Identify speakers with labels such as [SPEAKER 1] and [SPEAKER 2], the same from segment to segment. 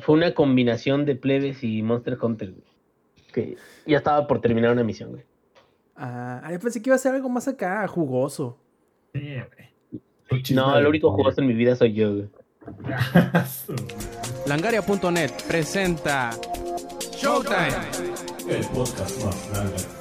[SPEAKER 1] fue una combinación de plebes y Monster Hunter, güey. Que ya estaba por terminar una misión, güey.
[SPEAKER 2] Ah, yo pensé que iba a ser algo más acá, jugoso.
[SPEAKER 3] Sí, güey.
[SPEAKER 1] No, el único jugoso en mi vida soy yo, güey.
[SPEAKER 4] Langaria.net presenta Showtime.
[SPEAKER 5] El podcast más grande.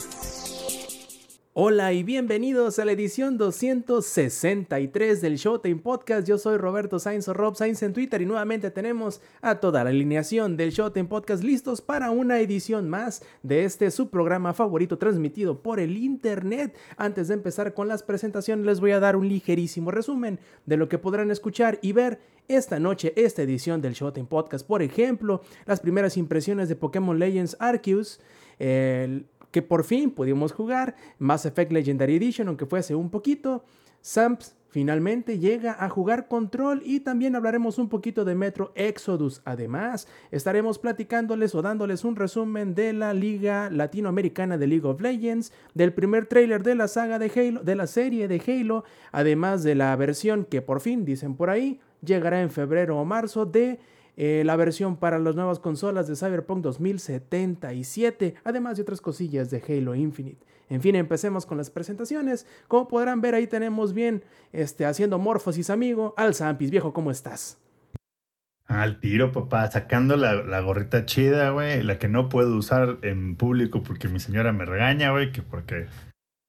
[SPEAKER 2] Hola y bienvenidos a la edición 263 del Showtime Podcast. Yo soy Roberto Sainz o Rob Sainz en Twitter y nuevamente tenemos a toda la alineación del Showtime Podcast listos para una edición más de este su programa favorito transmitido por el internet. Antes de empezar con las presentaciones les voy a dar un ligerísimo resumen de lo que podrán escuchar y ver esta noche, esta edición del Showtime Podcast. Por ejemplo, las primeras impresiones de Pokémon Legends Arceus, el que por fin pudimos jugar, Mass Effect Legendary Edition, aunque fue hace un poquito. Samps finalmente llega a jugar Control y también hablaremos un poquito de Metro Exodus. Además, estaremos platicándoles o dándoles un resumen de la Liga Latinoamericana de League of Legends, del primer tráiler de la saga de Halo, de la serie de Halo, además de la versión que por fin dicen por ahí llegará en febrero o marzo de eh, la versión para las nuevas consolas de Cyberpunk 2077, además de otras cosillas de Halo Infinite. En fin, empecemos con las presentaciones. Como podrán ver, ahí tenemos bien, este, haciendo morfosis amigo, al Zampis. Viejo, ¿cómo estás?
[SPEAKER 3] Al tiro, papá, sacando la, la gorrita chida, güey, la que no puedo usar en público porque mi señora me regaña, güey, que porque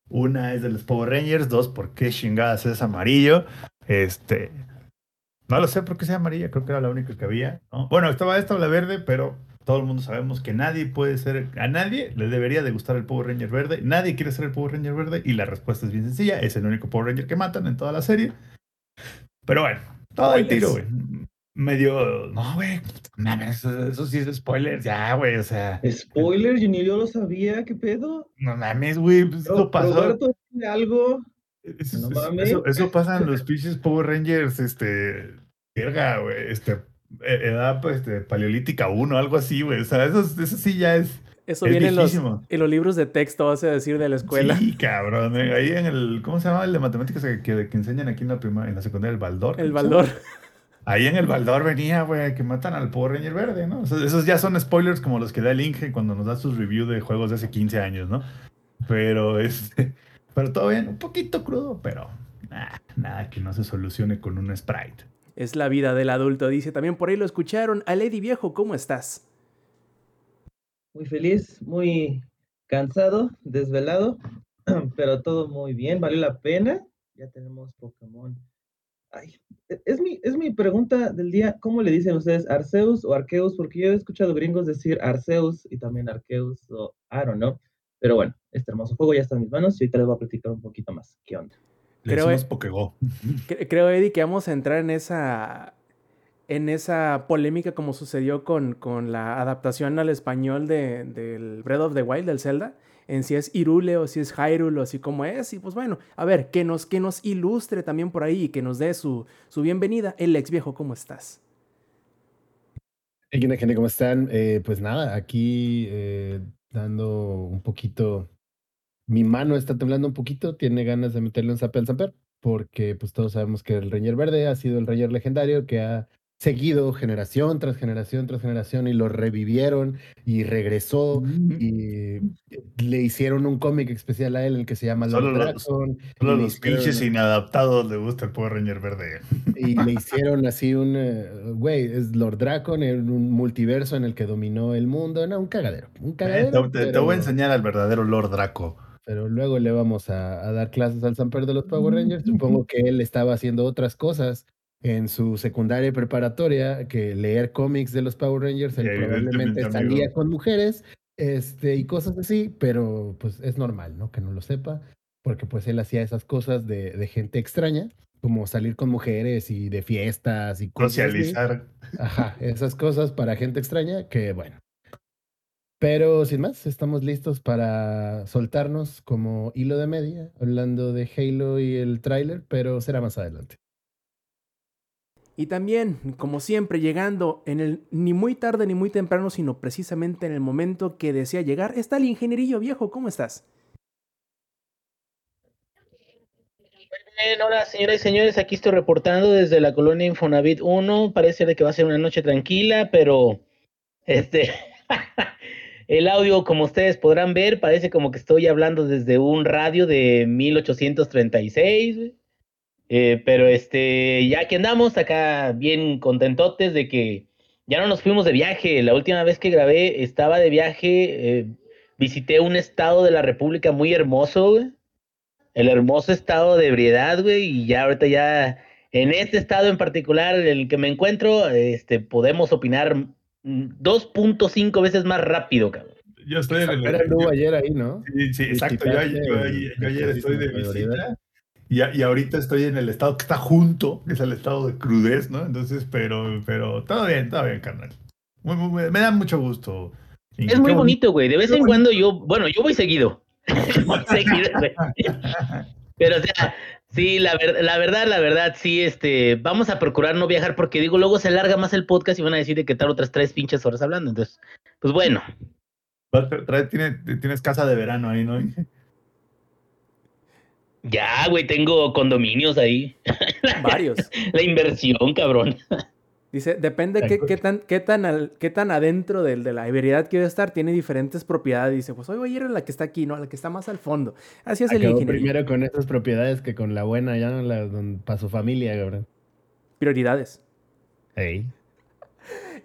[SPEAKER 3] una es de los Power Rangers, dos, porque chingadas es amarillo. Este, no lo sé por qué sea amarilla, creo que era la única que había. ¿no? Bueno, estaba esta la verde, pero todo el mundo sabemos que nadie puede ser, a nadie le debería de gustar el Power Ranger verde, nadie quiere ser el Power Ranger verde y la respuesta es bien sencilla, es el único Power Ranger que matan en toda la serie. Pero bueno, todo el tiro, güey. Medio, no, güey, eso, eso, sí es spoiler, ya, güey, o sea.
[SPEAKER 6] Spoiler, yo ni yo lo sabía, ¿qué pedo?
[SPEAKER 3] No mames, güey, pues eso pasó.
[SPEAKER 6] Roberto, algo.
[SPEAKER 3] Eso, no eso, eso, pasa en los pinches Power Rangers, este, verga, güey, este, e, edad pues, este, paleolítica 1, algo así, güey. O sea, eso, eso sí ya es.
[SPEAKER 2] Eso es viene en los, en los, libros de texto, vas a decir, de la escuela.
[SPEAKER 3] Sí, cabrón. Ahí en el, ¿cómo se llama el de matemáticas que, que, que enseñan aquí en la prima, en la secundaria? El Baldor.
[SPEAKER 2] El Baldor.
[SPEAKER 3] Ahí en el Baldor venía, güey, que matan al Power Ranger verde, ¿no? O sea, esos ya son spoilers como los que da el Inge cuando nos da sus reviews de juegos de hace 15 años, ¿no? Pero este. Pero todo bien, un poquito crudo, pero nada, nada que no se solucione con un sprite.
[SPEAKER 2] Es la vida del adulto, dice. También por ahí lo escucharon. A Lady Viejo, ¿cómo estás?
[SPEAKER 6] Muy feliz, muy cansado, desvelado, pero todo muy bien, valió la pena. Ya tenemos Pokémon. Ay, e, es mi, es mi pregunta del día, ¿cómo le dicen ustedes Arceus o Arceus? Porque yo he escuchado gringos decir Arceus y también Arceus o I don't know. Pero bueno, este hermoso juego ya está en mis manos y ahorita les voy a platicar un poquito más. ¿Qué onda?
[SPEAKER 3] Creo, e Pokego.
[SPEAKER 2] creo, Eddie, que vamos a entrar en esa, en esa polémica como sucedió con, con la adaptación al español del de, Breath of the Wild, del Zelda, en si es Irule o si es Hyrule o así como es. Y pues bueno, a ver, que nos, que nos ilustre también por ahí y que nos dé su, su bienvenida. El ex viejo, ¿cómo estás?
[SPEAKER 7] Hey, gente, ¿cómo están? Eh, pues nada, aquí eh, dando un poquito. Mi mano está temblando un poquito, tiene ganas de meterle un zape al Zamper, porque pues todos sabemos que el Ranger Verde ha sido el Ranger legendario que ha seguido generación tras generación tras generación y lo revivieron y regresó mm. y le hicieron un cómic especial a él el que se llama
[SPEAKER 3] Lord Dracon. Solo los pinches inadaptados le gusta el Power Ranger verde.
[SPEAKER 7] Y le hicieron así un, eh, güey, es Lord Dracon en un multiverso en el que dominó el mundo, no, un cagadero, un eh, cagadero.
[SPEAKER 3] te, voy a enseñar al verdadero Lord Draco.
[SPEAKER 7] Pero luego le vamos a, a dar clases al Samper de los Power Rangers. Supongo que él estaba haciendo otras cosas en su secundaria y preparatoria que leer cómics de los Power Rangers, él probablemente salía con mujeres este, y cosas así, pero pues es normal, ¿no? Que no lo sepa, porque pues él hacía esas cosas de, de gente extraña, como salir con mujeres y de fiestas y
[SPEAKER 3] cosas. Socializar.
[SPEAKER 7] Ajá, esas cosas para gente extraña que bueno. Pero sin más, estamos listos para soltarnos como hilo de media, hablando de Halo y el tráiler, pero será más adelante.
[SPEAKER 2] Y también, como siempre, llegando en el ni muy tarde ni muy temprano, sino precisamente en el momento que desea llegar, está el ingenierillo viejo. ¿Cómo estás?
[SPEAKER 1] Bien, hola señoras y señores, aquí estoy reportando desde la colonia Infonavit 1. Parece que va a ser una noche tranquila, pero este el audio, como ustedes podrán ver, parece como que estoy hablando desde un radio de 1836. Eh, pero este, ya que andamos acá bien contentotes de que ya no nos fuimos de viaje. La última vez que grabé estaba de viaje, eh, visité un estado de la República muy hermoso, güey. El hermoso estado de ebriedad, güey, y ya ahorita ya en este estado en particular en el que me encuentro, este, podemos opinar mm, 2.5 veces más rápido, cabrón.
[SPEAKER 3] Yo estoy en el.
[SPEAKER 7] Era anduvo ayer ahí, ¿no?
[SPEAKER 3] Sí, sí, exacto. Yo, yo- yo- yo ayer estoy de visita y, y ahorita estoy en el estado que está junto, que es el estado de crudez, ¿no? Entonces, pero, pero todo bien, todo bien, carnal. Muy, muy- muy- me da mucho gusto. Y
[SPEAKER 1] Es muy bonito, güey. De vez en cuando yo, bueno, yo voy seguido. Voy seguido, güey. Pero, o sea, sí, la, ver- la verdad, la verdad, sí, este, vamos a procurar no viajar porque digo, luego se alarga más el podcast y van a decir de que estar otras tres pinches horas hablando. Entonces, pues bueno,
[SPEAKER 3] tienes, tienes casa de verano ahí, ¿no?
[SPEAKER 1] Ya, güey, tengo condominios ahí.
[SPEAKER 2] Varios.
[SPEAKER 1] La inversión, cabrón.
[SPEAKER 2] Dice, depende qué, qué tan, qué tan, al- qué tan adentro del, de la ebriedad quiero estar, tiene diferentes propiedades. Dice, pues hoy voy a ir a la que está aquí, ¿no? A la que está más al fondo. Así es el
[SPEAKER 7] Acabó
[SPEAKER 2] ingeniero.
[SPEAKER 7] primero con esas propiedades que con la buena, ya no la para su familia, cabrón.
[SPEAKER 2] Prioridades.
[SPEAKER 7] Ey.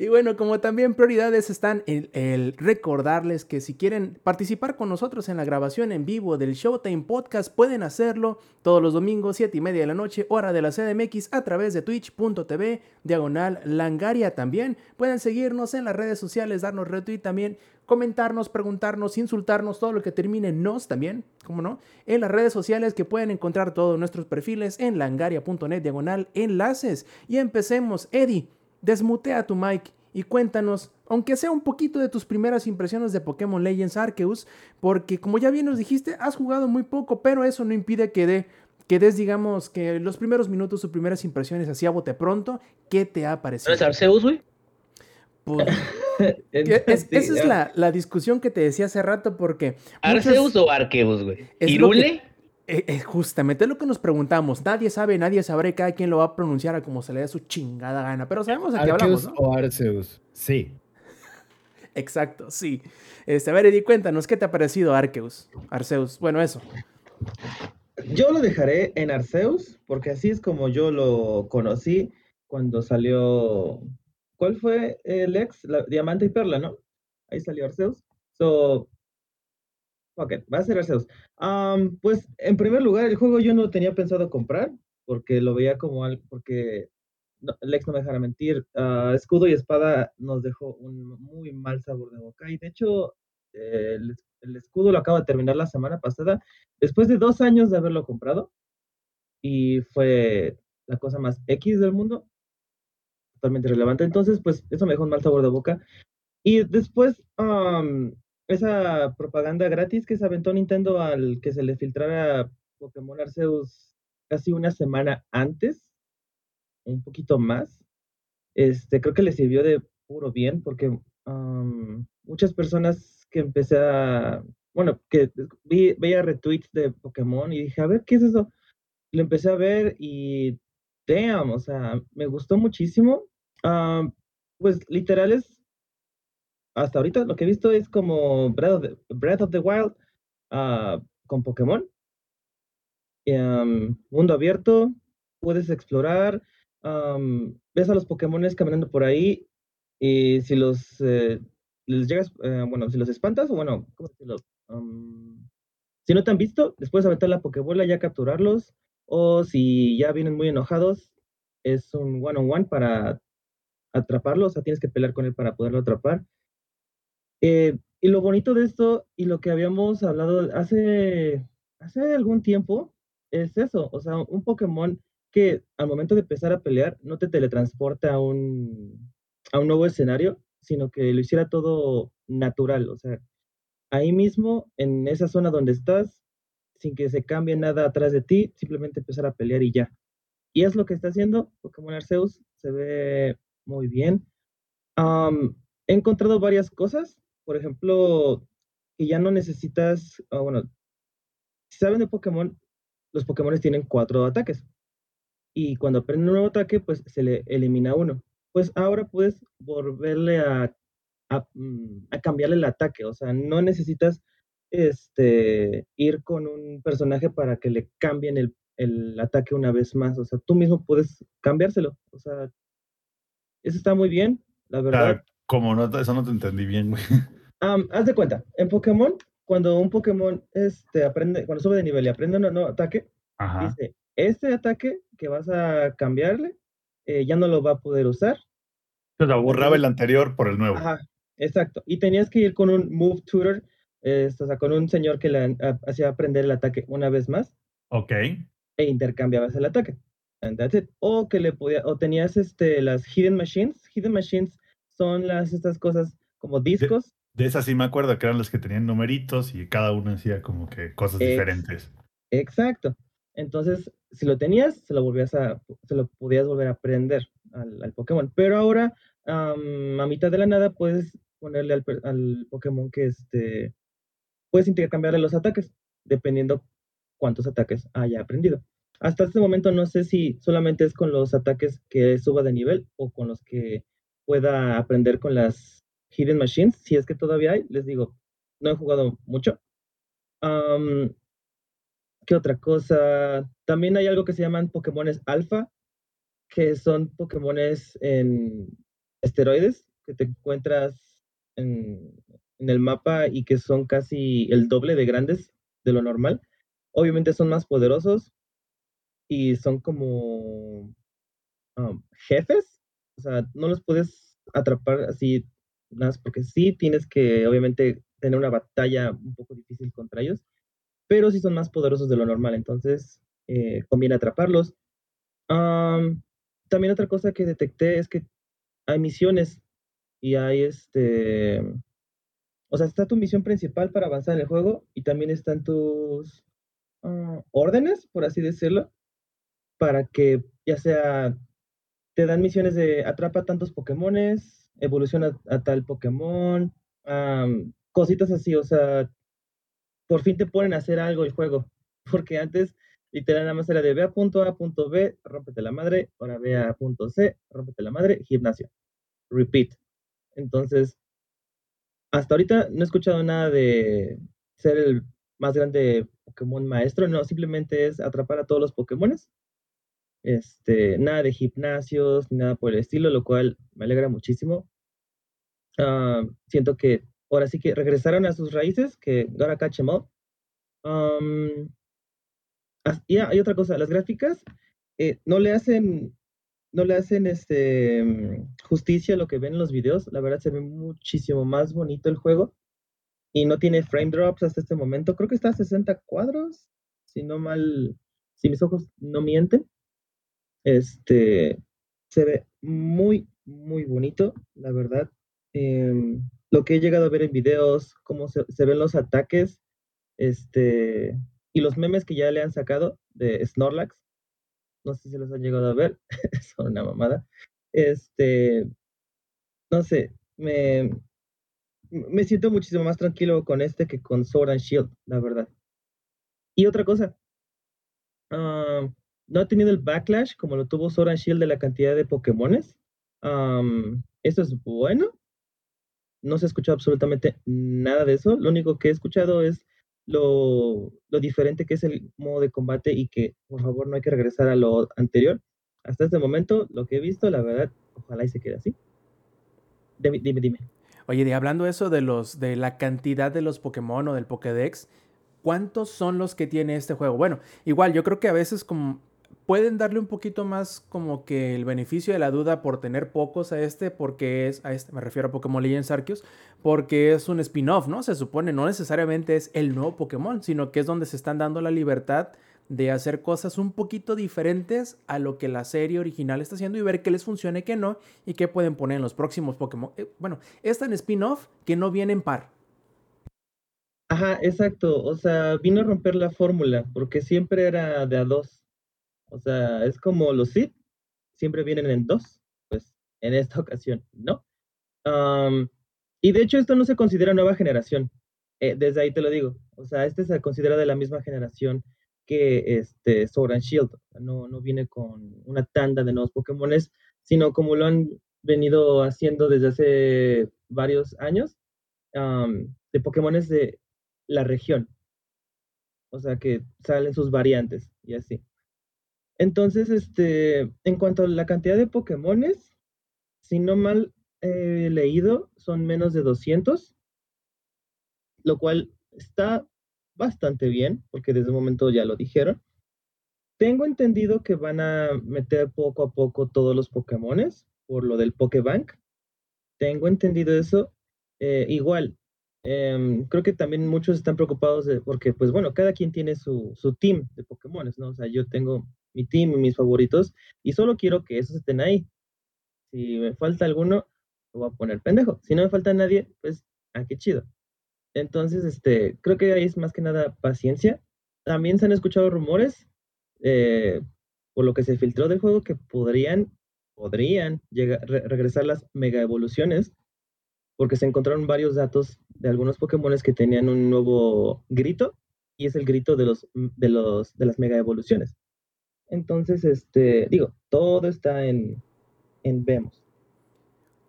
[SPEAKER 2] Y bueno, como también prioridades están el, el recordarles que si quieren participar con nosotros en la grabación en vivo del Showtime Podcast, pueden hacerlo todos los domingos, 7 y media de la noche, hora de la CDMX, a través de twitch.tv, diagonal langaria también. Pueden seguirnos en las redes sociales, darnos retweet también, comentarnos, preguntarnos, insultarnos, todo lo que termine nos también, como no, en las redes sociales que pueden encontrar todos nuestros perfiles en langaria.net, diagonal enlaces. Y empecemos, Eddie. Desmutea tu mic y cuéntanos, aunque sea un poquito de tus primeras impresiones de Pokémon Legends Arceus, porque como ya bien nos dijiste, has jugado muy poco, pero eso no impide que, de, que des, digamos, que los primeros minutos o primeras impresiones así a bote pronto, ¿qué te ha
[SPEAKER 1] ¿No
[SPEAKER 2] parecido?
[SPEAKER 1] es Arceus, güey?
[SPEAKER 2] Pues, es- esa es la, la discusión que te decía hace rato, porque... muchos-
[SPEAKER 1] ¿Arceus o Arceus, güey? ¿Irule?
[SPEAKER 2] Eh, eh, justamente es lo que nos preguntamos. Nadie sabe, nadie sabrá, y cada quien lo va a pronunciar a como se le dé su chingada gana. Pero sabemos a qué hablamos,
[SPEAKER 7] ¿Arceus
[SPEAKER 2] ¿no?
[SPEAKER 7] o Arceus? Sí.
[SPEAKER 2] Exacto, sí. Este, a ver, Eddie, cuéntanos, ¿qué te ha parecido Arceus? Arceus, bueno, eso.
[SPEAKER 6] Yo lo dejaré en Arceus, porque así es como yo lo conocí cuando salió. ¿Cuál fue el ex? La, Diamante y Perla, ¿no? Ahí salió Arceus. So. Ok, va a ser Arceus. Am, pues, en primer lugar, el juego yo no tenía pensado comprar, porque lo veía como algo. Porque Lex no me dejará mentir. ah, Escudo y Espada nos dejó un muy mal sabor de boca. Y de hecho, eh, el, escudo lo acabo de terminar la semana pasada después de dos años de haberlo comprado, y fue la cosa más X del mundo, totalmente relevante. Entonces, pues eso me dejó un mal sabor de boca. Y después, esa propaganda gratis que se aventó Nintendo al que se le filtrara Pokémon Arceus casi una semana antes, un poquito más, este, creo que le sirvió de puro bien, porque muchas personas que empecé a, bueno, que vi, veía retweets de Pokémon y dije, a ver, ¿qué es eso? Lo empecé a ver y, damn, o sea, me gustó muchísimo. Am, pues literal es, hasta ahorita lo que he visto es como Breath of the, Breath Wild ah, con Pokémon. Am, mundo abierto, puedes explorar, ves a los Pokémones caminando por ahí y si los eh, les llegas, eh, bueno, si los espantas, bueno, ¿cómo si no te han visto, les puedes aventar la Pokébola y ya capturarlos. O si ya vienen muy enojados, es un one-on-one para atraparlos. O sea, tienes que pelear con él para poderlo atrapar. Eh, y lo bonito de esto, y lo que habíamos hablado hace, hace algún tiempo, es eso. O sea, un Pokémon que al momento de empezar a pelear no te teletransporta a un, a un nuevo escenario, sino que lo hiciera todo natural. O sea, ahí mismo, en esa zona donde estás, sin que se cambie nada atrás de ti, simplemente empezar a pelear y ya. Y es lo que está haciendo Pokémon Arceus, se ve muy bien. Am, he encontrado varias cosas, por ejemplo, que ya no necesitas, ah, bueno, si saben de Pokémon, los Pokémon tienen cuatro ataques. Y cuando aprende un nuevo ataque, pues se le elimina uno. Pues ahora puedes volverle a, mm, cambiarle el ataque. O sea, no necesitas este, ir con un personaje para que le cambien el, el ataque una vez más. O sea, tú mismo puedes cambiárselo. O sea, eso está muy bien, la verdad.
[SPEAKER 3] Ah, como no, eso no te entendí bien, güey.
[SPEAKER 6] Am, haz de cuenta, en Pokémon, cuando un Pokémon este, aprende, cuando sube de nivel y aprende un nuevo ataque,
[SPEAKER 3] Ajá.
[SPEAKER 6] dice, este ataque que vas a cambiarle, eh, ya no lo va a poder usar.
[SPEAKER 3] O sea, borraba el anterior por el nuevo.
[SPEAKER 6] Ajá, exacto. Y tenías que ir con un Move Tutor, este, o sea, con un señor que le a- hacía aprender el ataque una vez más
[SPEAKER 3] Ok.
[SPEAKER 6] e intercambiabas el ataque. And that's it. O que le podía, o tenías este, las Hidden Machines. Hidden Machines son las, estas cosas como discos.
[SPEAKER 3] De esas sí me acuerdo que eran los que tenían numeritos y cada uno hacía como que cosas
[SPEAKER 6] Ex-
[SPEAKER 3] diferentes.
[SPEAKER 6] Exacto. Entonces, si lo tenías, se lo volvías a, se lo podías volver a aprender al, al Pokémon. Pero ahora, am, a mitad de la nada, puedes ponerle al, al Pokémon que este, puedes intercambiarle los ataques, dependiendo cuántos ataques haya aprendido. Hasta este momento no sé si solamente es con los ataques que suba de nivel o con los que pueda aprender con las Hidden Machines, si es que todavía hay. Les digo, no he jugado mucho. Am, ¿Qué otra cosa? También hay algo que se llaman Pokémones alfa, que son Pokémones en esteroides, que te encuentras en, en el mapa y que son casi el doble de grandes de lo normal. Obviamente son más poderosos y son como um, jefes. O sea, no los puedes atrapar así, porque sí tienes que, obviamente, tener una batalla un poco difícil contra ellos pero sí son más poderosos de lo normal, entonces eh, conviene atraparlos. Am, también otra cosa que detecté es que hay misiones y hay este, o sea, está tu misión principal para avanzar en el juego y también están tus ah, órdenes, por así decirlo, para que ya sea, te dan misiones de atrapa tantos Pokémones, evoluciona a tal Pokémon, cositas así, o sea, por fin te ponen a hacer algo el juego. Porque antes, literal, nada más era de ve a punto A, punto B, rómpete la madre, ahora ve a punto C, rómpete la madre, gimnasio. Repeat. Entonces, hasta ahorita no he escuchado nada de ser el más grande Pokémon maestro, no, simplemente es atrapar a todos los Pokémones. Este, nada de gimnasios, ni nada por el estilo, lo cual me alegra muchísimo. Ah, siento que ahora sí que regresaron a sus raíces, que up. Am, as- y hay otra cosa, las gráficas eh, no le hacen, no le hacen este, mm, justicia a lo que ven en los videos. La verdad se ve muchísimo más bonito el juego y no tiene frame drops hasta este momento. Creo que está a 60 cuadros, si no mal, si mis ojos no mienten. Este, se ve muy, muy bonito, la verdad. Em, lo que he llegado a ver en videos, cómo se, ven los ataques, este, y los memes que ya le han sacado de Snorlax, no sé si los han llegado a ver, son una mamada. Este, no sé, me, me siento muchísimo más tranquilo con este que con Sword and Shield, la verdad. Y otra cosa, ah, no ha tenido el backlash como lo tuvo Sword and Shield de la cantidad de Pokémones. Am, eso es bueno. No se ha escuchado absolutamente nada de eso. Lo único que he escuchado es lo, lo diferente que es el modo de combate y que por favor no hay que regresar a lo anterior. Hasta este momento, lo que he visto, la verdad, ojalá y se quede así. Dime, dime, dime.
[SPEAKER 2] Oye, y hablando eso de los de la cantidad de los Pokémon o del Pokédex, ¿cuántos son los que tiene este juego? Bueno, igual yo creo que a veces como pueden darle un poquito más como que el beneficio de la duda por tener pocos a este porque es a este me refiero a Pokémon Legends Arceus porque es un spin-off, ¿no? Se supone no necesariamente es el nuevo Pokémon, sino que es donde se están dando la libertad de hacer cosas un poquito diferentes a lo que la serie original está haciendo y ver qué les funciona y qué no y qué pueden poner en los próximos Pokémon. Eh, bueno, es tan spin-off que no viene en par.
[SPEAKER 6] Ajá, exacto. O sea, vino a romper la fórmula, porque siempre era de a dos. O sea, es como los Sith, siempre vienen en dos. Pues en esta ocasión, no. Am, y de hecho, esto no se considera nueva generación. Eh, desde ahí te lo digo. O sea, este se considera de la misma generación que este Sword and Shield. No, no viene con una tanda de nuevos Pokémones, sino como lo han venido haciendo desde hace varios años, de Pokémones de la región. O sea, que salen sus variantes y así. Entonces, este, en cuanto a la cantidad de Pokémones, si no mal he leído, son menos de 200, lo cual está bastante bien, porque desde el momento ya lo dijeron. Tengo entendido que van a meter poco a poco todos los Pokémones por lo del Pokébank. Tengo entendido eso. Eh, igual, em, creo que también muchos están preocupados porque, pues bueno, cada quien tiene su, su team de Pokémones, ¿no? O sea, yo tengo mi team y mis favoritos y solo quiero que esos estén ahí. Si me falta alguno, lo voy a poner pendejo. Si no me falta nadie, pues, ah, qué chido. Entonces, este, creo que ahí es más que nada paciencia. También se han escuchado rumores, eh, por lo que se filtró del juego, que podrían, podrían llegar, re- regresar las mega evoluciones, porque se encontraron varios datos de algunos Pokémones que tenían un nuevo grito, y es el grito de los, de los, de las mega evoluciones. Entonces, este, digo, todo está en, en vemos.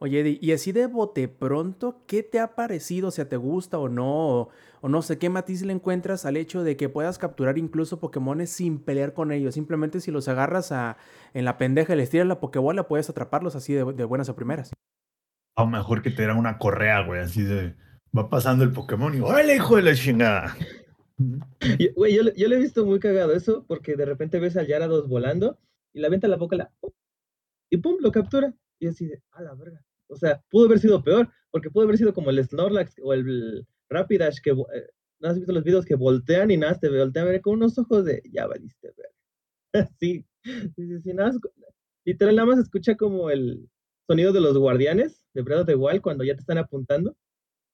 [SPEAKER 2] Oye, Eddie, y así de bote pronto, ¿qué te ha parecido? O sea, ¿te gusta o no? O, o no sé, ¿qué matiz le encuentras al hecho de que puedas capturar incluso Pokémones sin pelear con ellos? Simplemente si los agarras a, en la pendeja y les tiras la Pokébola, puedes atraparlos así de, de buenas a primeras.
[SPEAKER 3] O mejor que te dieran una correa, güey, así de. Va pasando el Pokémon y ¡Órale, hijo de la chingada!
[SPEAKER 6] Yo, yo le he visto muy cagado eso, porque de repente ves al Yarados volando y la avienta la boca la, y pum, lo captura. Y así de, a la verga. O sea, pudo haber sido peor, porque pudo haber sido como el Snorlax o el Rapidash que, eh, ¿no has visto los videos que voltean y nada, te voltean a ver con unos ojos de, ya valiste verga. Sí, sí, nada literal nada más escucha como el sonido de los guardianes de Breath of the Wild cuando ya te están apuntando.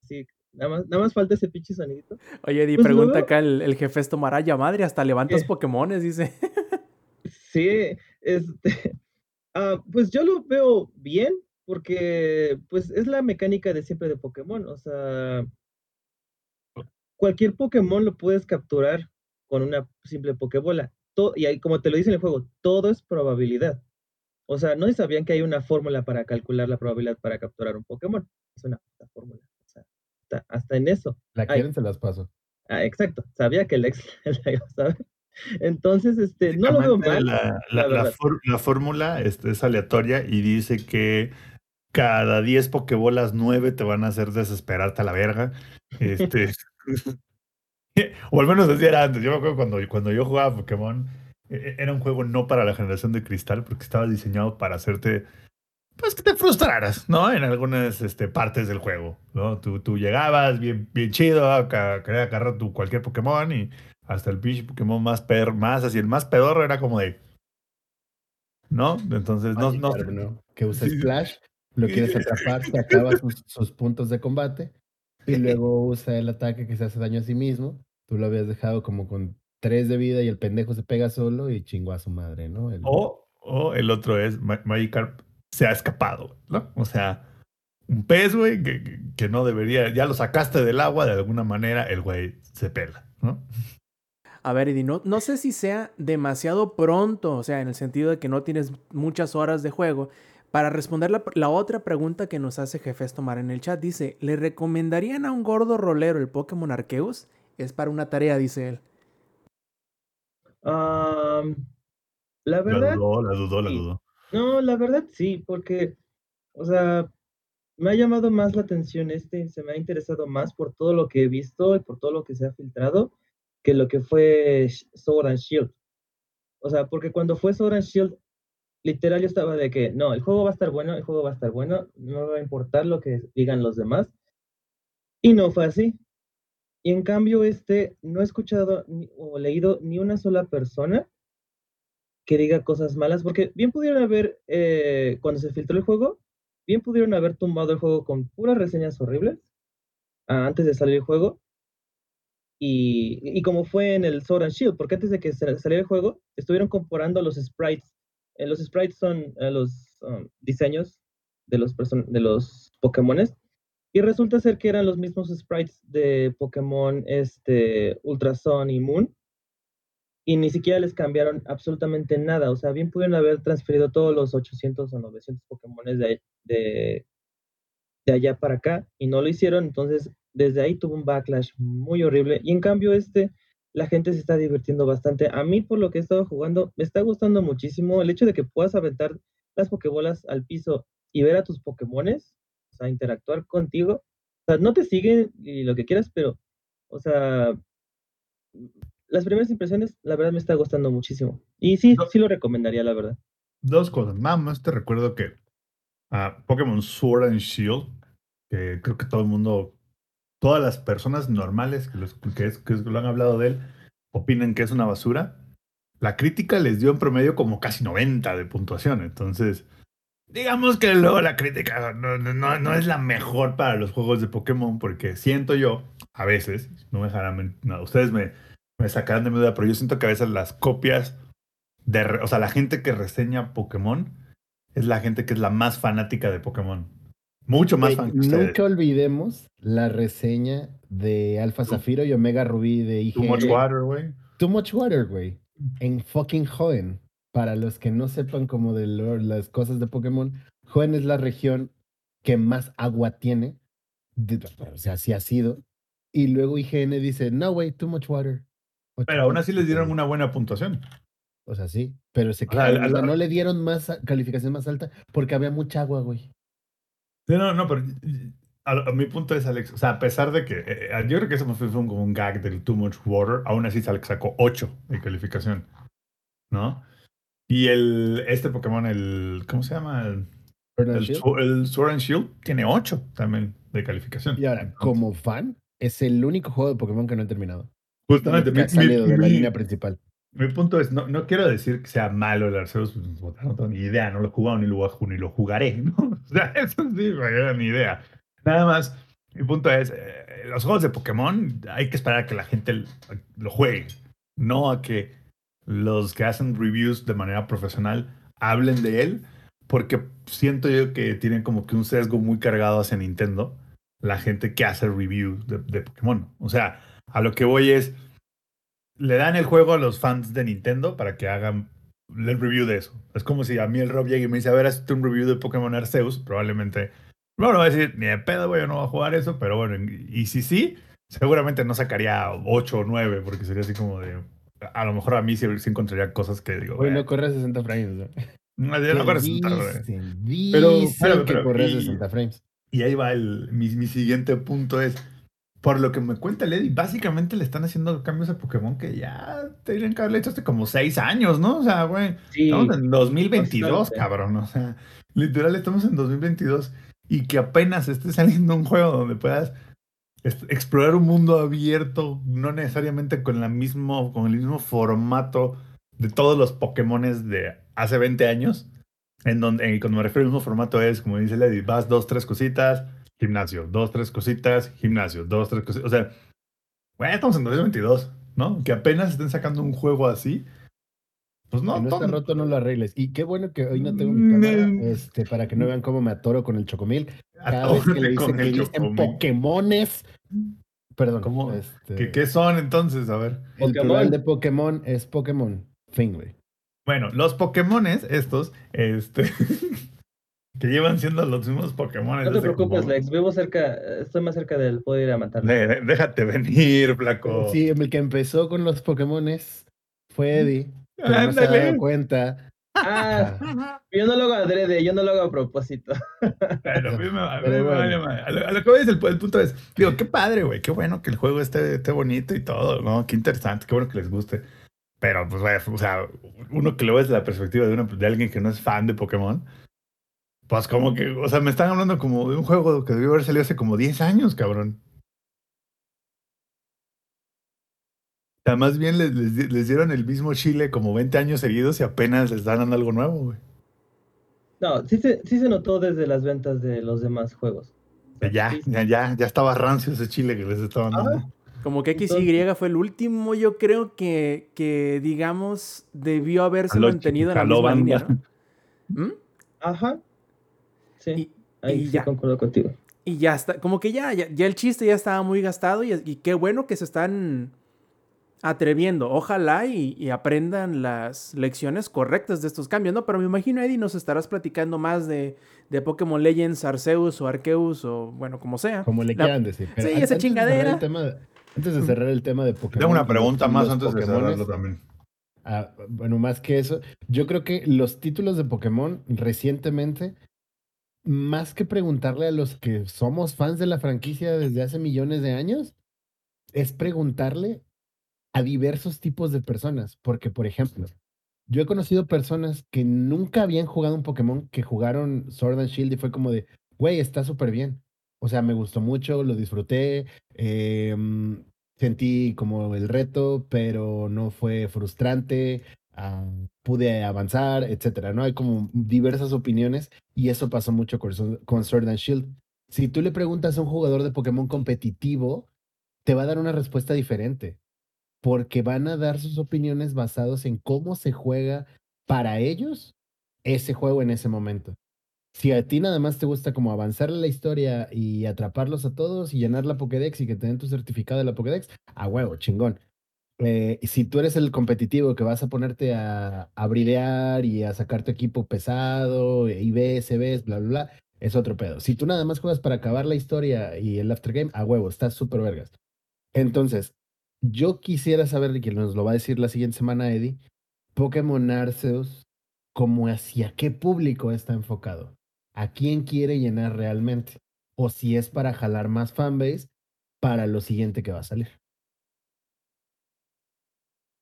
[SPEAKER 6] Sí, nada más, nada más falta ese pinche sonidito.
[SPEAKER 2] Oye, Eddie,
[SPEAKER 6] Pues
[SPEAKER 2] pregunta
[SPEAKER 6] luego-
[SPEAKER 2] acá el, el jefe Estomaraya, madre, hasta levantas
[SPEAKER 6] ¿Qué?
[SPEAKER 2] Pokémones, dice.
[SPEAKER 6] Sí, este, ah, pues yo lo veo bien, porque pues es la mecánica de siempre de Pokémon, o sea, cualquier Pokémon lo puedes capturar con una simple Pokébola. To- y ahí, como te lo dice en el juego, todo es probabilidad. O sea, no sabían que hay una fórmula para calcular la probabilidad para capturar un Pokémon. Es una fórmula. Hasta, hasta en eso.
[SPEAKER 7] La
[SPEAKER 6] Ay.
[SPEAKER 7] quieren, se las paso.
[SPEAKER 6] Ah, exacto. Sabía que el ex la iba a saber. Entonces, este, no lo veo mal.
[SPEAKER 3] La,
[SPEAKER 6] la
[SPEAKER 3] la- la
[SPEAKER 6] verdad.
[SPEAKER 3] for- la fórmula este, es aleatoria y dice que cada 10 Pokébolas, 9 te van a hacer desesperarte a la verga. Este, o al menos así era antes. Yo me acuerdo cuando, cuando yo jugaba Pokémon, e- e- era un juego no para la generación de cristal porque estaba diseñado para hacerte, pues que te frustraras, ¿no? En algunas este, partes del juego, ¿no? Tú, tú llegabas bien, bien chido, acá, quería agarrar tu cualquier Pokémon y hasta el pinche Pokémon más per, más así, el más pedorro era como de, ¿no? Entonces, no, no.
[SPEAKER 7] Que usa
[SPEAKER 3] Sí.
[SPEAKER 7] Splash, lo quieres atrapar, se acaba sus, sus puntos de combate y luego usa el ataque que se hace daño a sí mismo. Tú lo habías dejado como con 3 de vida y el pendejo se pega solo y chingó a su madre, ¿no? El-
[SPEAKER 3] O, o el otro es Ma- Magikarp se ha escapado, ¿no? O sea, un pez, güey, que, que- no debería, ya lo sacaste del agua de alguna manera, el güey se pela, ¿no?
[SPEAKER 2] A ver, Eddie, no, no sé si sea demasiado pronto, o sea, en el sentido de que no tienes muchas horas de juego, para responder la, la otra pregunta que nos hace Jefes Tomar en el chat. Dice, ¿le recomendarían a un gordo rolero el Pokémon Arceus? Es para una tarea, dice él.
[SPEAKER 6] La
[SPEAKER 3] La
[SPEAKER 6] verdad,
[SPEAKER 3] dudó, la dudó, la dudó.
[SPEAKER 6] No, la verdad sí, porque, o sea, me ha llamado más la atención este, se me ha interesado más por todo lo que he visto y por todo lo que se ha filtrado que lo que fue Sword and Shield. O sea, porque cuando fue Sword and Shield, literal yo estaba de que, no, el juego va a estar bueno, el juego va a estar bueno, no va a importar lo que digan los demás. Y no fue así. Y en cambio, este, no he escuchado ni- o leído ni una sola persona que diga cosas malas, porque bien pudieron haber, eh, cuando se filtró el juego, bien pudieron haber tumbado el juego con puras reseñas horribles ah, antes de salir el juego. Y, como fue en el Sword and Shield, porque antes de que sa- saliera el juego, estuvieron comparando los sprites. Eh, los sprites son eh, los um, diseños de los, de los Pokémones. Y resulta ser que eran los mismos sprites de Pokémon este, Ultra Sun y Moon. Y ni siquiera les cambiaron absolutamente nada. O sea, bien pudieron haber transferido todos los 800 o 900 Pokémon de, de, de allá para acá y no lo hicieron. Entonces, desde ahí tuvo un backlash muy horrible. Y en cambio, este, la gente se está divirtiendo bastante. A mí, por lo que he estado jugando, me está gustando muchísimo el hecho de que puedas aventar las Pokébolas al piso y ver a tus Pokémones, o sea, interactuar contigo. O sea, no te siguen y lo que quieras, pero, o sea, las primeras impresiones, la verdad me está gustando muchísimo. Y sí,
[SPEAKER 3] No.
[SPEAKER 6] sí lo recomendaría, la verdad.
[SPEAKER 3] Dos cosas. Nada más te recuerdo que a Pokémon Sword and Shield, que creo que todo el mundo, todas las personas normales que, los, que, es- que lo han hablado de él, opinan que es una basura. La crítica les dio en promedio como casi 90 de puntuación. Entonces, digamos que luego la crítica no, no, no- es la mejor para los juegos de Pokémon, porque siento yo, a veces, no me dejarán, no, ustedes me, me sacarán de mi duda, pero yo siento que a veces las copias de, o sea, la gente que reseña Pokémon es la gente que es la más fanática de Pokémon. Mucho más
[SPEAKER 7] Güey,
[SPEAKER 3] fan que ustedes.
[SPEAKER 7] nunca olvidemos la reseña de Alpha Zafiro y Omega Rubí de IGN.
[SPEAKER 3] Too much water, güey.
[SPEAKER 7] Too Much Water, güey. En fucking Hoenn. Para los que no sepan como de las cosas de Pokémon, Hoenn es la región que más agua tiene. De- o sea, así ha sido. Y luego IGN dice, no, güey, too much water.
[SPEAKER 3] Pero aún así les dieron una buena puntuación.
[SPEAKER 7] O sea, sí. Pero se quedaron- o sea, no le dieron más calificación más alta porque había mucha agua, güey.
[SPEAKER 3] Sí, no, no, pero a, a mi punto es, Alex, o sea, a pesar de que eh, eh, yo creo que eso fue, un- como un gag del Too Much Water, aún así sal- sacó 8 de calificación, ¿no? Y el, este Pokémon, el, ¿cómo se llama? El, el,
[SPEAKER 7] Shield.
[SPEAKER 3] El Sword and Shield tiene 8 también de calificación.
[SPEAKER 7] Y ahora, como fan, es el único juego de Pokémon que no he terminado.
[SPEAKER 3] Justamente, mi- mi-
[SPEAKER 7] de la
[SPEAKER 3] mi-
[SPEAKER 7] línea principal.
[SPEAKER 3] Mi punto es, no, no quiero decir que sea malo el Arceus, pues, no tengo ni idea, no lo he jugado ni lo, ni lo jugaré, ¿no? O sea, eso sí, no era ni idea. Nada más, mi punto es, eh, los juegos de Pokémon hay que esperar a que la gente lo juegue, no a que los que hacen reviews de manera profesional hablen de él, porque siento yo que tienen como que un sesgo muy cargado hacia Nintendo, la gente que hace reviews de, de Pokémon. O sea, a lo que voy es, le dan el juego a los fans de Nintendo para que hagan el review de eso. Es como si a mí el Rob llega y me dice, a ver, hazte un review de Pokémon Arceus, probablemente, no lo va a decir, ni de pedo, güey, yo no voy a jugar eso, pero bueno, y si sí, seguramente no sacaría 8 o 9, porque sería así como de, a lo mejor a mí sí, sí encontraría cosas que digo,
[SPEAKER 7] Hoy
[SPEAKER 3] "Eh,
[SPEAKER 7] no corre a 60 frames. ¿no?
[SPEAKER 3] no, ya no corre
[SPEAKER 7] Que
[SPEAKER 3] 60, güey".
[SPEAKER 7] Dicen,
[SPEAKER 3] Pero,
[SPEAKER 7] dicen
[SPEAKER 3] espérame,
[SPEAKER 7] que
[SPEAKER 3] pero,
[SPEAKER 7] corre a
[SPEAKER 3] y-
[SPEAKER 7] 60 frames.
[SPEAKER 3] Y ahí va el, mi, mi siguiente punto es, por lo que me cuenta Lady, básicamente le están haciendo cambios a Pokémon que ya tendrían que haberle hecho hace como 6 años, ¿no? O sea, güey,
[SPEAKER 6] Sí,
[SPEAKER 3] estamos en 2022,
[SPEAKER 6] bastante.
[SPEAKER 3] cabrón, o sea, literal estamos en 2022 y que apenas esté saliendo un juego donde puedas explorar un mundo abierto, no necesariamente con, la mismo, con el mismo formato de todos los Pokémones de hace 20 años, en donde, y cuando me refiero al mismo formato es, como dice Lady, vas dos, tres cositas, gimnasio, dos, tres cositas, gimnasio, dos, tres cositas, o sea, bueno, estamos en 2022, ¿no? Que apenas estén sacando un juego así, pues no,
[SPEAKER 7] si no está roto, no lo arregles. Y qué bueno que hoy no tengo mi cámara,
[SPEAKER 3] Mm.
[SPEAKER 7] este, para que no vean cómo me atoro con el chocomil. Cada
[SPEAKER 3] atómate
[SPEAKER 7] vez que le dice
[SPEAKER 3] con
[SPEAKER 7] que
[SPEAKER 3] el
[SPEAKER 7] dicen
[SPEAKER 3] Chocomil.
[SPEAKER 7] Pokémones. Perdón.
[SPEAKER 3] ¿Cómo?
[SPEAKER 7] este,
[SPEAKER 3] ¿Qué, qué son entonces? A ver.
[SPEAKER 7] el
[SPEAKER 6] Pokémon.
[SPEAKER 7] plural de Pokémon es Pokémon. Fin, güey.
[SPEAKER 3] Bueno, los Pokémones, estos, este, que llevan siendo los mismos Pokémones.
[SPEAKER 6] No te preocupes,
[SPEAKER 3] como-
[SPEAKER 6] Lex. Vivo cerca, estoy más cerca del. Puedo ir a matarlo.
[SPEAKER 3] De- de- déjate venir, flaco.
[SPEAKER 7] Sí, el que empezó con los Pokémones fue Eddie. Pero no se ha dado cuenta.
[SPEAKER 6] Ah, yo no lo hago adrede, yo no lo hago a propósito.
[SPEAKER 3] Pero a mí me, a mí me vale. A lo, a lo que voy es el, el punto es, digo, qué padre, güey, qué bueno que el juego esté, esté bonito y todo, ¿no? Qué interesante, qué bueno que les guste. Pero, pues, güey, o sea, uno que lo ve desde la perspectiva de, una, de alguien que no es fan de Pokémon, pues como que, o sea, me están hablando como de un juego que debió haber salido hace como 10 años, cabrón. O sea, más bien les, les di- les dieron el mismo chile como 20 años seguidos y apenas les dan algo nuevo, güey.
[SPEAKER 6] No, sí se, sí se notó desde las ventas de los demás juegos.
[SPEAKER 3] Ya,
[SPEAKER 6] Sí,
[SPEAKER 3] ya, ya, ya estaba rancio ese chile que les estaban dando.
[SPEAKER 2] Como que XY fue el último, yo creo que, que digamos, debió haberse mantenido en la misma
[SPEAKER 3] banda.
[SPEAKER 2] línea, ¿no? ¿Mm?
[SPEAKER 6] Ajá. Sí,
[SPEAKER 2] Y,
[SPEAKER 6] ahí
[SPEAKER 2] y
[SPEAKER 6] sí
[SPEAKER 2] ya.
[SPEAKER 6] concuerdo contigo.
[SPEAKER 2] y ya está, como que ya, ya, ya el chiste ya estaba muy gastado y, y qué bueno que se están atreviendo. Ojalá y, y, aprendan las lecciones correctas de estos cambios, ¿no? Pero me imagino, Eddie, nos estarás platicando más de, de Pokémon Legends, Arceus o Arceus o bueno, como sea.
[SPEAKER 7] Como le quieran decir.
[SPEAKER 2] sí, esa chingadera.
[SPEAKER 7] De antes de cerrar el tema de Pokémon.
[SPEAKER 3] Tengo una pregunta más antes de cerrarlo también.
[SPEAKER 7] Ah, bueno, más que eso, yo creo que los títulos de Pokémon recientemente, más que preguntarle a los que somos fans de la franquicia desde hace millones de años, es preguntarle a diversos tipos de personas. Porque, por ejemplo, yo he conocido personas que nunca habían jugado un Pokémon, que jugaron Sword and Shield y fue como de, güey, está súper bien. O sea, me gustó mucho, lo disfruté, em, sentí como el reto, pero no fue frustrante, ah, pude avanzar, etcétera, ¿no? Hay como diversas opiniones y eso pasó mucho con, con Sword and Shield. Si tú le preguntas a un jugador de Pokémon competitivo, te va a dar una respuesta diferente, porque van a dar sus opiniones basados en cómo se juega para ellos ese juego en ese momento si a ti nada más te gusta como avanzar la historia y atraparlos a todos y llenar la Pokédex y que te den tu certificado de la Pokédex, a huevo, chingón. Eh, si tú eres el competitivo que vas a ponerte a, a bridear y a sacar tu equipo pesado, y ves, ves, bla, bla, bla, es otro pedo. Si tú nada más juegas para acabar la historia y el aftergame, a huevo, estás súper vergas. Entonces, yo quisiera saber, que nos lo va a decir la siguiente semana Eddie, Pokémon Arceus, como hacia qué público está enfocado a quién quiere llenar realmente. O si es para jalar más fanbase para lo siguiente que va a salir.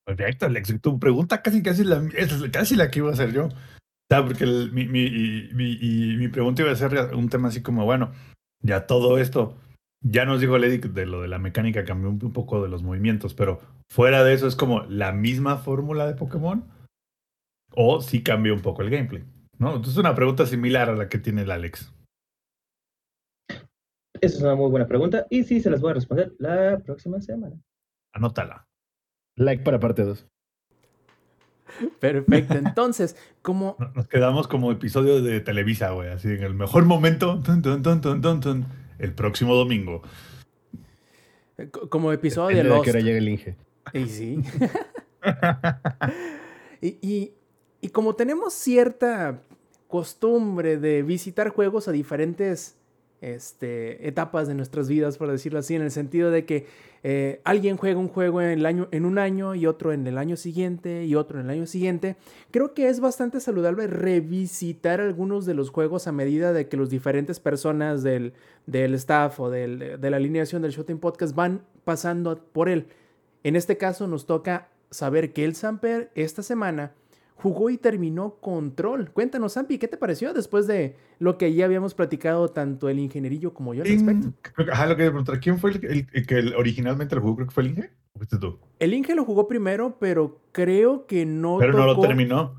[SPEAKER 3] Perfecto, Alex. Tu pregunta casi, casi, la, casi la que iba a hacer yo. porque mi, mi, mi, mi, pregunta iba a ser un tema así como, bueno, ya todo esto, ya nos dijo Lady de lo de la mecánica cambió un, poco de los movimientos, pero fuera de eso es como la misma fórmula de Pokémon o si cambió un poco el gameplay. ¿no? Entonces, una pregunta similar a la que tiene el Alex.
[SPEAKER 6] Esa es una muy buena pregunta y sí, se las voy a responder la próxima semana.
[SPEAKER 3] Anótala.
[SPEAKER 7] Like para parte 2.
[SPEAKER 2] Perfecto, entonces, como...
[SPEAKER 3] Nos quedamos como episodio de Televisa, güey, así en el mejor momento, el próximo domingo.
[SPEAKER 2] Como episodio de Lost.
[SPEAKER 7] que ahora llega el Inge.
[SPEAKER 2] Y sí. y, y como tenemos cierta costumbre de visitar juegos a diferentes este, etapas de nuestras vidas, por decirlo así, en el sentido de que eh, alguien juega un juego en, el año, en un año y otro en el año siguiente y otro en el año siguiente, creo que es bastante saludable revisitar algunos de los juegos a medida de que las diferentes personas del, del staff o del, de la alineación del Shooting Podcast van pasando por él. En este caso nos toca saber que el Samper esta semana jugó y terminó Control. Cuéntanos, Sampi, ¿qué te pareció después de lo que ya habíamos platicado tanto el ingenierillo como yo al respecto?
[SPEAKER 3] Ajá, lo que preguntar, ¿quién fue el, que originalmente lo jugó? Creo que fue el Inge. ¿O fuiste tú?
[SPEAKER 2] El Inge lo jugó primero, pero creo que no
[SPEAKER 3] Pero no lo terminó.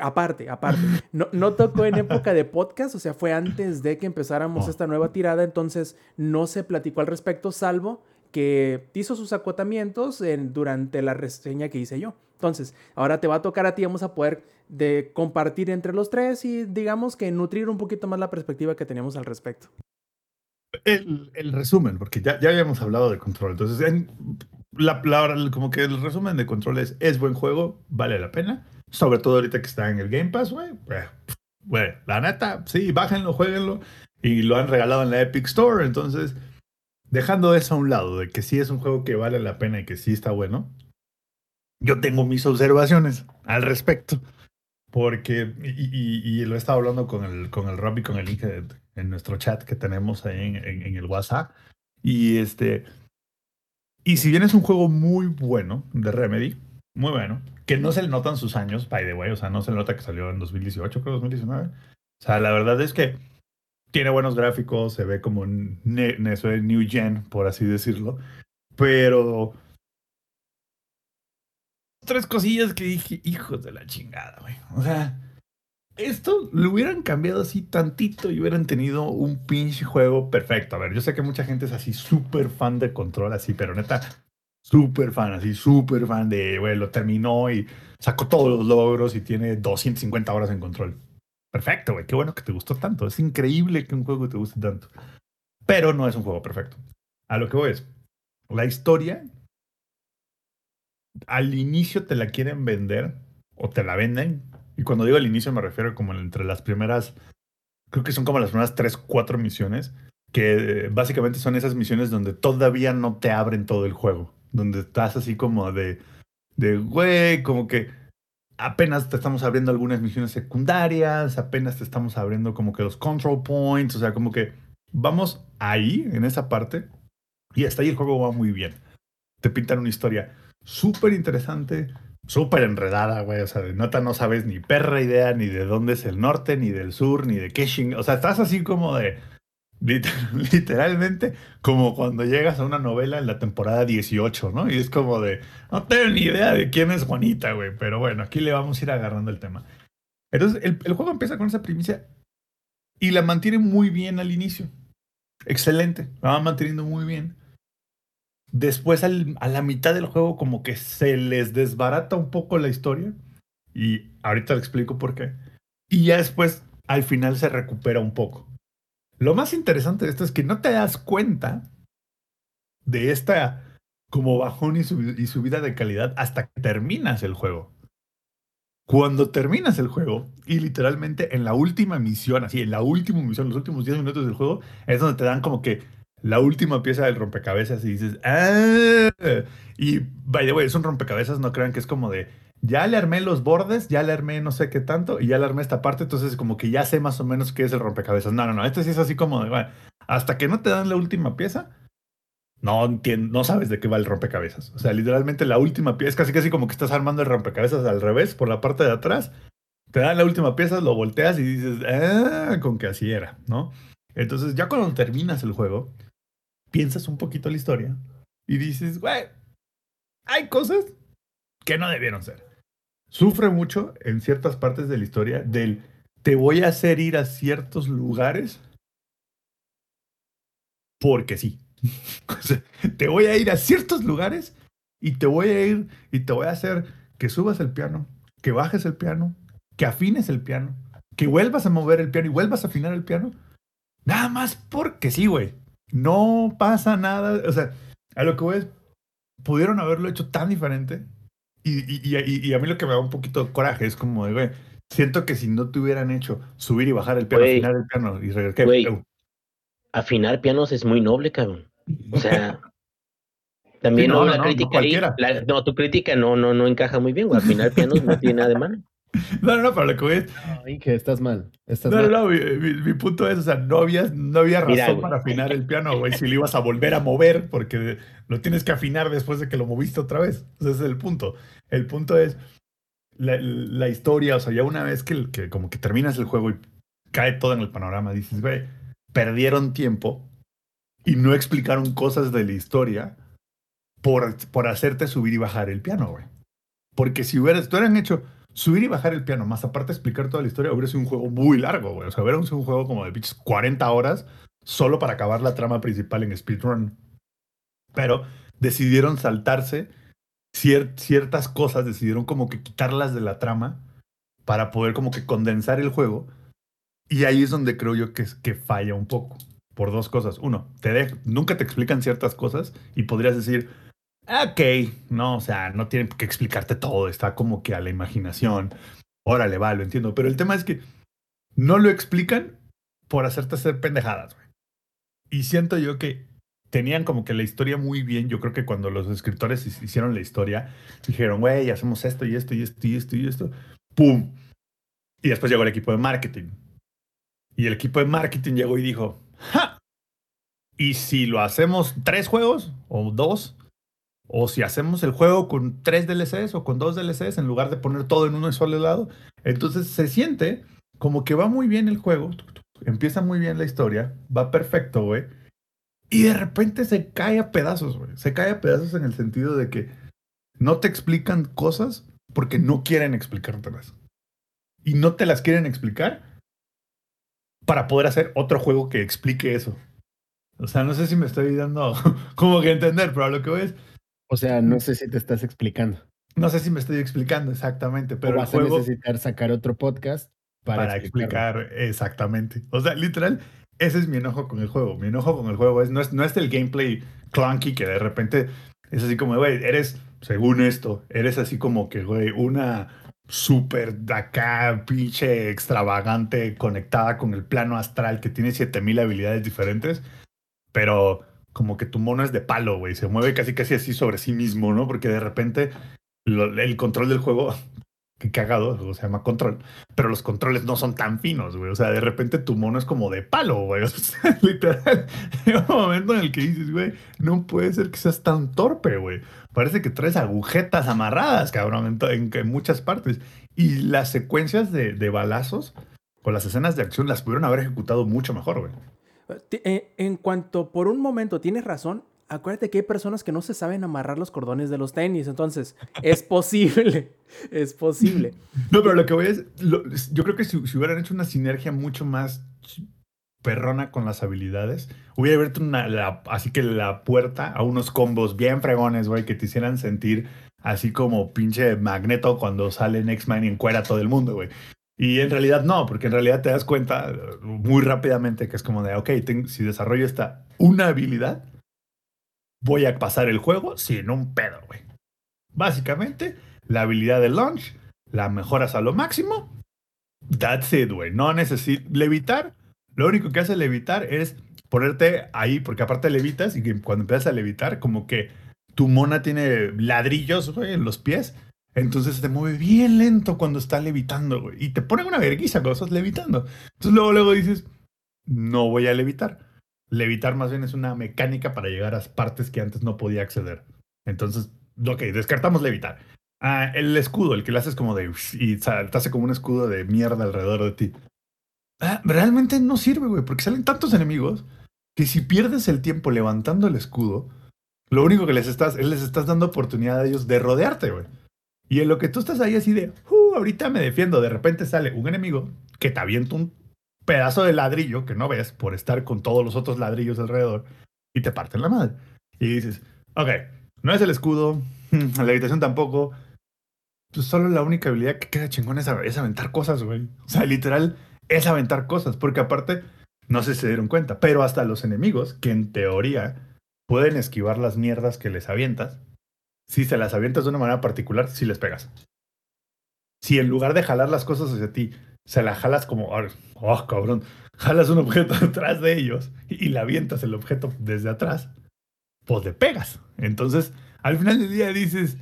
[SPEAKER 2] aparte, aparte. No, no, tocó en época de podcast, o sea, fue antes de que empezáramos oh. esta nueva tirada, entonces no se platicó al respecto, salvo que hizo sus acotamientos en, durante la reseña que hice yo. Entonces, ahora te va a tocar a ti, vamos a poder de compartir entre los tres y digamos que nutrir un poquito más la perspectiva que tenemos al respecto.
[SPEAKER 3] El, resumen, porque ya, ya habíamos hablado de control, entonces en, la, como que el resumen de control es, es buen juego, vale la pena, sobre todo ahorita que está en el Game Pass, güey, güey, la neta, sí, bájenlo, jueguenlo, y lo han regalado en la Epic Store, entonces dejando eso a un lado, de que sí es un juego que vale la pena y que sí está bueno, yo tengo mis observaciones al respecto. Porque, y, lo he estado hablando con el, con el Rob y con el link en nuestro chat que tenemos ahí en, en, el WhatsApp. Y este. Y si bien es un juego muy bueno de Remedy, muy bueno, que no se le notan sus años, by the way, o sea, no se le nota que salió en 2018, creo 2019. O sea, la verdad es que tiene buenos gráficos, se ve como un New Gen, por así decirlo, pero tres cosillas que dije, hijos de la chingada, güey. O sea, esto lo hubieran cambiado así tantito y hubieran tenido un pinche juego perfecto. A ver, yo sé que mucha gente es así súper fan de control, así, pero neta, súper fan, así, súper fan de, güey, lo terminó y sacó todos los logros y tiene 250 horas en control. Perfecto, güey. Qué bueno que te gustó tanto. Es increíble que un juego te guste tanto. Pero no es un juego perfecto. A lo que voy es, la historia al inicio te la quieren vender o te la venden. Y cuando digo al inicio me refiero como entre las primeras, creo que son como las primeras tres, cuatro misiones, que eh, básicamente son esas misiones donde todavía no te abren todo el juego, donde estás así como de, de, güey, como que apenas te estamos abriendo algunas misiones secundarias, apenas te estamos abriendo como que los control points, o sea, como que vamos ahí, en esa parte, y hasta ahí el juego va muy bien. Te pintan una historia súper interesante, súper enredada, güey. O sea, de nota no sabes ni perra idea ni de dónde es el norte, ni del sur, ni de qué ching. O sea, estás así como de. Literalmente, como cuando llegas a una novela en la temporada 18, ¿no? Y es como de. No tengo ni idea de quién es Juanita, güey. Pero bueno, aquí le vamos a ir agarrando el tema. Entonces, el, el juego empieza con esa primicia y la mantiene muy bien al inicio. Excelente. La va manteniendo muy bien. Después, al- a la mitad del juego, como que se les desbarata un poco la historia. Y ahorita le explico por qué. Y ya después, al final, se recupera un poco. Lo más interesante de esto es que no te das cuenta de esta como bajón y, subi- y subida de calidad hasta que terminas el juego. Cuando terminas el juego y literalmente en la última misión, así, en la última misión, los últimos 10 minutos del juego, es donde te dan como que la última pieza del rompecabezas y dices, ¡ah! Y, by the way, es un rompecabezas, no crean que es como de, ya le armé los bordes, ya le armé no sé qué tanto y ya le armé esta parte, entonces como que ya sé más o menos qué es el rompecabezas. No, no, no, este sí es así como de, bueno, hasta que no te dan la última pieza, no no sabes de qué va el rompecabezas. O sea, literalmente la última pieza, es casi casi como que estás armando el rompecabezas al revés, por la parte de atrás, te dan la última pieza, lo volteas y dices, ah, con que así era, ¿no? Entonces ya cuando terminas el juego, piensas un poquito la historia y dices, güey, hay cosas que no debieron ser. Sufre mucho en ciertas partes de la historia del te voy a hacer ir a ciertos lugares porque sí. Te voy a ir a ciertos lugares y te voy a ir y te voy a hacer que subas el piano, que bajes el piano, que afines el piano, que vuelvas a mover el piano y vuelvas a afinar el piano. Nada más porque sí, güey. No pasa nada. O sea, a lo que voy es, pudieron haberlo hecho tan diferente. Y, y, y, y a mí lo que me da un poquito de coraje es como de, güey, siento que si no te hubieran hecho subir y bajar el piano, afinar el piano y regresar.
[SPEAKER 1] Güey. Afinar pianos es muy noble, cabrón. O sea, también
[SPEAKER 3] Sí, no,
[SPEAKER 1] no, la
[SPEAKER 3] no,
[SPEAKER 1] crítica
[SPEAKER 3] no
[SPEAKER 1] ahí,
[SPEAKER 3] cualquiera.
[SPEAKER 1] la- no, tu crítica no, no, no encaja muy bien, güey. Afinar pianos no tiene nada de malo.
[SPEAKER 3] No, no, no, pero lo que voy es,
[SPEAKER 7] Ay, que estás mal. Estás
[SPEAKER 3] No, no,
[SPEAKER 7] mal.
[SPEAKER 3] no, mi, mi- mi punto es, o sea, no había, no había razón
[SPEAKER 1] Mira,
[SPEAKER 3] para afinar el piano, güey, si lo ibas a volver a mover, porque lo tienes que afinar después de que lo moviste otra vez. Ese es el punto. El punto es la, la historia, o sea, ya una vez que, que como que terminas el juego y cae todo en el panorama, dices, güey, perdieron tiempo y no explicaron cosas de la historia por, por hacerte subir y bajar el piano, güey. Porque si hubieras, tú hubieran hecho subir y bajar el piano, más aparte explicar toda la historia, hubiera sido un juego muy largo, güey. O sea, hubiera un juego como de pinches 40 horas solo para acabar la trama principal en speedrun. Pero decidieron saltarse cier- ciertas cosas, decidieron como que quitarlas de la trama para poder como que condensar el juego. Y ahí es donde creo yo que, falla un poco. Por dos cosas. Uno, te nunca te explican ciertas cosas y podrías decir, ok, no, o sea, no tienen que explicarte todo, está como que a la imaginación. Órale, va, lo entiendo. Pero el tema es que no lo explican por hacerte hacer pendejadas, güey. Y siento yo que tenían como que la historia muy bien. Yo creo que cuando los escritores hic- hicieron la historia, dijeron, güey, hacemos esto y esto y esto y esto y esto. ¡Pum! Y después llegó el equipo de marketing. Y el equipo de marketing llegó y dijo, ¡ja! ¿Y si lo hacemos tres juegos o dos? O si hacemos el juego con tres DLCs o con dos DLCs en lugar de poner todo en uno solo lado. Entonces se siente como que va muy bien el juego. Empieza muy bien la historia. Va perfecto, güey. Y de repente se cae a pedazos, güey. Se cae a pedazos en el sentido de que no te explican cosas porque no quieren explicártelas. Y no te las quieren explicar para poder hacer otro juego que explique eso. O sea, no sé si me estoy dando como que entender, pero lo que voy es,
[SPEAKER 7] O sea, no sé si te estás explicando.
[SPEAKER 3] no sé si me estoy explicando exactamente, pero
[SPEAKER 7] o
[SPEAKER 3] el
[SPEAKER 7] vas
[SPEAKER 3] juego
[SPEAKER 7] a necesitar sacar otro podcast para,
[SPEAKER 3] explicar exactamente. O sea, literal, ese es mi enojo con el juego. Mi enojo con el juego es no es, no es el gameplay clunky que de repente Es así como, güey, eres, según esto, eres así como que, güey, una súper de acá, pinche extravagante, conectada con el plano astral, que tiene 7000 habilidades diferentes, pero como que tu mono es de palo, güey, se mueve casi casi así sobre sí mismo, ¿no? Porque de repente lo- el control del juego, que cagado, juego se llama control, pero los controles no son tan finos, güey, o sea, de repente tu mono es como de palo, güey, o sea, literal, llega un momento en el que dices, güey, no puede ser que seas tan torpe, güey. Parece que traes agujetas amarradas, cabrón, en, en- muchas partes. Y las secuencias de, de balazos con las escenas de acción las pudieron haber ejecutado mucho mejor, güey.
[SPEAKER 2] Eh, En cuanto por un momento tienes razón, acuérdate que hay personas que no se saben amarrar los cordones de los tenis, entonces es posible, es posible.
[SPEAKER 3] No, pero lo que voy es, lo- yo creo que si, si hubieran hecho una sinergia mucho más perrona con las habilidades, hubiera abierto una, la- así que la puerta a unos combos bien fregones, güey, que te hicieran sentir así como pinche magneto cuando sale en X-Men y encuera a todo el mundo, güey. Y en realidad no, porque en realidad te das cuenta eh, muy rápidamente que es como de, ok, si desarrollo esta una habilidad, voy a pasar el juego sin un pedo, güey. Básicamente, la habilidad de launch la mejoras a lo máximo. That's it, güey. No necesitas levitar. Lo único que hace levitar es ponerte ahí, porque aparte levitas y cuando empiezas a levitar, como que tu mona tiene ladrillos, güey, en los pies. Entonces te mueve bien lento cuando está levitando, güey. Y te pone una verguiza cuando estás levitando. Entonces luego, luego dices, no voy a levitar. Levitar más bien es una mecánica para llegar a partes que antes no podía acceder. Entonces, ok, descartamos levitar. Ah, el escudo, el que le haces como de... Y sa- te hace como un escudo de mierda alrededor de ti. Ah, realmente no sirve, güey, porque salen tantos enemigos que si pierdes el tiempo levantando el escudo, lo único que les estás, les estás dando oportunidad a ellos de rodearte, güey. Y en lo que tú estás ahí así de, uh, ahorita me defiendo, de repente sale un enemigo que te avienta un pedazo de ladrillo que no ves por estar con todos los otros ladrillos alrededor y te parten la madre. Y dices, ok, no es el escudo, la habitación tampoco. Pues solo la única habilidad que queda chingón es, es aventar cosas, güey. O sea, literal, es aventar cosas. Porque aparte, no sé si se dieron cuenta, pero hasta los enemigos, que en teoría pueden esquivar las mierdas que les avientas, si se las avientas de una manera particular, si les pegas. Si en lugar de jalar las cosas hacia ti, se las jalas como, oh, cabrón, jalas un objeto detrás de ellos y le avientas el objeto desde atrás, pues le pegas. Entonces, al final del día dices,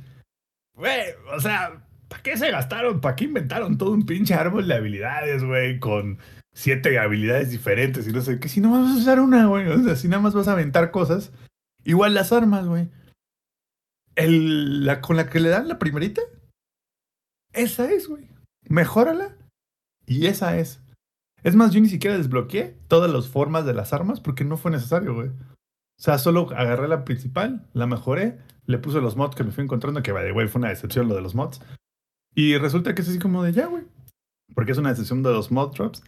[SPEAKER 3] güey, o sea, ¿para qué se gastaron? ¿Para qué inventaron todo un pinche árbol de habilidades, güey? Con siete habilidades diferentes y no sé qué. Si no vas a usar una, güey. O sea, si nada más vas a aventar cosas. Igual las armas, güey. El, con la que le dan la primerita. Esa es, güey. Mejórala. Y esa es. Es más, yo ni siquiera desbloqueé todas las formas de las armas porque no fue necesario, güey. O sea, solo agarré la principal, la mejoré, le puse los mods que me fui encontrando, que way fue una decepción lo de los mods. Y resulta que es así como de ya, güey. Porque es una decepción de los mod drops.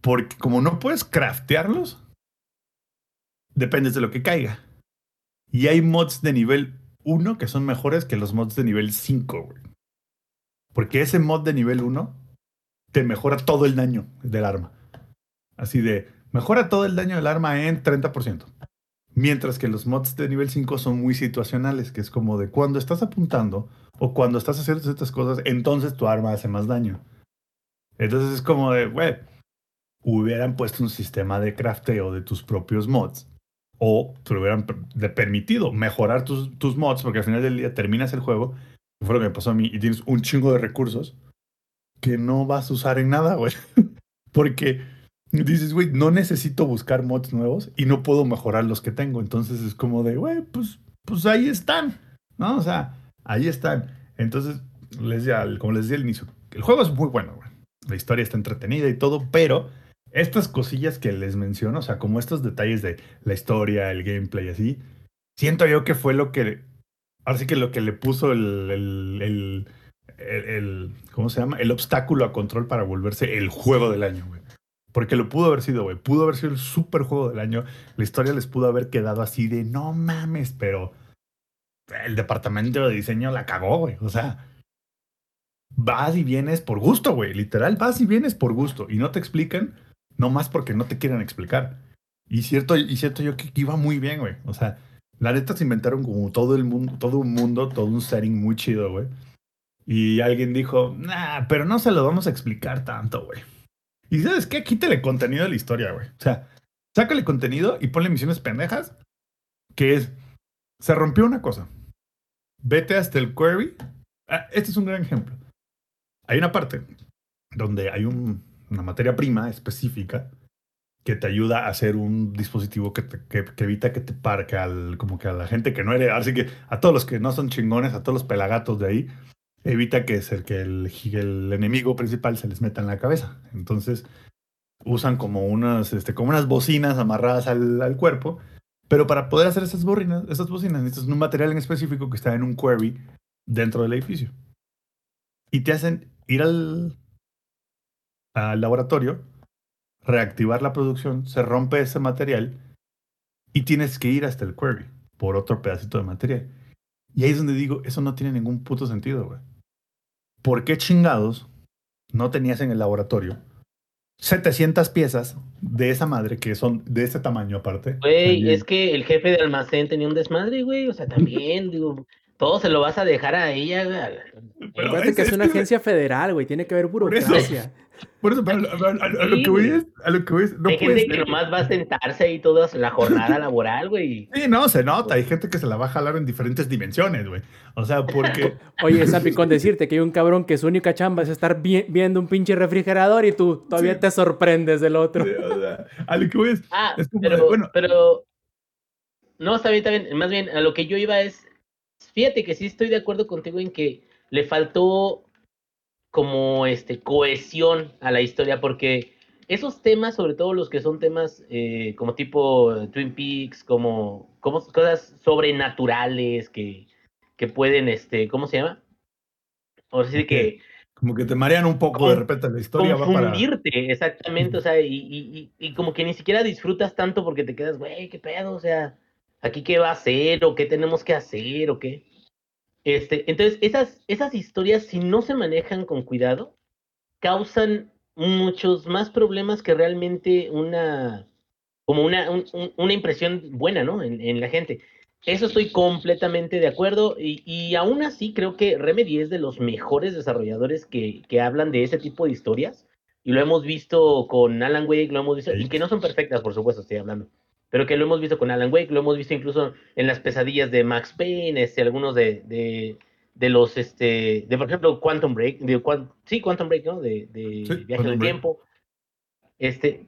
[SPEAKER 3] Porque como no puedes craftearlos, dependes de lo que caiga. Y hay mods de nivel 1 que son mejores que los mods de nivel 5, güey. Porque ese mod de nivel 1 te mejora todo el daño del arma. Así de, mejora todo el daño del arma en 30%. Mientras que los mods de nivel 5 son muy situacionales, que es como de cuando estás apuntando o cuando estás haciendo ciertas cosas, entonces tu arma hace más daño. Entonces es como de, güey, hubieran puesto un sistema de crafteo de tus propios mods. O te hubieran per- de permitido mejorar tus, tus mods, porque al final del día terminas el juego, fue lo que me pasó a mí, y tienes un chingo de recursos que no vas a usar en nada, güey. porque dices, güey, no necesito buscar mods nuevos y no puedo mejorar los que tengo. Entonces es como de, güey, pues, pues ahí están, ¿no? O sea, ahí están. Entonces, les decía, como les decía al inicio, el juego es muy bueno, güey. La historia está entretenida y todo, pero estas cosillas que les menciono, o sea, como estos detalles de la historia, el gameplay, así, siento yo que fue lo que, ahora sí que lo que le puso el, el, el, el- el- ¿cómo se llama? El obstáculo a control para volverse el juego del año, güey. Porque lo pudo haber sido, güey. Pudo haber sido el super juego del año. La historia les pudo haber quedado así de no mames, pero el departamento de diseño la cagó, güey. O sea, vas y vienes por gusto, güey. Literal, vas y vienes por gusto. Y no te explican, no más porque no te quieren explicar. Y cierto, y cierto yo que iba muy bien, güey. O sea, La neta se inventaron como todo el mundo, todo un mundo, todo un setting muy chido, güey. Y alguien dijo, nah, pero no se lo vamos a explicar tanto, güey. Y sabes qué, quítale contenido de la historia, güey. O sea, sácale contenido y ponle misiones pendejas, que es, se rompió una cosa. Vete hasta el query. Ah, este es un gran ejemplo. Hay una parte donde hay un, una materia prima específica que te ayuda a hacer un dispositivo que, que, evita que te parque al, como que a la gente que no eres, así que a todos los que no son chingones, a todos los pelagatos de ahí, evita que, se- que el, el enemigo principal se les meta en la cabeza. Entonces usan como unas, este, como unas bocinas amarradas al, al cuerpo, pero para poder hacer esas bocinas, esas bocinas necesitas un material en específico que está en un query dentro del edificio. Y te hacen ir al, al laboratorio, reactivar la producción, se rompe ese material y tienes que ir hasta el query por otro pedacito de material. Y ahí es donde digo, eso no tiene ningún puto sentido, güey. ¿Por qué chingados no tenías en el laboratorio 700 piezas de esa madre que son de ese tamaño aparte?
[SPEAKER 1] Güey, es que el jefe de almacén tenía un desmadre, güey. O sea, también, digo, todo se lo vas a dejar a ella, güey.
[SPEAKER 3] Pero
[SPEAKER 2] Acuérdate
[SPEAKER 3] es-
[SPEAKER 2] que es,
[SPEAKER 3] es
[SPEAKER 2] una
[SPEAKER 3] que-
[SPEAKER 2] agencia federal, güey. Tiene que haber
[SPEAKER 3] Por eso.
[SPEAKER 2] burocracia.
[SPEAKER 3] Por eso, pero a, a- a- a lo que voy es, a lo que voy es, no
[SPEAKER 1] Hay
[SPEAKER 3] puedes
[SPEAKER 1] gente que nomás va a sentarse ahí toda la jornada laboral, güey.
[SPEAKER 3] Sí, no, se nota. Hay gente que se la va a jalar en diferentes dimensiones, güey. O sea, porque.
[SPEAKER 2] Oye, Sampi, con decirte que hay un cabrón que su única chamba es estar vi- viendo un pinche refrigerador y tú todavía
[SPEAKER 3] Sí.
[SPEAKER 2] te sorprendes del otro.
[SPEAKER 3] o sea, a lo que voy es.
[SPEAKER 1] Ah,
[SPEAKER 3] Es como de,
[SPEAKER 1] pero,
[SPEAKER 3] bueno.
[SPEAKER 1] pero. No, está bien, está bien. Más bien, a lo que yo iba es. Fíjate que sí estoy de acuerdo contigo en que le faltó como este cohesión a la historia, porque esos temas, sobre todo los que son temas eh, como tipo Twin Peaks, como, como cosas sobrenaturales que, que pueden, este, ¿cómo se llama? Ahora sí que
[SPEAKER 3] Como que te marean un poco de repente la historia va para.
[SPEAKER 1] confundirte, exactamente, o sea, y, y, y, y como que ni siquiera disfrutas tanto porque te quedas, güey, qué pedo, o sea, aquí qué va a hacer, o qué tenemos que hacer, o qué. Este, entonces, esas, esas historias, si no se manejan con cuidado, causan muchos más problemas que realmente una, como una, un- un- una impresión buena, ¿no? En, en la gente. Eso estoy completamente de acuerdo y, y aún así creo que Remedy es de los mejores desarrolladores que, que hablan de ese tipo de historias y lo hemos visto con Alan Wake, lo hemos visto, y que no son perfectas, por supuesto, estoy hablando, pero que lo hemos visto con Alan Wake, lo hemos visto incluso en las pesadillas de Max Payne, este, algunos de, de, de los, este, de por ejemplo, Quantum Break, de, sí, Quantum Break, ¿no? De, de
[SPEAKER 3] Sí,
[SPEAKER 1] Viaje del. Tiempo. Este,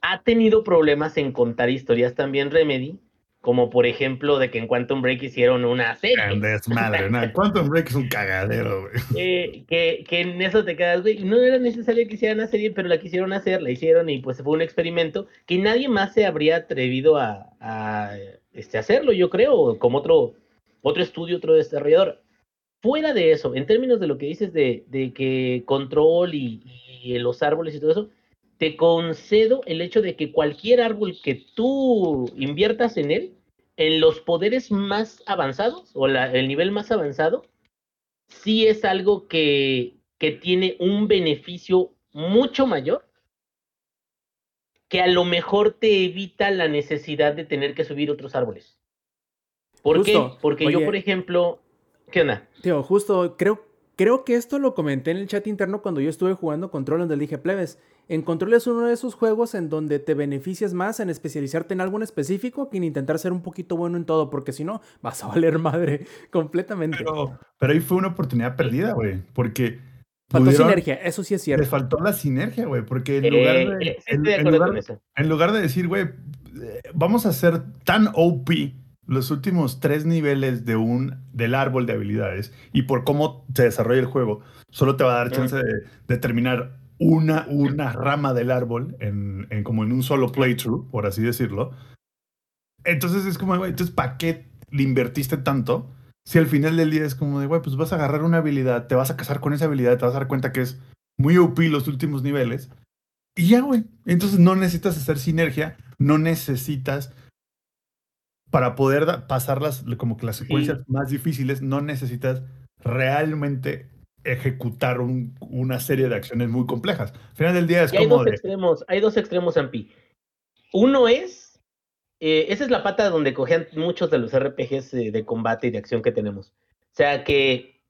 [SPEAKER 1] ha tenido problemas en contar historias también Remedy, como por ejemplo de que en Quantum Break hicieron una serie.
[SPEAKER 3] Ah, Desmadre, no. Quantum Break es un cagadero, güey.
[SPEAKER 1] Eh, que, que en eso te quedas, güey. No era necesario que hicieran la serie, pero la quisieron hacer, la hicieron y pues fue un experimento que nadie más se habría atrevido a, a, este, hacerlo, yo creo, como otro, otro estudio, otro desarrollador. Fuera de eso, en términos de lo que dices de, de que control y, y los árboles y todo eso, te concedo el hecho de que cualquier árbol que tú inviertas en él, en los poderes más avanzados o la- el nivel más avanzado, sí es algo que, que tiene un beneficio mucho mayor que a lo mejor te evita la necesidad de tener que subir otros árboles. ¿Por
[SPEAKER 2] Justo.
[SPEAKER 1] qué? Porque yo, por ejemplo, ¿qué onda?
[SPEAKER 2] Tío, justo creo, creo que esto lo comenté en el chat interno cuando yo estuve jugando Control, donde dije, plebes, en Control es uno de esos juegos en donde te beneficias más en especializarte en algo en específico que en intentar ser un poquito bueno en todo, porque si no, vas a valer madre completamente.
[SPEAKER 3] Pero, pero ahí fue una oportunidad perdida, güey. Porque.
[SPEAKER 2] Faltó
[SPEAKER 3] pudieron-
[SPEAKER 2] sinergia, eso sí es
[SPEAKER 3] Les
[SPEAKER 2] cierto.
[SPEAKER 3] faltó la sinergia, güey. Porque en
[SPEAKER 1] Eh,
[SPEAKER 3] lugar
[SPEAKER 1] eh,
[SPEAKER 3] de.
[SPEAKER 1] sí
[SPEAKER 3] en- lugar-. En de decir, güey, eh, vamos a hacer tan OP los últimos tres niveles de un, del árbol de habilidades y por cómo se desarrolla el juego, solo te va a dar chance de, de terminar una, una rama del árbol en, en como en un solo playthrough, por así decirlo. Entonces es como, güey, entonces ¿para qué le invertiste tanto? Si al final del día es como de, güey, pues vas a agarrar una habilidad, te vas a casar con esa habilidad, te vas a dar cuenta que es muy OP los últimos niveles y ya, güey. Entonces no necesitas hacer sinergia, no necesitas para poder pasar las como que las secuencias más difíciles, no necesitas realmente ejecutar un- una serie de acciones muy complejas. Al final del día es
[SPEAKER 1] Y hay
[SPEAKER 3] como
[SPEAKER 1] dos
[SPEAKER 3] de
[SPEAKER 1] extremos, hay dos extremos, Ampi. Uno es eh, esa es la pata donde cogían muchos de los RPGs eh, de combate y de acción que tenemos. O sea, que,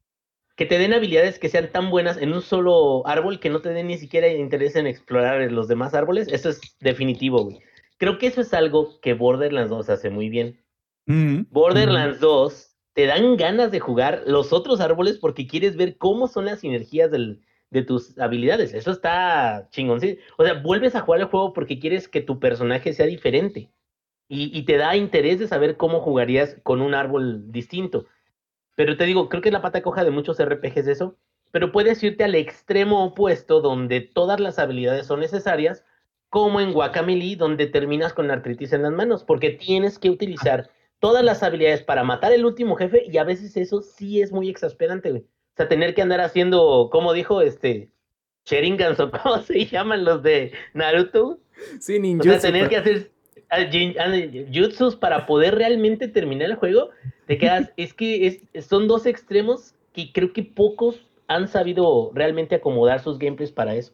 [SPEAKER 1] que te den habilidades que sean tan buenas en un solo árbol que no te den ni siquiera interés en explorar los demás árboles. Eso es definitivo, güey. Creo que eso es algo que Borderlands 2 hace muy bien.
[SPEAKER 3] Mm,
[SPEAKER 1] Borderlands 2 te dan ganas de jugar los otros árboles porque quieres ver cómo son las sinergias de tus habilidades. Eso está chingón. O sea, vuelves a jugar el juego porque quieres que tu personaje sea diferente. Y, y te da interés de saber cómo jugarías con un árbol distinto. Pero te digo, creo que es la pata coja de muchos RPGs eso. Pero puedes irte al extremo opuesto donde todas las habilidades son necesarias, como en Guacamole, donde terminas con artritis en las manos, porque tienes que utilizar todas las habilidades para matar el último jefe y a veces eso sí es muy exasperante, güey. O sea, tener que andar haciendo, como dijo este, Sharingans o cómo se llaman los de Naruto.
[SPEAKER 2] Sí,
[SPEAKER 1] O
[SPEAKER 2] ninjutsu.
[SPEAKER 1] sea, tener que hacer ah, ah, jutsus para poder realmente terminar el juego, te quedas, es que es, son dos extremos que creo que pocos han sabido realmente acomodar sus gameplays para eso.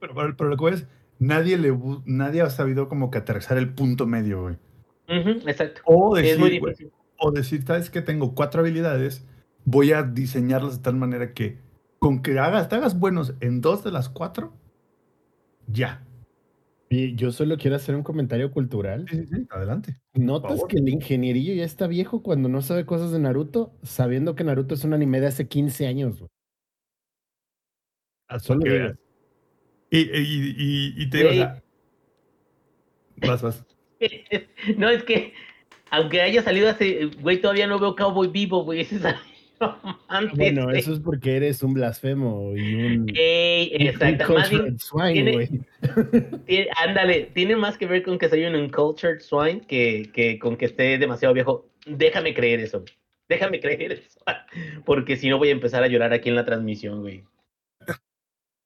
[SPEAKER 3] Pero, pero- pero lo que es, nadie, le, nadie ha sabido como que aterrizar el punto medio, güey.
[SPEAKER 1] Exacto.
[SPEAKER 3] O
[SPEAKER 1] es
[SPEAKER 3] decir,
[SPEAKER 1] muy
[SPEAKER 3] güey,
[SPEAKER 1] difícil.
[SPEAKER 3] o decir, sabes que tengo cuatro habilidades, voy a diseñarlas de tal manera que con que hagas, te hagas buenos en dos de las cuatro, ya.
[SPEAKER 7] Y yo solo quiero hacer un comentario cultural.
[SPEAKER 3] Sí, sí, sí, adelante.
[SPEAKER 7] ¿Notas que el ingenierillo ya está viejo cuando no sabe cosas de Naruto, sabiendo que Naruto es un anime de hace 15 años? güey?
[SPEAKER 3] Hasta
[SPEAKER 7] Solo
[SPEAKER 3] que
[SPEAKER 7] digo.
[SPEAKER 3] veas. Y, y, y, y te digo, o sea, vas, vas.
[SPEAKER 1] no, es que, aunque haya salido hace, güey, todavía no veo Cowboy Vivo, güey, ese salió antes.
[SPEAKER 7] Bueno, eso es porque eres un blasfemo y un,
[SPEAKER 1] Ey,
[SPEAKER 7] un
[SPEAKER 1] exacto. Más bien,
[SPEAKER 7] cultured swine,
[SPEAKER 1] tiene-
[SPEAKER 7] güey.
[SPEAKER 1] Tiene- ándale, tiene más que ver con que soy un uncultured swine que, que con que esté demasiado viejo. Déjame creer eso. Déjame creer eso. Porque si no voy a empezar a llorar aquí en la transmisión, güey.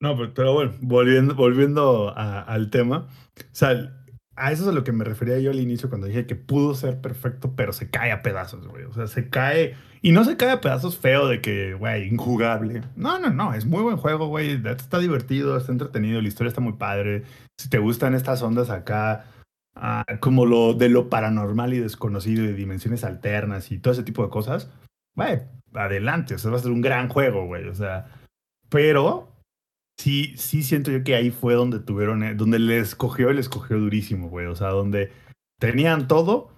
[SPEAKER 3] No, pero, pero bueno, volviendo, volviendo a- al tema. O sea, a eso es a lo que me refería yo al inicio cuando dije que pudo ser perfecto, pero se cae a pedazos, güey. O sea, se cae. Y no se cae a pedazos feo de que, güey, injugable. No, no, no. Es muy buen juego, güey. Está divertido, está entretenido, la historia está muy padre. Si te gustan estas ondas acá, ah, como lo de lo paranormal y desconocido y de dimensiones alternas y todo ese tipo de cosas, güey, adelante. O sea, va a ser un gran juego, güey. O sea, pero sí, sí siento yo que ahí fue donde tuvieron, eh, donde les cogió y les cogió durísimo, güey. O sea, donde tenían todo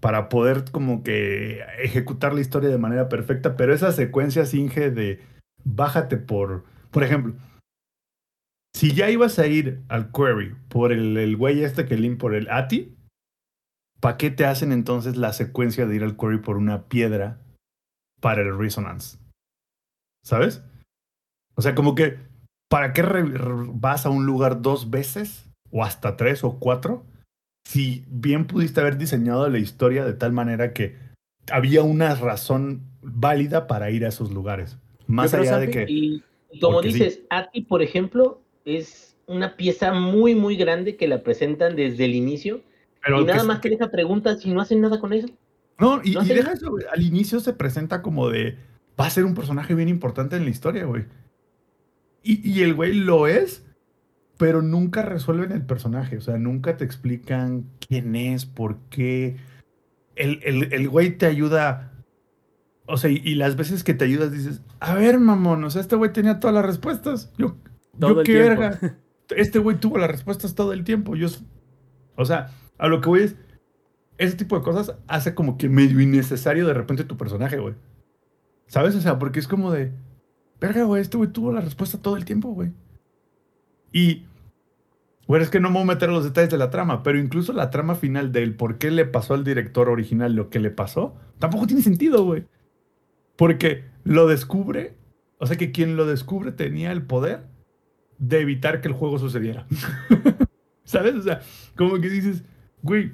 [SPEAKER 3] para poder como que ejecutar la historia de manera perfecta, pero esa secuencia Inge de bájate por, por ejemplo, si ya ibas a ir al query por el, el güey este que lim por el ATI, ¿para qué te hacen entonces la secuencia de ir al query por una piedra para el resonance? ¿Sabes? O sea, como que, ¿para qué vas a un lugar dos veces? O hasta tres o cuatro. Si bien pudiste haber diseñado la historia de tal manera que había una razón válida para ir a esos lugares. Más allá de que.
[SPEAKER 1] Y como
[SPEAKER 3] sí.
[SPEAKER 1] dices, Ati, por ejemplo, es una pieza muy, muy grande que la presentan desde el inicio.
[SPEAKER 3] Pero
[SPEAKER 1] y nada
[SPEAKER 3] que-
[SPEAKER 1] más que deja preguntas y no hacen nada con eso.
[SPEAKER 3] No, y,
[SPEAKER 1] no
[SPEAKER 3] y deja eso. Al inicio se presenta como de. Va a ser un personaje bien importante en la historia, güey. Y, y el güey lo es, pero nunca resuelven el personaje. O sea, nunca te explican quién es, por qué. El, el, el güey te ayuda. O sea, y, y las veces que te ayudas dices, a ver, mamón, o sea, este güey tenía todas las respuestas. Yo,
[SPEAKER 2] Todo
[SPEAKER 3] yo qué
[SPEAKER 2] tiempo.
[SPEAKER 3] verga. Este güey tuvo las respuestas todo el tiempo. Yo, o sea, a lo que voy es, ese tipo de cosas hace como que medio innecesario de repente tu personaje, güey. ¿Sabes? O sea, porque es como de, verga, güey, este güey tuvo la respuesta todo el tiempo, güey. Y, bueno, es que no me voy a meter los detalles de la trama, pero incluso la trama final del por qué le pasó al director original lo que le pasó, tampoco tiene sentido, güey. Porque lo descubre, o sea que quien lo descubre tenía el poder de evitar que el juego sucediera. ¿Sabes? O sea, como que dices, güey,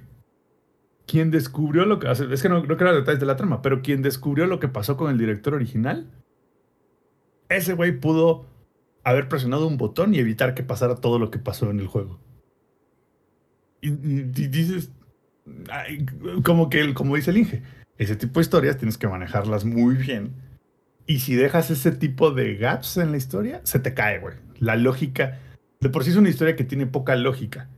[SPEAKER 3] quien descubrió lo que... Es que no, no quiero los detalles de la trama, pero quien descubrió lo que pasó con el director original, ese güey pudo haber presionado un botón y evitar que pasara todo lo que pasó en el juego. Y, y- dices, ay, como que, como dice el Inge, ese tipo de historias tienes que manejarlas muy bien. Y si dejas ese tipo de gaps en la historia, se te cae, güey. La lógica, de por sí es una historia que tiene poca lógica.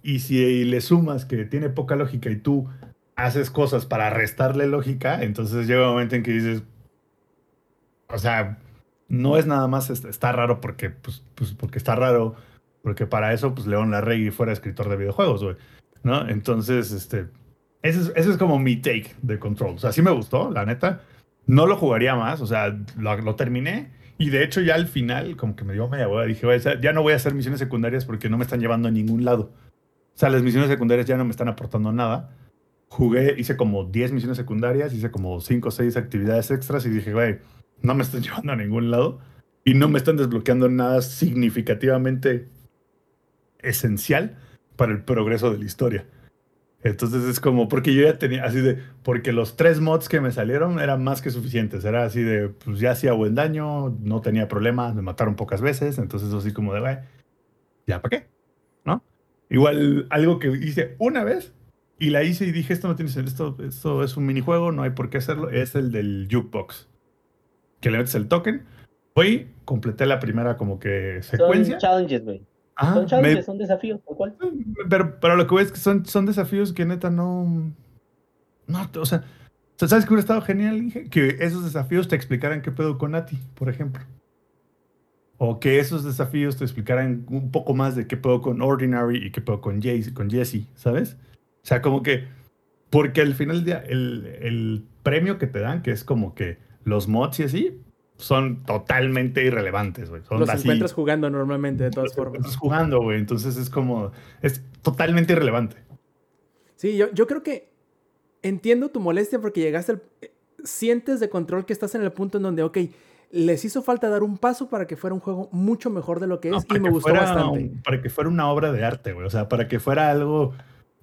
[SPEAKER 3] Y si le sumas que tiene poca lógica y tú haces cosas para restarle lógica, entonces llega un momento en que dices, o sea, no es nada más, est- está raro porque, pues, pues, porque está raro, porque para eso, pues León Larregui fuera escritor de videojuegos, güey, ¿no? Entonces, este, ese es, ese es como mi take de Control. O sea, sí me gustó, la neta. No lo jugaría más, o sea, lo, terminé y de hecho ya al final, como que me dio media hueá, dije, "Güey, o sea, ya no voy a hacer misiones secundarias porque no me están llevando a ningún lado. O sea, las misiones secundarias ya no me están aportando nada. Jugué, hice como 10 misiones secundarias, hice como 5 o 6 actividades extras y dije, güey, no me están llevando a ningún lado y no me están desbloqueando nada significativamente esencial para el progreso de la historia. Entonces es como, porque yo ya tenía así de, porque los tres mods que me salieron eran más que suficientes. Era así de, pues ya hacía buen daño, no tenía problemas, me mataron pocas veces. Entonces así como de, güey, ¿ya para qué? ¿No? Igual algo que hice una vez y la hice y dije, esto no tiene sentido, esto, esto es un minijuego, no hay por qué hacerlo, es el del jukebox. Que le metes el token. Hoy completé la primera como que
[SPEAKER 1] Son
[SPEAKER 3] secuencia.
[SPEAKER 1] challenges, güey.
[SPEAKER 3] Ajá,
[SPEAKER 1] Son
[SPEAKER 3] me-
[SPEAKER 1] challenges, son desafíos, cual.
[SPEAKER 3] pero, pero lo que voy es que son, son desafíos que neta no. No, o sea, ¿sabes que hubiera estado genial? Inge? Que esos desafíos te explicaran qué pedo con Nati, por ejemplo. O que esos desafíos te explicaran un poco más de qué pedo con Ordinary y qué pedo con, Jay- con Jesse, ¿sabes? O sea, como que. Porque al final del día, el, el premio que te dan, que es como que los mods y así, son totalmente irrelevantes, güey.
[SPEAKER 2] Los
[SPEAKER 3] así-
[SPEAKER 2] encuentras jugando normalmente, de todas
[SPEAKER 3] Estás
[SPEAKER 2] formas.
[SPEAKER 3] jugando, güey. Entonces es como. Es totalmente irrelevante.
[SPEAKER 2] Sí, yo, yo creo que entiendo tu molestia porque llegaste al... Sientes de control que estás en el punto en donde, ok, les hizo falta dar un paso para que fuera un juego mucho mejor de lo que es
[SPEAKER 3] No,
[SPEAKER 2] y me gustó
[SPEAKER 3] fuera
[SPEAKER 2] bastante.
[SPEAKER 3] para que fuera una obra de arte, güey. O sea, para que fuera algo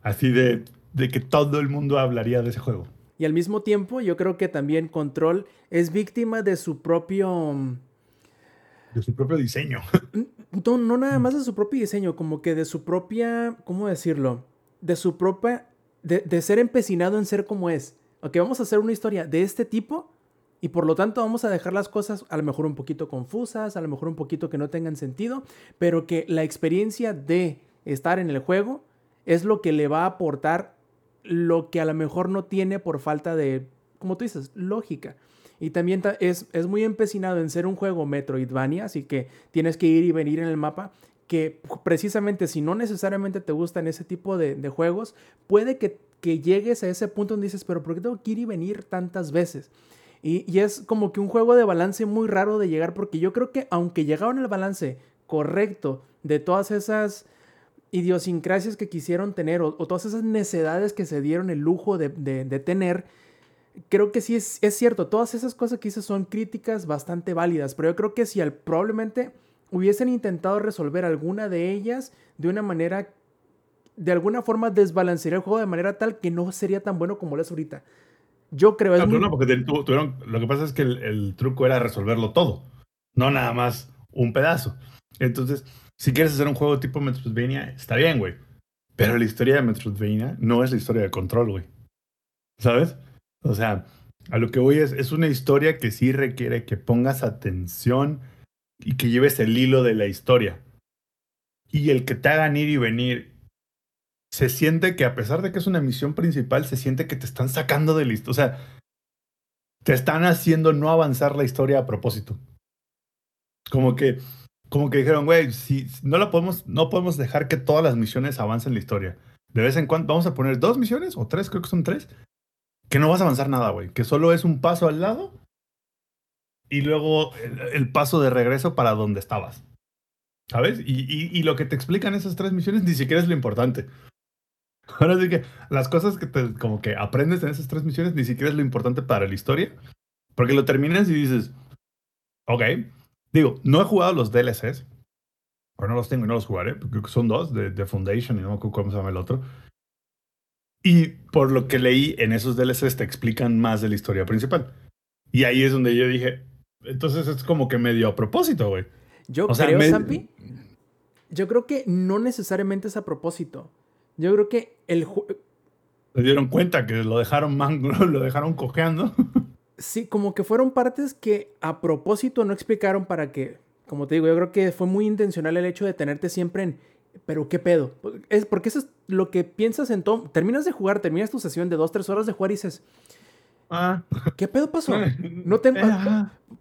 [SPEAKER 3] así de, de que todo el mundo hablaría de ese juego.
[SPEAKER 2] Y al mismo tiempo, yo creo que también Control es víctima de su propio... mm,
[SPEAKER 3] De su propio diseño.
[SPEAKER 2] No, no nada más de su propio diseño, como que de su propia, ¿cómo decirlo? De su propia, de, de ser empecinado en ser como es. Ok, vamos a hacer una historia de este tipo y por lo tanto vamos a dejar las cosas a lo mejor un poquito confusas, a lo mejor un poquito que no tengan sentido, pero que la experiencia de estar en el juego es lo que le va a aportar lo que a lo mejor no tiene por falta de, como tú dices, lógica. Y también ta- es, es muy empecinado en ser un juego Metroidvania, así que tienes que ir y venir en el mapa, que precisamente si no necesariamente te gustan ese tipo de, juegos, puede que, que llegues a ese punto donde dices, pero ¿por qué tengo que ir y venir tantas veces? Y, y es como que un juego de balance muy raro de llegar, porque yo creo que aunque llegaron el balance correcto de todas esas idiosincrasias que quisieron tener o, o todas esas necedades que se dieron el lujo de, de- de tener, creo que sí es, es cierto, todas esas cosas que hice son críticas bastante válidas, pero yo creo que si al, probablemente hubiesen intentado resolver alguna de ellas de una manera, de alguna forma desbalancearía el juego de manera tal que no sería tan bueno como lo es ahorita. Yo creo,
[SPEAKER 3] No, pero
[SPEAKER 2] muy-
[SPEAKER 3] no, porque te- tu- tuvieron, lo que pasa es que el, el truco era resolverlo todo, no nada más un pedazo. Entonces, si quieres hacer un juego tipo Metroidvania, está bien, güey. Pero la historia de Metroidvania no es la historia de Control, güey. ¿Sabes? O sea, a lo que voy es, es una historia que sí requiere que pongas atención y que lleves el hilo de la historia. Y el que te hagan ir y venir se siente que a pesar de que es una misión principal, se siente que te están sacando de la historia. O sea, te están haciendo no avanzar la historia a propósito. Como que, como que dijeron, güey, si no la podemos, no podemos dejar que todas las misiones avancen la historia. De vez en cuando vamos a poner dos misiones o tres, creo que son tres, que no vas a avanzar nada, güey. Que solo es un paso al lado y luego el, el paso de regreso para donde estabas. ¿Sabes? Y, y, y lo que te explican esas tres misiones ni siquiera es lo importante. Ahora sí que las cosas que te, como que aprendes en esas tres misiones ni siquiera es lo importante para la historia. Porque lo terminas y dices, ok. Digo, no he jugado los DLCs. O no los tengo y no los jugaré. Porque son dos, de, de Foundation y no me acuerdo cómo se llama el otro. Y por lo que leí en esos DLCs te explican más de la historia principal. Y ahí es donde yo dije, entonces es como que medio a propósito, güey.
[SPEAKER 2] Yo
[SPEAKER 3] O sea,
[SPEAKER 2] creo,
[SPEAKER 3] me-
[SPEAKER 2] Zampi, yo creo que no necesariamente es a propósito. Yo creo que el
[SPEAKER 3] Se dieron cuenta que lo dejaron mango, lo dejaron cojeando.
[SPEAKER 2] Sí, como que fueron partes que a propósito no explicaron para que, como te digo, yo creo que fue muy intencional el hecho de tenerte siempre en Pero qué pedo. Es porque eso es lo que piensas en todo. Terminas de jugar, terminas tu sesión de dos, tres horas de jugar y dices,
[SPEAKER 3] Ah,
[SPEAKER 2] ¿qué pedo pasó? No te.
[SPEAKER 3] Eh.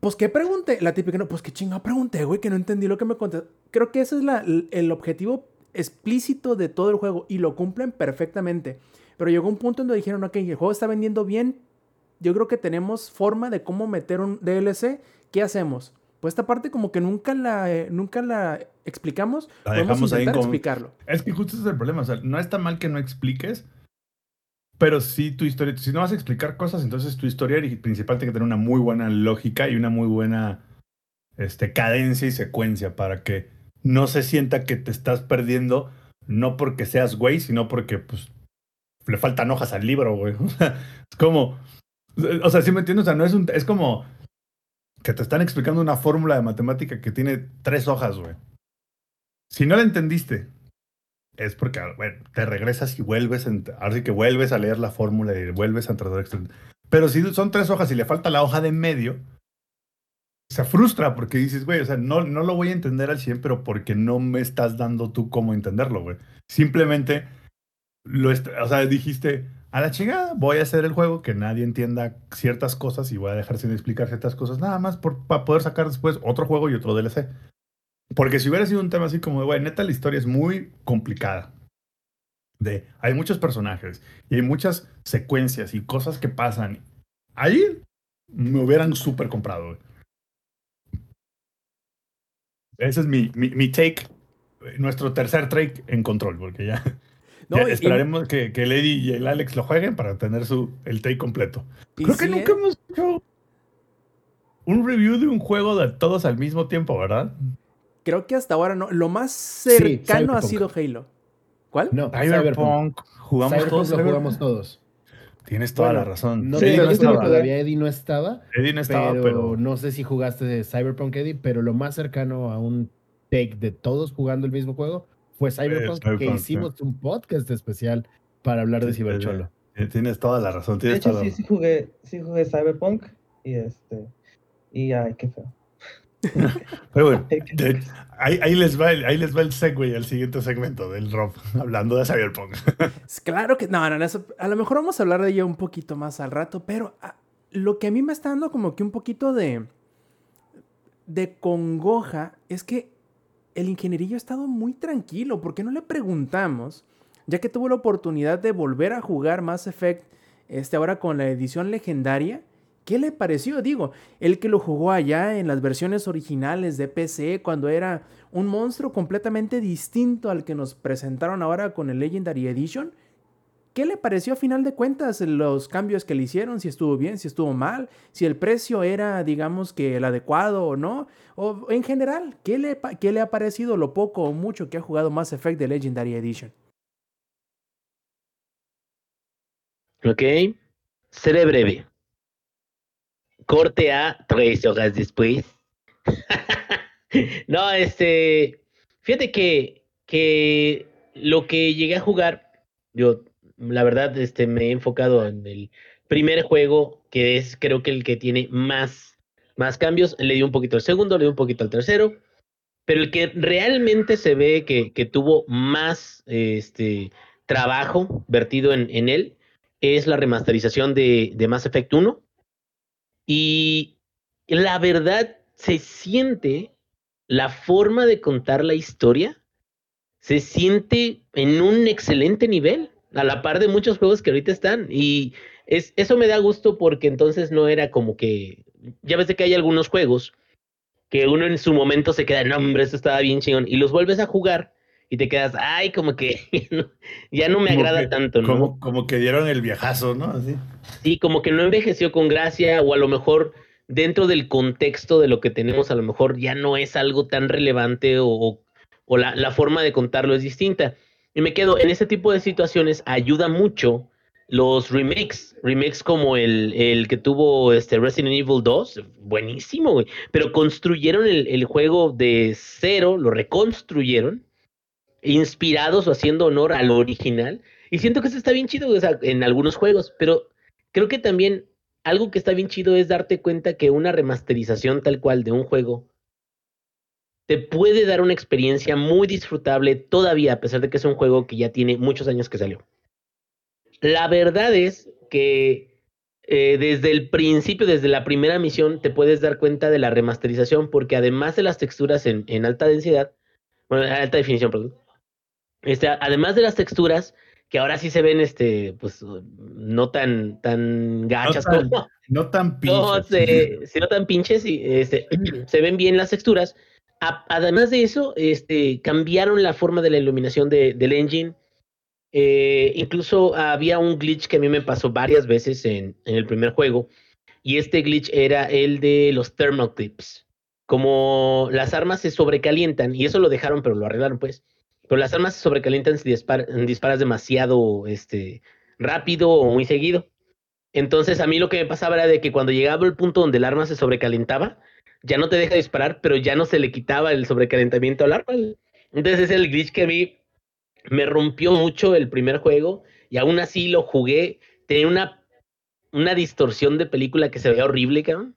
[SPEAKER 2] Pues qué pregunté. La típica, no, pues qué chingada pregunté, güey, que no entendí lo que me conté. Creo que ese es la- el objetivo explícito de todo el juego y lo cumplen perfectamente. Pero llegó un punto en donde dijeron, ok, el juego está vendiendo bien. Yo creo que tenemos forma de cómo meter un DLC. ¿Qué hacemos? Pues esta parte como que nunca la, eh, nunca la explicamos.
[SPEAKER 3] La dejamos ahí
[SPEAKER 2] intentar
[SPEAKER 3] como-
[SPEAKER 2] explicarlo.
[SPEAKER 3] Es que justo ese es el problema. O sea, no está mal que no expliques, pero sí tu historia. Si no vas a explicar cosas, entonces tu historia ori- principal tiene que tener una muy buena lógica y una muy buena este, cadencia y secuencia para que no se sienta que te estás perdiendo, no porque seas güey, sino porque pues le faltan hojas al libro, güey. O sea, es como. O sea, sí me entiendes. O sea, no es un. Es como que te están explicando una fórmula de matemática que tiene tres hojas, güey. Si no la entendiste, es porque, bueno, te regresas y vuelves, en- ahora sí que vuelves a leer la fórmula y vuelves a tratar de. Pero si son tres hojas y le falta la hoja de medio, se frustra porque dices, güey, o sea, no, no lo voy a entender al 100, pero porque no me estás dando tú cómo entenderlo, güey. Simplemente, lo o sea, dijiste, a la chingada, voy a hacer el juego que nadie entienda ciertas cosas y voy a dejar sin explicar ciertas cosas, nada más por, para poder sacar después otro juego y otro DLC. Porque si hubiera sido un tema así como de, güey, neta, la historia es muy complicada. De, hay muchos personajes y hay muchas secuencias y cosas que pasan. Ahí me hubieran súper comprado. Ese es mi, mi, mi take, nuestro tercer take en control, porque ya,
[SPEAKER 2] No,
[SPEAKER 3] ya
[SPEAKER 2] y-
[SPEAKER 3] esperaremos que, que el Eddie y el Alex lo jueguen para tener su, el take completo. Creo que
[SPEAKER 2] sí,
[SPEAKER 3] nunca
[SPEAKER 2] ¿eh?
[SPEAKER 3] hemos hecho un review de un juego de todos al mismo tiempo, ¿verdad?
[SPEAKER 2] Creo que hasta ahora no. Lo más cercano ha sido Halo. ¿Cuál?
[SPEAKER 7] No, Cyberpunk.
[SPEAKER 3] Jugamos
[SPEAKER 7] Cyberpunk
[SPEAKER 3] todos.
[SPEAKER 7] lo jugamos todos.
[SPEAKER 3] Tienes toda
[SPEAKER 7] Bueno,
[SPEAKER 3] la razón.
[SPEAKER 7] No
[SPEAKER 6] Sí,
[SPEAKER 3] no
[SPEAKER 6] mismo,
[SPEAKER 3] estaba.
[SPEAKER 7] todavía Eddie no estaba,
[SPEAKER 3] Eddie no estaba,
[SPEAKER 7] pero,
[SPEAKER 3] pero,
[SPEAKER 7] no sé si jugaste de Cyberpunk Eddie, pero lo más cercano a un take de todos jugando el mismo juego fue Cyberpunk, que hicimos un podcast especial para hablar de Cibercholo.
[SPEAKER 3] Tienes toda la razón.
[SPEAKER 6] De
[SPEAKER 3] Tienes
[SPEAKER 6] hecho,
[SPEAKER 3] toda la
[SPEAKER 6] sí, sí jugué, sí jugué Cyberpunk y este. Y ay, qué feo.
[SPEAKER 3] Pero bueno, de- ahí, ahí les va el, ahí les va el segue al siguiente segmento del Rob, hablando de Cyberpunk.
[SPEAKER 2] Es Claro que no, no, no, eso- a lo mejor vamos a hablar de ello un poquito más al rato, pero ah, lo que a mí me está dando como que un poquito de de congoja es que el ingenierillo ha estado muy tranquilo. ¿Por qué no le preguntamos, ya que tuvo la oportunidad de volver a jugar Mass Effect este ahora con la edición legendaria? ¿Qué le pareció? Digo, el que lo jugó allá en las versiones originales de PC cuando era un monstruo completamente distinto al que nos presentaron ahora con el Legendary Edition. ¿Qué le pareció a final de cuentas los cambios que le hicieron? Si estuvo bien, si estuvo mal, si el precio era, digamos que el adecuado o no. O en general, ¿qué le, qué le ha parecido lo poco o mucho que ha jugado Mass Effect de Legendary Edition?
[SPEAKER 1] Ok. Seré breve. Corte a tres horas después. no, este. Fíjate que, que lo que llegué a jugar, yo, la verdad, este, me he enfocado en el primer juego, que es creo que el que tiene más, más cambios. Le di un poquito al segundo, le di un poquito al tercero. Pero el que realmente se ve que, que tuvo más este, trabajo vertido en, en él es la remasterización de, de Mass Effect 1. Y la verdad se siente la forma de contar la historia, se siente en un excelente nivel, a la par de muchos juegos que ahorita están. Y es, eso me da gusto porque entonces no era como que, ya ves de que hay algunos juegos que uno en su momento se queda, no hombre, esto estaba bien chingón, y los vuelves a jugar y te quedas, ay, como que ya no me
[SPEAKER 3] Como
[SPEAKER 1] agrada
[SPEAKER 3] que-
[SPEAKER 1] tanto, ¿no?
[SPEAKER 3] Como, como que dieron el viajazo, ¿no? Así.
[SPEAKER 1] Sí, como que no envejeció con gracia o a lo mejor dentro del contexto de lo que tenemos a lo mejor ya no es algo tan relevante o, o- o la, la forma de contarlo es distinta. Y me quedo, en ese tipo de situaciones ayuda mucho los remakes, remakes como el, el que tuvo este Resident Evil 2, buenísimo, güey, pero construyeron el, el juego de cero, lo reconstruyeron, inspirados o haciendo honor al original. Y siento que eso está bien chido en algunos juegos, pero creo que también algo que está bien chido es darte cuenta que una remasterización tal cual de un juego te puede dar una experiencia muy disfrutable todavía, a pesar de que es un juego que ya tiene muchos años que salió. La verdad es que eh, desde el principio, desde la primera misión, te puedes dar cuenta de la remasterización, porque además de las texturas en, en alta densidad, bueno, en alta definición, perdón, este, además de las texturas, que ahora sí se ven, este, pues, no tan, tan gachas
[SPEAKER 3] no tan,
[SPEAKER 1] como,
[SPEAKER 3] no tan pinches.
[SPEAKER 1] no, se, sí, no tan pinches, y este, se ven bien las texturas. Además de eso, este, cambiaron la forma de la iluminación de- del engine. Eh, incluso había un glitch que a mí me pasó varias veces en, el primer juego. Y este glitch era el de los thermal clips. Como las armas se sobrecalientan, y eso lo dejaron, pero lo arreglaron, pues. Pero las armas se sobrecalientan si dispar- disparas demasiado este, rápido o muy seguido. Entonces a mí lo que me pasaba era de que cuando llegaba el punto donde el arma se sobrecalentaba, ya no te deja disparar, pero ya no se le quitaba el sobrecalentamiento al arma. Entonces es el glitch que a mí me rompió mucho el primer juego y aún así lo jugué. Tenía una, una distorsión de película que se veía horrible, cabrón.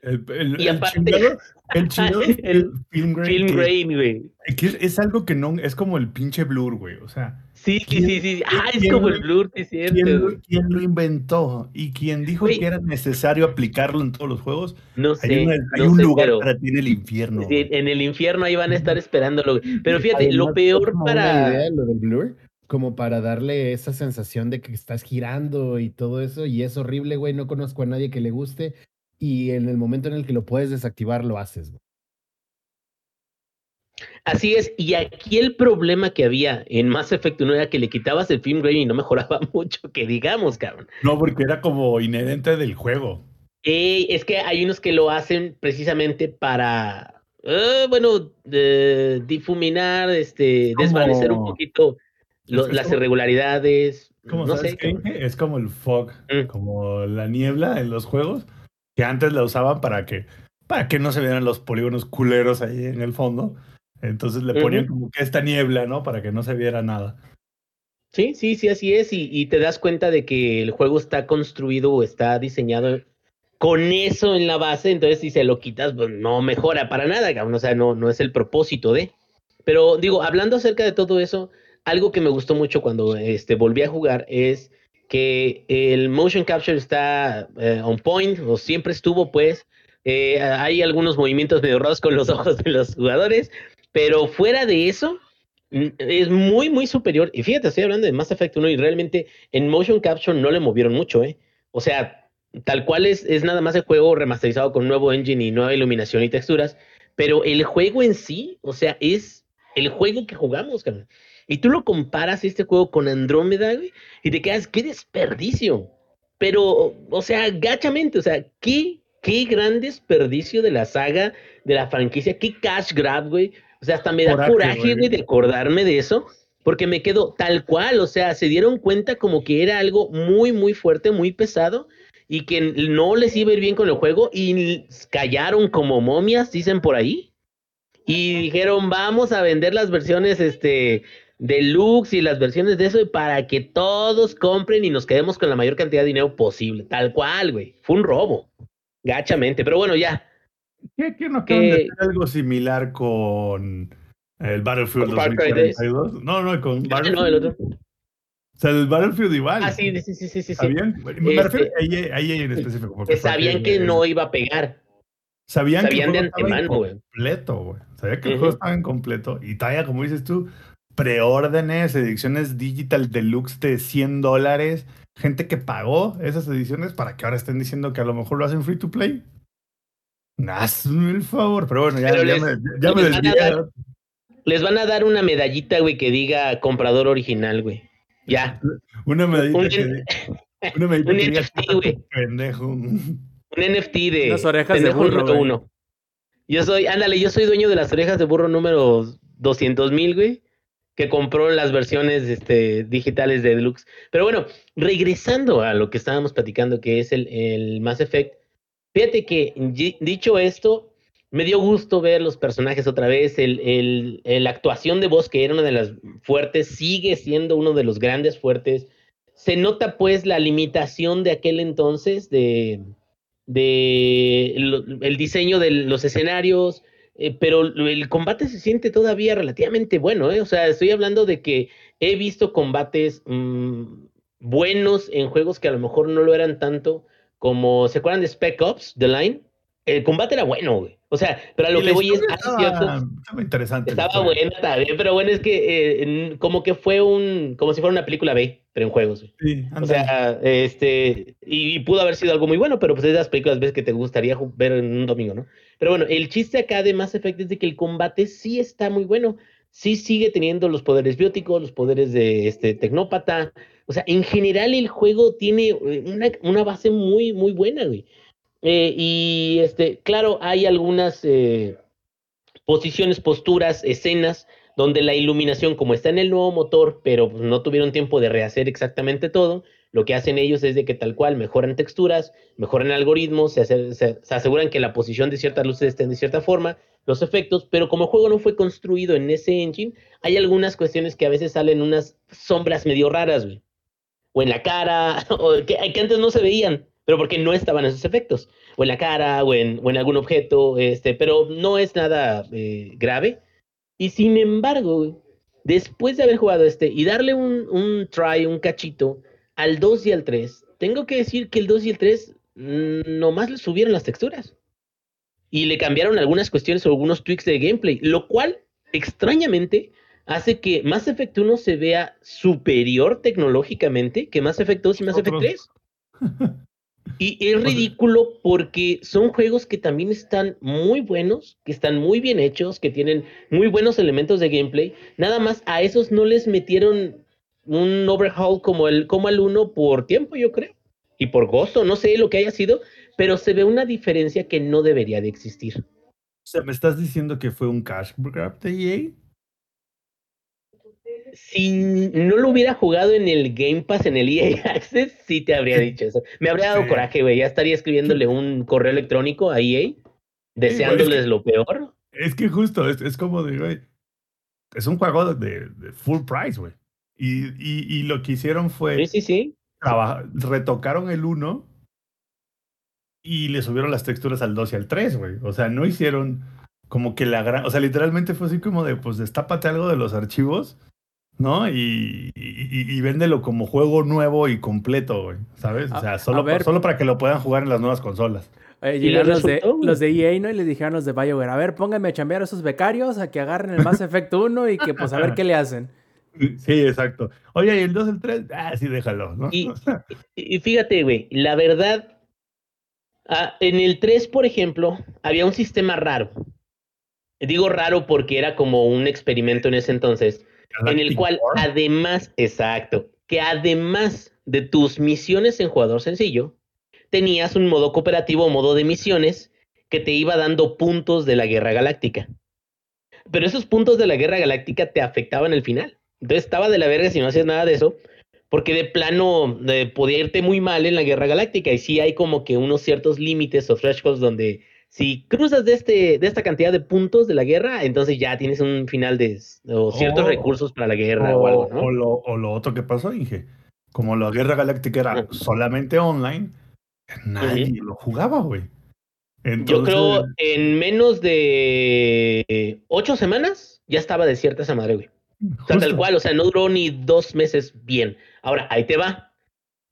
[SPEAKER 3] El, el,
[SPEAKER 1] Y
[SPEAKER 3] el
[SPEAKER 1] aparte-
[SPEAKER 3] chingado, el chingado
[SPEAKER 1] El
[SPEAKER 3] film grain,
[SPEAKER 1] Film
[SPEAKER 3] que-
[SPEAKER 1] grain, güey.
[SPEAKER 3] que es algo que no, es como el pinche blur, güey. O sea,
[SPEAKER 1] Sí, sí, sí, sí. Ah, es
[SPEAKER 3] quién
[SPEAKER 1] como el blur, es cierto.
[SPEAKER 3] ¿quién, lo- quién lo inventó? Y quien dijo que era necesario aplicarlo en todos los juegos,
[SPEAKER 1] No
[SPEAKER 3] hay,
[SPEAKER 1] sé,
[SPEAKER 3] una- hay
[SPEAKER 1] no
[SPEAKER 3] un
[SPEAKER 1] sé,
[SPEAKER 3] lugar
[SPEAKER 1] pero
[SPEAKER 3] para ti en el infierno.
[SPEAKER 1] sí, en el infierno ahí van a estar esperándolo. Pero fíjate, lo
[SPEAKER 7] Además,
[SPEAKER 1] peor
[SPEAKER 7] como Una
[SPEAKER 1] para...
[SPEAKER 7] idea, lo del blur, como para darle esa sensación de que estás girando y todo eso, y es horrible, güey. No conozco a nadie que le guste. Y en el momento en el que lo puedes desactivar, lo haces, güey.
[SPEAKER 1] Así es, y aquí el problema que había en Mass Effect 1 era que le quitabas el film grain y no mejoraba mucho, que digamos, cabrón.
[SPEAKER 3] No, porque era como inherente del juego.
[SPEAKER 1] Eh, es que hay unos que lo hacen precisamente para, eh, bueno, de- difuminar, este,
[SPEAKER 3] Como-
[SPEAKER 1] desvanecer un poquito lo- las
[SPEAKER 3] como-
[SPEAKER 1] irregularidades.
[SPEAKER 3] ¿Cómo
[SPEAKER 1] no sé.
[SPEAKER 3] qué? Es como el fog,
[SPEAKER 1] Mm.
[SPEAKER 3] como la niebla en los juegos, que antes la usaban para que, para que no se vieran los polígonos culeros ahí en el fondo. Entonces le ponían como que esta niebla, ¿no? Para que no se viera nada.
[SPEAKER 1] Sí, sí, sí, así es. Y, y te das cuenta de que el juego está construido o está diseñado con eso en la base. Entonces, si se lo quitas, pues no mejora para nada. O sea, no, no es el propósito de. Pero digo, hablando acerca de todo eso, algo que me gustó mucho cuando este, volví a jugar es que el motion capture está eh, on point, o siempre estuvo, pues. Eh, hay algunos movimientos medio raros con los ojos de los jugadores, pero fuera de eso, mm, es muy, muy superior. Y fíjate, estoy hablando de Mass Effect 1 y realmente en motion capture no le movieron mucho, ¿eh? O sea, tal cual es, es nada más el juego remasterizado con nuevo engine y nueva iluminación y texturas, pero el juego en sí, o sea, es el juego que jugamos, cabrón. Y tú lo comparas este juego con Andrómeda, güey, y te quedas, qué desperdicio. Pero, o sea, gachamente, o sea, qué, qué gran desperdicio de la saga, de la franquicia, qué cash grab, güey. O sea, hasta me da
[SPEAKER 3] Coraje,
[SPEAKER 1] coraje,
[SPEAKER 3] güey.
[SPEAKER 1] güey, de acordarme de eso, porque me quedo tal cual, o sea, se dieron cuenta como que era algo muy, muy fuerte, muy pesado, y que no les iba a ir bien con el juego, y callaron como momias, dicen por ahí, y dijeron, vamos a vender las versiones, este, deluxe y las versiones de eso para que todos compren y nos quedemos con la mayor cantidad de dinero posible, tal cual, güey, fue un robo, gachamente, pero bueno, ya,
[SPEAKER 3] ¿Qué, qué no acaban de
[SPEAKER 1] Que-
[SPEAKER 3] hacer algo similar con el Battlefield
[SPEAKER 1] Con Far Cry
[SPEAKER 3] 2042? No, no, con Battlefield.
[SPEAKER 1] no, el otro.
[SPEAKER 3] O sea, el Battlefield igual.
[SPEAKER 1] Ah, sí, sí, sí, sí, sí, sí.
[SPEAKER 3] ¿Sabían? Me
[SPEAKER 1] Este-
[SPEAKER 3] refiero a EA, a EA en específico. porque
[SPEAKER 1] sabían que no iba a pegar.
[SPEAKER 3] Sabían,
[SPEAKER 1] sabían
[SPEAKER 3] que
[SPEAKER 1] de
[SPEAKER 3] el juego estaba
[SPEAKER 1] antemano, güey.
[SPEAKER 3] incompleto, güey. Sabían que el
[SPEAKER 1] Ujú.
[SPEAKER 3] juego estaba incompleto. Y todavía, como dices tú, preórdenes, ediciones digital deluxe de 100 dólares. Gente que pagó esas ediciones para que ahora estén diciendo que a lo mejor lo hacen free to play. Hazme el favor. Pero bueno, ya,
[SPEAKER 1] Pero
[SPEAKER 3] ya
[SPEAKER 1] les-
[SPEAKER 3] me, ya me
[SPEAKER 1] les van a dar- Les van a dar una medallita, güey, que diga comprador original, güey. Ya.
[SPEAKER 3] Una medita
[SPEAKER 1] Un-
[SPEAKER 3] que, una medita
[SPEAKER 1] un
[SPEAKER 3] que
[SPEAKER 1] NFT, güey.
[SPEAKER 3] pendejo.
[SPEAKER 1] Un NFT de
[SPEAKER 2] Unas orejas de
[SPEAKER 1] pendejo
[SPEAKER 2] burro, güey.
[SPEAKER 1] uno. Yo soy, ándale, yo soy dueño de las orejas de burro número 200 mil, güey, que compró las versiones este, digitales de Deluxe. Pero bueno, regresando a lo que estábamos platicando, que es el, el Mass Effect, fíjate que di- dicho esto, me dio gusto ver los personajes otra vez, el, el, el- la actuación de voz, que era una de las fuertes, sigue siendo uno de los grandes fuertes. Se nota pues la limitación de aquel entonces de, el diseño de los escenarios, eh, pero el combate se siente todavía relativamente bueno, ¿eh? O sea, estoy hablando de que he visto combates mm, buenos en juegos que a lo mejor no lo eran tanto, como, ¿se acuerdan de Spec Ops, The Line? El combate era bueno, güey. O sea, pero a lo que voy es,
[SPEAKER 3] estaba-
[SPEAKER 1] ciertos-
[SPEAKER 3] estaba interesante.
[SPEAKER 1] estaba buena también, pero bueno, es que eh, como que fue un, como si fuera una película B, pero en juegos, güey.
[SPEAKER 3] Sí,
[SPEAKER 1] O sea, este, y, y pudo haber sido algo muy bueno, pero pues es de las películas ves que te gustaría ver en un domingo, ¿no? Pero bueno, el chiste acá de Mass Effect es de que el combate sí está muy bueno, sí sigue teniendo los poderes bióticos, los poderes de este tecnópata, o sea, en general el juego tiene eh, una, una base muy, muy buena, güey. Eh, y este, claro, hay algunas eh, posiciones, posturas, escenas donde la iluminación, como está en el nuevo motor, pero no tuvieron tiempo de rehacer exactamente todo, lo que hacen ellos es de que tal cual mejoran texturas, mejoran algoritmos, se, se- se aseguran que la posición de ciertas luces estén de cierta forma, los efectos, pero como el juego no fue construido en ese engine, hay algunas cuestiones que a veces salen unas sombras medio raras, güey. O en la cara, o que, que antes no se veían, pero porque no estaban esos efectos. O en la cara, o en, o en algún objeto, este, pero no es nada eh, grave. Y sin embargo, después de haber jugado este y darle un, un try, un cachito al 2 y al 3, tengo que decir que el 2 y el 3 mm, nomás le subieron las texturas. Y le cambiaron algunas cuestiones o algunos tweaks de gameplay, lo cual, extrañamente, hace que Mass Effect 1 se vea superior tecnológicamente que Mass Effect 2 y Mass Effect
[SPEAKER 3] Otros.
[SPEAKER 1] 3. Y es ridículo porque son juegos que también están muy buenos, que están muy bien hechos, que tienen muy buenos elementos de gameplay. Nada más a esos no les metieron un overhaul como el como al 1 por tiempo, yo creo. Y por gusto, no sé lo que haya sido, pero se ve una diferencia que no debería de existir.
[SPEAKER 3] O sea, ¿me estás diciendo que fue un cash grab de EA?
[SPEAKER 1] Si no lo hubiera jugado en el Game Pass, en el EA Access, sí te habría dicho eso. Me habría dado
[SPEAKER 3] Sí.
[SPEAKER 1] coraje, güey. Ya estaría escribiéndole un correo electrónico a EA, deseándoles lo peor.
[SPEAKER 3] Es que justo, es, es como de, güey, es un juego de, de full price, güey. Y, y, y lo que hicieron fue,
[SPEAKER 1] Sí, sí, sí.
[SPEAKER 3] retocaron el 1 y le subieron las texturas al 2 y al 3, güey. O sea, no hicieron como que la gran, o sea, literalmente fue así como de, pues destápate algo de los archivos, ¿no? Y, y, y- véndelo como juego nuevo y completo, güey, ¿sabes? O sea, solo,
[SPEAKER 2] ver.
[SPEAKER 3] solo para que lo puedan jugar en las nuevas consolas.
[SPEAKER 2] Eh,
[SPEAKER 1] Y
[SPEAKER 2] llegaron los de, los de EA, ¿no? Y le dijeron a los de BioWare, a ver, pónganme a chambear a esos becarios a que agarren el Mass Effect 1 y que pues a ver qué le hacen.
[SPEAKER 3] Sí, exacto. Oye, ¿y el 2 y el 3? Ah, sí, déjalo, ¿no?
[SPEAKER 1] Y- Y fíjate, güey, la verdad, ah, en el 3, por ejemplo, había un sistema raro. Digo raro porque era como un experimento en ese entonces, en el cual además, exacto, que además de tus misiones en jugador sencillo, tenías un modo cooperativo o modo de misiones que te iba dando puntos de la guerra galáctica. Pero esos puntos de la guerra galáctica te afectaban al final. Entonces estaba de la verga si no hacías nada de eso, porque de plano eh, podía irte muy mal en la guerra galáctica. Y sí hay como que unos ciertos límites o thresholds donde si cruzas de, este, de esta cantidad de puntos de la guerra, entonces ya tienes un final de o ciertos
[SPEAKER 3] Oh.
[SPEAKER 1] recursos para la guerra o, algo, ¿no?
[SPEAKER 3] o lo, o lo otro que pasó, Inge. Como la guerra galáctica era solamente online, nadie lo jugaba, güey.
[SPEAKER 1] Yo creo en menos de ocho semanas ya estaba desierta esa madre, güey. O sea, tal cual, o sea, no duró ni dos meses bien. Ahora, ahí te va.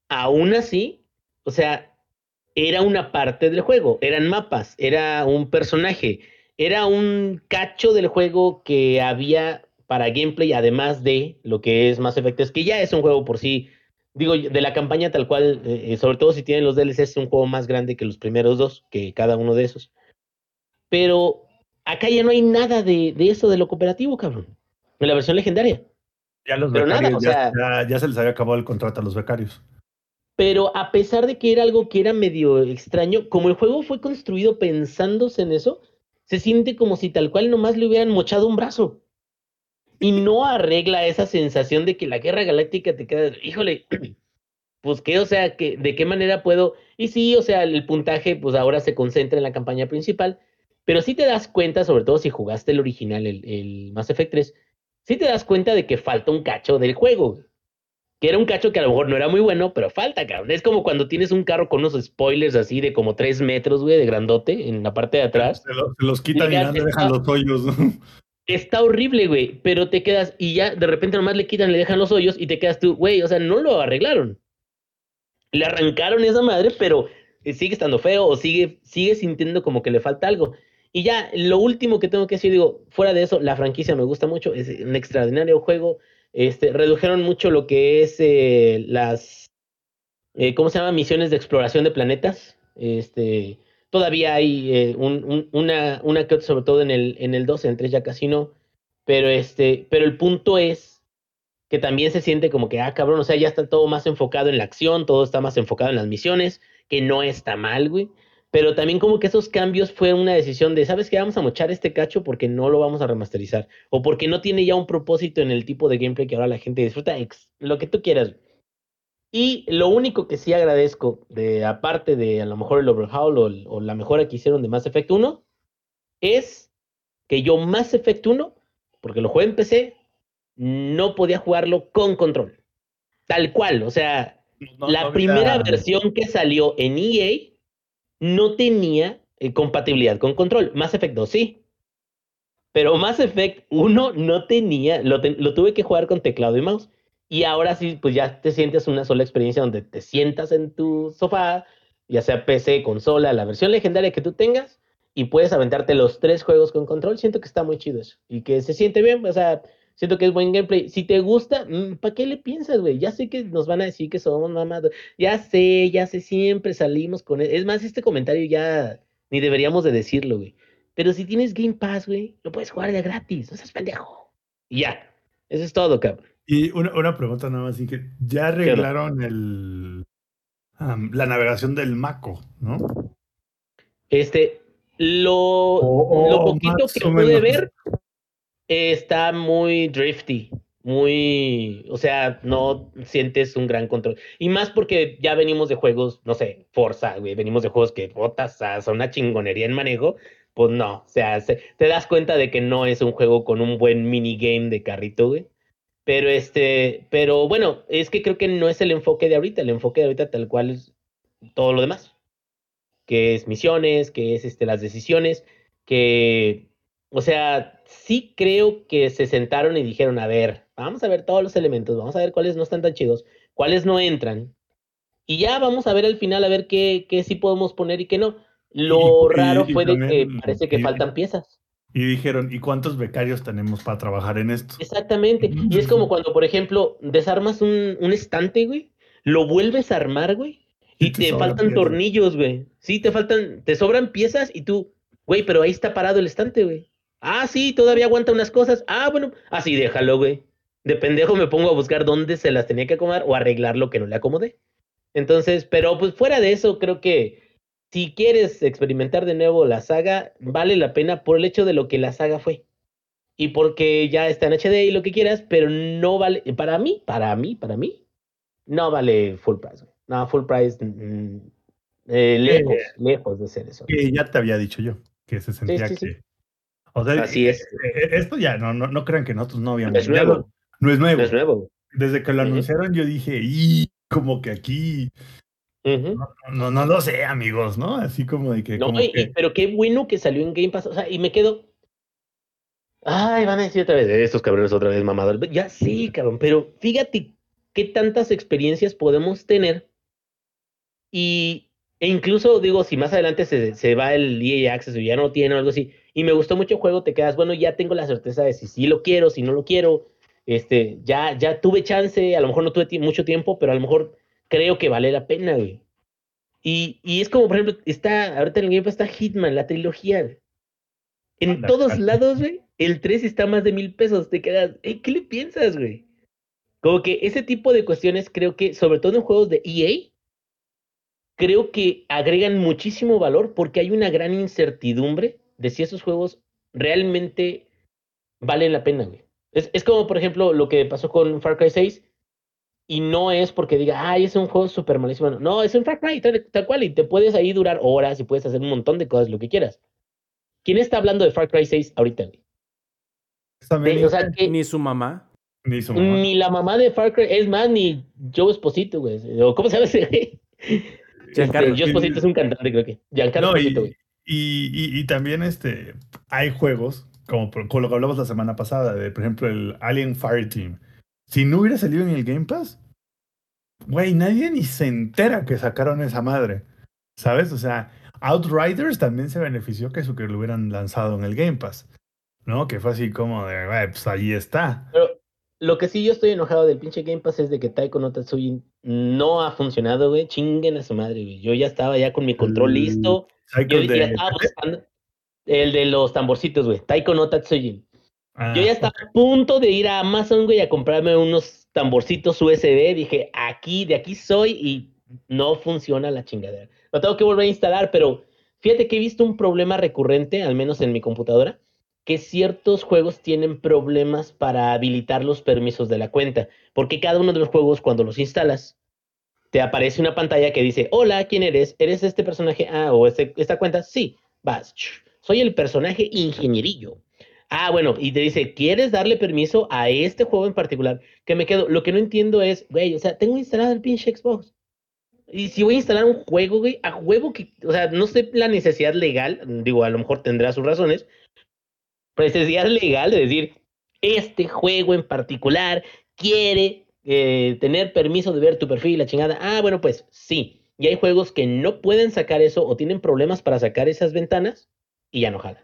[SPEAKER 1] Aún así, o sea, era una parte del juego, eran mapas, era un personaje, era un cacho del juego que había para gameplay, además de lo que es Mass Effect, es que ya es un juego por sí, digo, de la campaña tal cual, eh, sobre todo si tienen los DLCs, es un juego más grande que los primeros dos, que cada uno de esos. Pero acá ya no hay nada de, de eso de lo cooperativo, cabrón. En la versión legendaria.
[SPEAKER 3] ya los
[SPEAKER 1] pero nada,
[SPEAKER 3] becarios,
[SPEAKER 1] o
[SPEAKER 3] ya,
[SPEAKER 1] sea-
[SPEAKER 3] ya- ya se les había acabado el contrato a los becarios.
[SPEAKER 1] Pero a pesar de que era algo que era medio extraño, como el juego fue construido pensándose en eso, se siente como si tal cual nomás le hubieran mochado un brazo. Y no arregla esa sensación de que la guerra galáctica te queda, híjole, pues qué, o sea, que, de qué manera puedo. Y sí, o sea, el puntaje, pues ahora se concentra en la campaña principal, pero sí te das cuenta, sobre todo si jugaste el original, el, el Mass Effect 3, sí te das cuenta de que falta un cacho del juego. Que era un cacho que a lo mejor no era muy bueno, pero falta, cabrón. Es como cuando tienes un carro con unos spoilers así de como tres metros, güey, de grandote en la parte de atrás.
[SPEAKER 3] Se, lo- se los quitan y nada, le
[SPEAKER 1] está-
[SPEAKER 3] dejan los hoyos.
[SPEAKER 1] Está horrible, güey, pero te quedas y ya de repente nomás le quitan, le dejan los hoyos y te quedas tú, güey, o sea, no lo arreglaron. Le arrancaron esa madre, pero sigue estando feo o sigue, sigue sintiendo como que le falta algo. Y ya, lo último que tengo que decir, digo, fuera de eso, la franquicia me gusta mucho, es un extraordinario juego. Este, redujeron mucho lo que es eh, las, eh, ¿cómo se llama? Misiones de exploración de planetas. Este, todavía hay eh, un- un- una, una que otra, sobre todo en el, en el 2, en el 3 ya casi no. Pero, este, pero el punto es que también se siente como que, ah, cabrón, o sea, ya está todo más enfocado en la acción, todo está más enfocado en las misiones, que no está mal, güey. Pero también como que esos cambios fue una decisión de, ¿sabes qué? Vamos a mochar este cacho porque no lo vamos a remasterizar. O porque no tiene ya un propósito en el tipo de gameplay que ahora la gente disfruta. lo que tú quieras. Y lo único que sí agradezco, de aparte de a lo mejor el overhaul o, o la mejora que hicieron de Mass Effect 1, es que yo Mass Effect 1, porque lo jugué en PC, no podía jugarlo con control. Tal cual, o sea,
[SPEAKER 3] No-
[SPEAKER 1] la
[SPEAKER 3] no
[SPEAKER 1] primera versión que salió en EA no tenía eh, compatibilidad con control. Mass Effect 2 sí. Pero Mass Effect 1 no tenía, lo, lo tuve que jugar con teclado y mouse. Y ahora sí, pues ya te sientes una sola experiencia donde te sientas en tu sofá, ya sea PC, consola, la versión legendaria que tú tengas, y puedes aventarte los tres juegos con control. Siento que está muy chido eso. Y que se siente bien, o sea, siento que es buen gameplay. Si te gusta, ¿para qué le piensas, güey? Ya sé que nos van a decir que somos mamados. Ya sé, ya sé, siempre salimos con... Es más, este comentario ya ni deberíamos de decirlo, güey. Pero si tienes Game Pass, güey, lo puedes jugar de gratis. No seas pendejo. Y ya. Eso es todo, cabrón.
[SPEAKER 3] Y una, una pregunta nada más, que ya arreglaron el la navegación del Maco, ¿no?
[SPEAKER 1] Este, lo, lo poquito que pude ver está muy drifty, muy, o sea, no sientes un gran control. Y más porque ya venimos de juegos, no sé, Forza, güey, venimos de juegos que botas, son una chingonería en manejo. Pues no, o sea, se- te das cuenta de que no es un juego con un buen minigame de carrito, güey. Pero este, pero bueno, es que creo que no es el enfoque de ahorita, el enfoque de ahorita tal cual es todo lo demás que es misiones, que es este, las decisiones, que, o sea, sí creo que se sentaron y dijeron, a ver, vamos a ver todos los elementos, vamos a ver cuáles no están tan chidos, cuáles no entran, y ya vamos a ver al final a ver qué, qué sí podemos poner y qué no. Lo
[SPEAKER 3] Y-
[SPEAKER 1] raro
[SPEAKER 3] y
[SPEAKER 1] fue de que parece que faltan piezas.
[SPEAKER 3] Y dijeron, ¿y cuántos becarios tenemos para trabajar en esto?
[SPEAKER 1] Exactamente. Y es como cuando, por ejemplo, desarmas un, un estante, güey, lo vuelves a armar, güey,
[SPEAKER 3] Y te
[SPEAKER 1] faltan
[SPEAKER 3] piezas.
[SPEAKER 1] tornillos, güey. Sí, te faltan, te sobran piezas y tú, güey, pero ahí está parado el estante, güey. Ah, sí, todavía aguanta unas cosas. Ah, bueno, así déjalo, güey. De pendejo me pongo a buscar dónde se las tenía que acomodar o arreglar lo que no le acomodé. Entonces, pero pues fuera de eso, creo que si quieres experimentar de nuevo la saga, vale la pena por el hecho de lo que la saga fue. Y porque ya está en HD y lo que quieras, pero no vale, para mí, para mí, para mí, no vale full price. güey. No, full price, mm, eh, lejos, lejos de ser eso.
[SPEAKER 3] Que ya te había dicho yo, que se sentía
[SPEAKER 1] sí, sí.
[SPEAKER 3] que... O sea,
[SPEAKER 1] Así es.
[SPEAKER 3] eh, eh, Esto ya, no, no, no crean que nosotros no habíamos...
[SPEAKER 1] Es
[SPEAKER 3] ya
[SPEAKER 1] nuevo.
[SPEAKER 3] lo- no es nuevo.
[SPEAKER 1] No es nuevo.
[SPEAKER 3] Desde que lo anunciaron yo dije, y como que aquí... No, no, no lo sé, amigos, ¿no? Así como de que...
[SPEAKER 1] No,
[SPEAKER 3] como
[SPEAKER 1] y- y-
[SPEAKER 3] que-
[SPEAKER 1] pero qué bueno que salió en Game Pass. O sea, y me quedo. Ay, van a decir otra vez, estos cabrones otra vez mamadores. Ya sí, cabrón, pero fíjate qué tantas experiencias podemos tener. Y, e incluso, digo, si más adelante se, se va el EA Access o ya no lo tiene o algo así, y me gustó mucho el juego, te quedas, bueno, ya tengo la certeza de si sí lo quiero, si no lo quiero. Este, ya, ya tuve chance, a lo mejor no tuve mucho tiempo, pero a lo mejor creo que vale la pena, güey. Y, y es como, por ejemplo, está, ahorita en el Game Pass está Hitman, la trilogía. En
[SPEAKER 3] Anda,
[SPEAKER 1] todos lados, güey, el 3 está más de mil pesos. Te quedas, "Ey, ¿qué le piensas, güey? Como que ese tipo de cuestiones creo que, sobre todo en juegos de EA, creo que agregan muchísimo valor porque hay una gran incertidumbre de si esos juegos realmente valen la pena, güey. Es, es como, por ejemplo, lo que pasó con Far Cry 6. Y no es porque diga, ay, es un juego súper malísimo. No, No, es un Far Cry, tal, tal cual. Y te puedes ahí durar horas y puedes hacer un montón de cosas, lo que quieras. ¿Quién está hablando de Far Cry 6 ahorita, güey?
[SPEAKER 3] También
[SPEAKER 1] De- o sea, que-
[SPEAKER 2] Ni su mamá.
[SPEAKER 3] Ni su mamá.
[SPEAKER 1] Ni la mamá de Far Cry, es más, ni Joe Esposito, güey. ¿Cómo se llama ese güey?
[SPEAKER 2] Giancarlo.
[SPEAKER 1] Este, es un cantante, creo que. Giancarlo
[SPEAKER 3] No,
[SPEAKER 1] Esposito,
[SPEAKER 3] y, y, y- y también este, hay juegos, como por- con lo que hablamos la semana pasada, de por ejemplo el Alien Fireteam. Si no hubiera salido en el Game Pass, güey, nadie ni se entera que sacaron esa madre. ¿Sabes? O sea, Outriders también se benefició que eso que lo hubieran lanzado en el Game Pass. ¿No? Que fue así como de, güey, pues ahí está.
[SPEAKER 1] Pero lo que sí yo estoy enojado del pinche Game Pass es de que Taiko no Tatsujin no ha funcionado, güey. Chinguen a su madre, güey. Yo ya estaba ya con mi control
[SPEAKER 3] El
[SPEAKER 1] listo.
[SPEAKER 3] Psycho
[SPEAKER 1] Yo ya
[SPEAKER 3] de-
[SPEAKER 1] estaba buscando el de los tamborcitos, güey. Taiko no Tatsujin.
[SPEAKER 3] Ah,
[SPEAKER 1] Yo ya estaba a punto de ir a Amazon, güey, a comprarme unos tamborcitos USB. Dije, aquí, de aquí soy y no funciona la chingadera. Lo tengo que volver a instalar, pero fíjate que he visto un problema recurrente, al menos en mi computadora, que ciertos juegos tienen problemas para habilitar los permisos de la cuenta. Porque cada uno de los juegos, cuando los instalas, te aparece una pantalla que dice, hola, ¿quién eres? ¿Eres este personaje? Ah, o este- esta cuenta. Sí, vas. Soy el personaje ingenierillo. Ah, bueno, y te dice, ¿quieres darle permiso a este juego en particular? Que me quedo, lo que no entiendo es, güey, o sea, tengo instalado el pinche Xbox. Y si voy a instalar un juego, güey, a juego que, o sea, no sé la necesidad legal, digo, a lo mejor tendrá sus razones, necesidad legal de decir, este juego en particular quiere eh, tener permiso de ver tu perfil, la chingada. Ah, bueno, pues sí. Y hay juegos que no pueden sacar eso o tienen problemas para sacar esas ventanas y ya no jalan.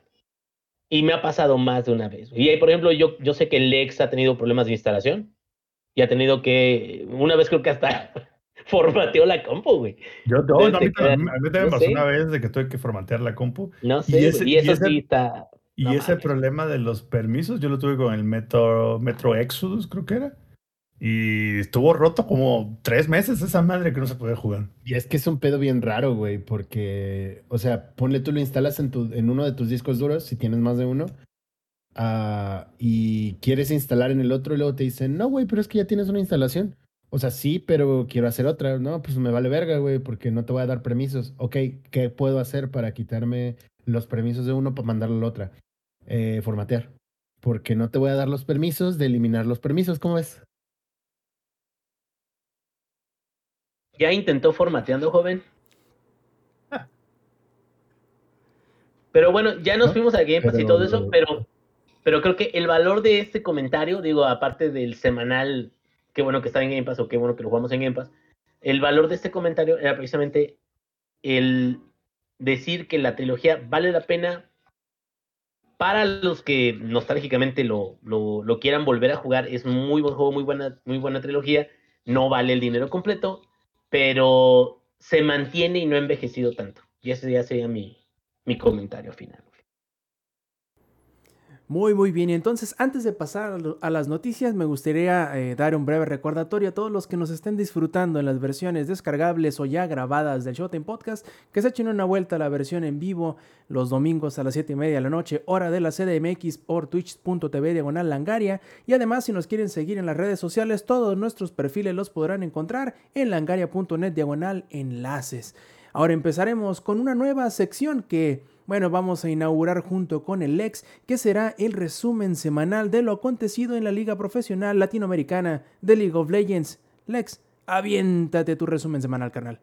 [SPEAKER 1] Y me ha pasado más de una vez. Y ahí, por ejemplo, yo, yo sé que Lex ha tenido problemas de instalación y ha tenido que, una vez creo que hasta formateó la compu, güey.
[SPEAKER 3] Yo, no, no, a mí, también- a mí también
[SPEAKER 1] no
[SPEAKER 3] me pasó
[SPEAKER 1] sé.
[SPEAKER 3] una vez de que tuve que formatear la compu.
[SPEAKER 1] No
[SPEAKER 3] Y
[SPEAKER 1] sé, güey,
[SPEAKER 3] ese-
[SPEAKER 1] y,
[SPEAKER 3] y
[SPEAKER 1] eso
[SPEAKER 3] ese-
[SPEAKER 1] sí está...
[SPEAKER 3] Y
[SPEAKER 1] No
[SPEAKER 3] ese problema de los permisos, yo lo tuve con el Metro, Metro Exodus, creo que era. Y estuvo roto como tres meses esa madre que no se podía jugar.
[SPEAKER 7] Y es que es un pedo bien raro, güey, porque, o sea, ponle tú lo instalas en, tu, en uno de tus discos duros, si tienes más de uno, ah, y quieres instalar en el otro y luego te dicen, no, güey, pero es que ya tienes una instalación. O sea, sí, pero quiero hacer otra. No, pues me vale verga, güey, porque no te voy a dar permisos. Ok, ¿qué puedo hacer para quitarme los permisos de uno para mandarlo a la otra? Eh, formatear. Porque no te voy a dar los permisos de eliminar los permisos, ¿cómo ves?
[SPEAKER 1] ¿Ya intentó formateando, joven? Pero bueno, ya nos
[SPEAKER 7] No,
[SPEAKER 1] fuimos a Game Pass y todo eso, pero, pero creo que el valor de este comentario, digo, aparte del semanal, qué bueno que está en Game Pass o qué bueno que lo jugamos en Game Pass, el valor de este comentario era precisamente el decir que la trilogía vale la pena para los que nostálgicamente lo, lo, lo quieran volver a jugar. Es muy buen juego, muy buena, muy buena trilogía. No vale el dinero completo, pero se mantiene y no ha envejecido tanto. Y ese ya sería mi, mi comentario final.
[SPEAKER 2] Muy, muy bien. Y entonces, antes de pasar a las noticias, me gustaría eh, dar un breve recordatorio a todos los que nos estén disfrutando en las versiones descargables o ya grabadas del Showtime Podcast, que se echen una vuelta a la versión en vivo los domingos a las 7 y media de la noche, hora de la CDMX por twitch.tv diagonal langaria. Y además, si nos quieren seguir en las redes sociales, todos nuestros perfiles los podrán encontrar en langaria.net diagonal enlaces. Ahora empezaremos con una nueva sección que, bueno, vamos a inaugurar junto con el Lex, que será el resumen semanal de lo acontecido en la Liga Profesional Latinoamericana de League of Legends. Lex, aviéntate tu resumen semanal, carnal.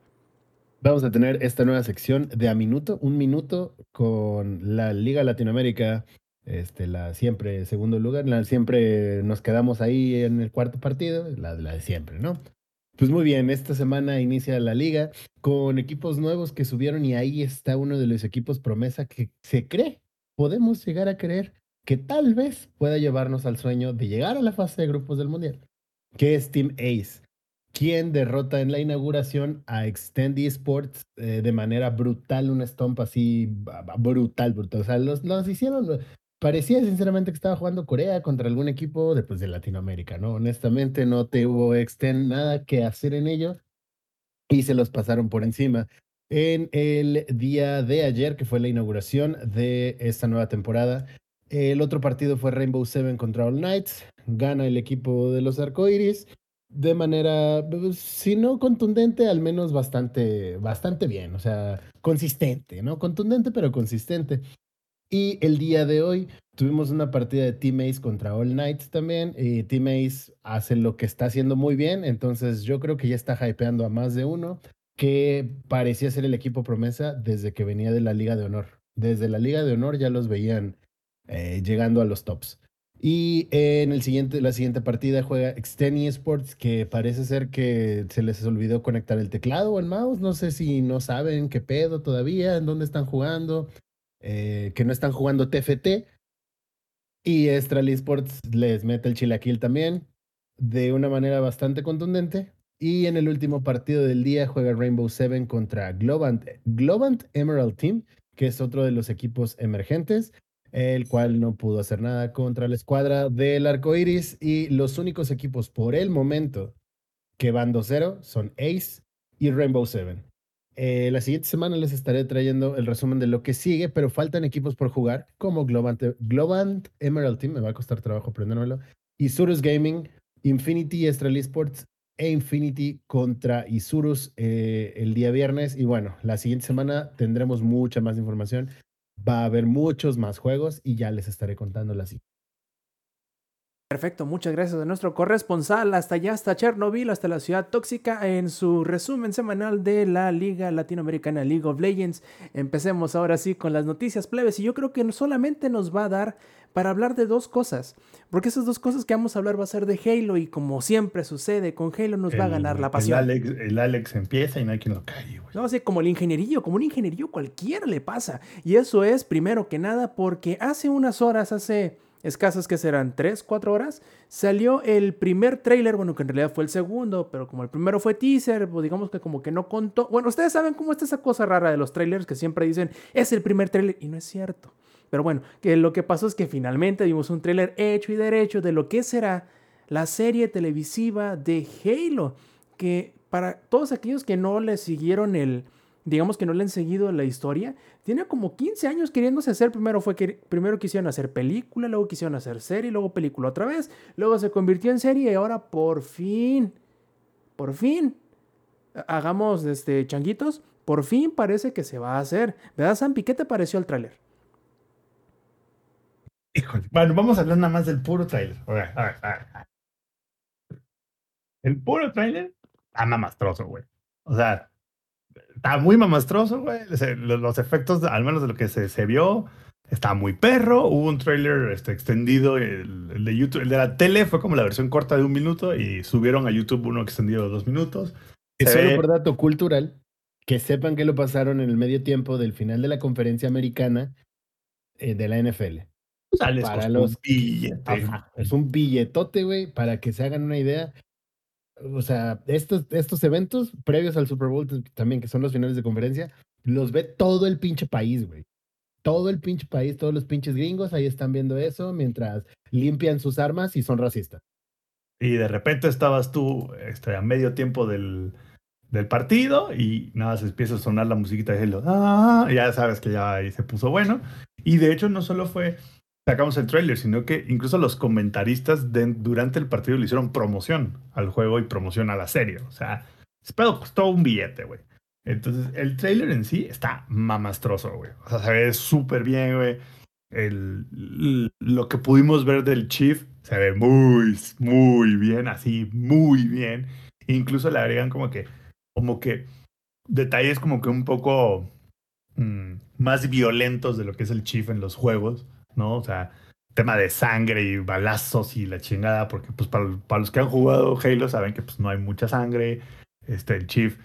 [SPEAKER 7] Vamos a tener esta nueva sección de a minuto, un minuto con la Liga Latinoamérica, este, la siempre segundo lugar, la siempre nos quedamos ahí en el cuarto partido, la, la de siempre, ¿no? Pues muy bien, esta semana inicia la liga con equipos nuevos que subieron y ahí está uno de los equipos promesa que se cree, podemos llegar a creer que tal vez pueda llevarnos al sueño de llegar a la fase de grupos del Mundial, que es Team Ace quien derrota en la inauguración a Extend Esports eh, de manera brutal, una stomp así brutal, brutal. O sea, los, los hicieron, parecía sinceramente que estaba jugando Corea contra algún equipo de, pues, de Latinoamérica, ¿no? Honestamente no te hubo Extend nada que hacer en ello y se los pasaron por encima. En el día de ayer, que fue la inauguración de esta nueva temporada, el otro partido fue Rainbow Seven contra All Knights. Gana el equipo de los Arcoiris de manera, pues, si no contundente, al menos bastante, bastante bien, o sea, consistente, ¿no? Contundente, pero consistente. Y el día de hoy tuvimos una partida de Team Ace contra All Knights también. Y Team Ace hace lo que está haciendo muy bien, entonces yo creo que ya está hypeando a más de uno, que parecía ser el equipo promesa desde que venía de la Liga de Honor. Desde la Liga de Honor ya los veían eh, llegando a los tops. Y en el siguiente, la siguiente partida juega Exteni Sports, que parece ser que se les olvidó conectar el teclado o el mouse. No sé si no saben qué pedo todavía, en dónde están jugando, eh, que no están jugando TFT. Y Estral Esports les mete el chilaquil también, de una manera bastante contundente. Y en el último partido del día juega Rainbow Seven contra Globant, Globant Emerald Team, que es otro de los equipos emergentes el cual no pudo hacer nada contra la escuadra del arco iris. Y los únicos equipos por el momento que van 2-0 son Ace y Rainbow Seven. Eh, la siguiente semana les estaré trayendo el resumen de lo que sigue, pero faltan equipos por jugar, como Globant, Globant Emerald Team, me va a costar trabajo aprendérmelo, Isurus Gaming, Infinity Astral Esports e Infinity contra Isurus eh, el día viernes. Y bueno, la siguiente semana tendremos mucha más información va a haber muchos más juegos y ya les estaré contando así.
[SPEAKER 2] Perfecto, muchas gracias a nuestro corresponsal hasta allá, hasta Chernobyl, hasta la ciudad tóxica, en su resumen semanal de la Liga Latinoamericana League of Legends. Empecemos ahora sí con las noticias plebes y yo creo que solamente nos va a dar para hablar de dos cosas, porque esas dos cosas que vamos a hablar va a ser de Halo y como siempre sucede con Halo nos va a ganar la pasión.
[SPEAKER 3] El Alex, el Alex empieza y no hay quien lo calle.
[SPEAKER 2] No, así como el ingenierillo, como un ingenierillo cualquiera le pasa. Y eso es primero que nada porque hace unas horas, hace escasas que serán 3, 4 horas, salió el primer trailer, bueno, que en realidad fue el segundo, pero como el primero fue teaser, pues digamos que como que no contó. Bueno, ustedes saben cómo está esa cosa rara de los trailers que siempre dicen, es el primer trailer y no es cierto. Pero bueno, que lo que pasó es que finalmente vimos un tráiler hecho y derecho de lo que será la serie televisiva de Halo, que para todos aquellos que no le siguieron el, digamos que no le han seguido la historia, tiene como 15 años queriéndose hacer, primero fue que primero quisieron hacer película, luego quisieron hacer serie, luego película otra vez, luego se convirtió en serie y ahora por fin, por fin, hagamos este changuitos, por fin parece que se va a hacer. ¿Verdad, Sampi? ¿Qué te pareció el tráiler?
[SPEAKER 3] Bueno, vamos a hablar nada más del puro trailer. El puro trailer está mamastroso, güey. O sea, está muy mamastroso, güey. Los, efectos, al menos de lo que se, se, vio, está muy perro. Hubo un trailer este, extendido, el, de YouTube, el de la tele fue como la versión corta de un minuto y subieron a YouTube uno extendido de dos minutos.
[SPEAKER 7] Es solo por dato cultural, que sepan que lo pasaron en el medio tiempo del final de la conferencia americana eh, de la NFL
[SPEAKER 3] para los billetes.
[SPEAKER 7] es un billetote, güey, para que se hagan una idea. O sea, estos, estos eventos previos al Super Bowl también, que son los finales de conferencia, los ve todo el pinche país, güey. Todo el pinche país, todos los pinches gringos ahí están viendo eso mientras limpian sus armas y son racistas.
[SPEAKER 3] Y de repente estabas tú este, a medio tiempo del, del partido y nada, se empieza a sonar la musiquita de Hello. Ah, ya sabes que ya ahí se puso bueno. Y de hecho no solo fue sacamos el trailer, sino que incluso los comentaristas durante el partido le hicieron promoción al juego y promoción a la serie. O sea, espero costó un billete, güey. Entonces, el trailer en sí está mamastroso, güey. O sea, se ve súper bien, güey. El, lo que pudimos ver del Chief se ve muy, muy bien, así, muy bien. Incluso le agregan como que, como que detalles como que un poco mm, más violentos de lo que es el Chief en los juegos ¿no? O sea, tema de sangre y balazos y la chingada, porque pues para, los que han jugado Halo saben que pues no hay mucha sangre. Este, el Chief,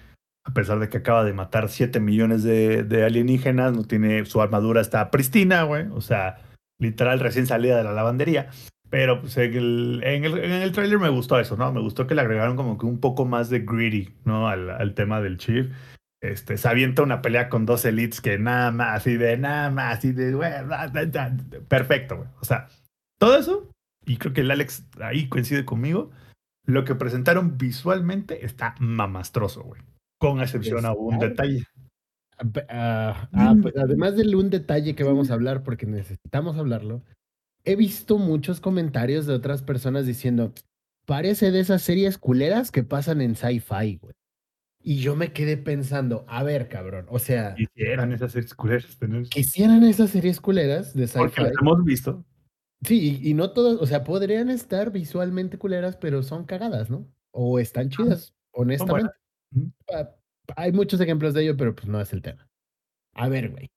[SPEAKER 3] a pesar de que acaba de matar 7 millones de, de alienígenas, no tiene, su armadura está pristina, güey. O sea, literal recién salida de la lavandería. Pero pues, en, el, en, el, en el trailer me gustó eso, ¿no? Me gustó que le agregaron como que un poco más de greedy, ¿no? Al, al tema del Chief este, se avienta una pelea con dos elites que nada más, así de nada más, así de, perfecto, güey. O sea, todo eso, y creo que el Alex ahí coincide conmigo, lo que presentaron visualmente está mamastroso, güey. Con excepción a un detalle.
[SPEAKER 7] Ah, ah, pues, además de un detalle que vamos a hablar, porque necesitamos hablarlo, he visto muchos comentarios de otras personas diciendo, parece de esas series culeras que pasan en sci-fi, güey. Y yo me quedé pensando, a ver, cabrón, o sea,
[SPEAKER 3] Quisieran esas series culeras tener.
[SPEAKER 7] quisieran esas series culeras de
[SPEAKER 3] Porque
[SPEAKER 7] sci-fi.
[SPEAKER 3] las hemos visto.
[SPEAKER 7] Sí, y, y no todas, o sea, podrían estar visualmente culeras, pero son cagadas, ¿no? O están chidas, honestamente. Pa- Hay muchos ejemplos de ello, pero pues no es el tema. A ver, güey.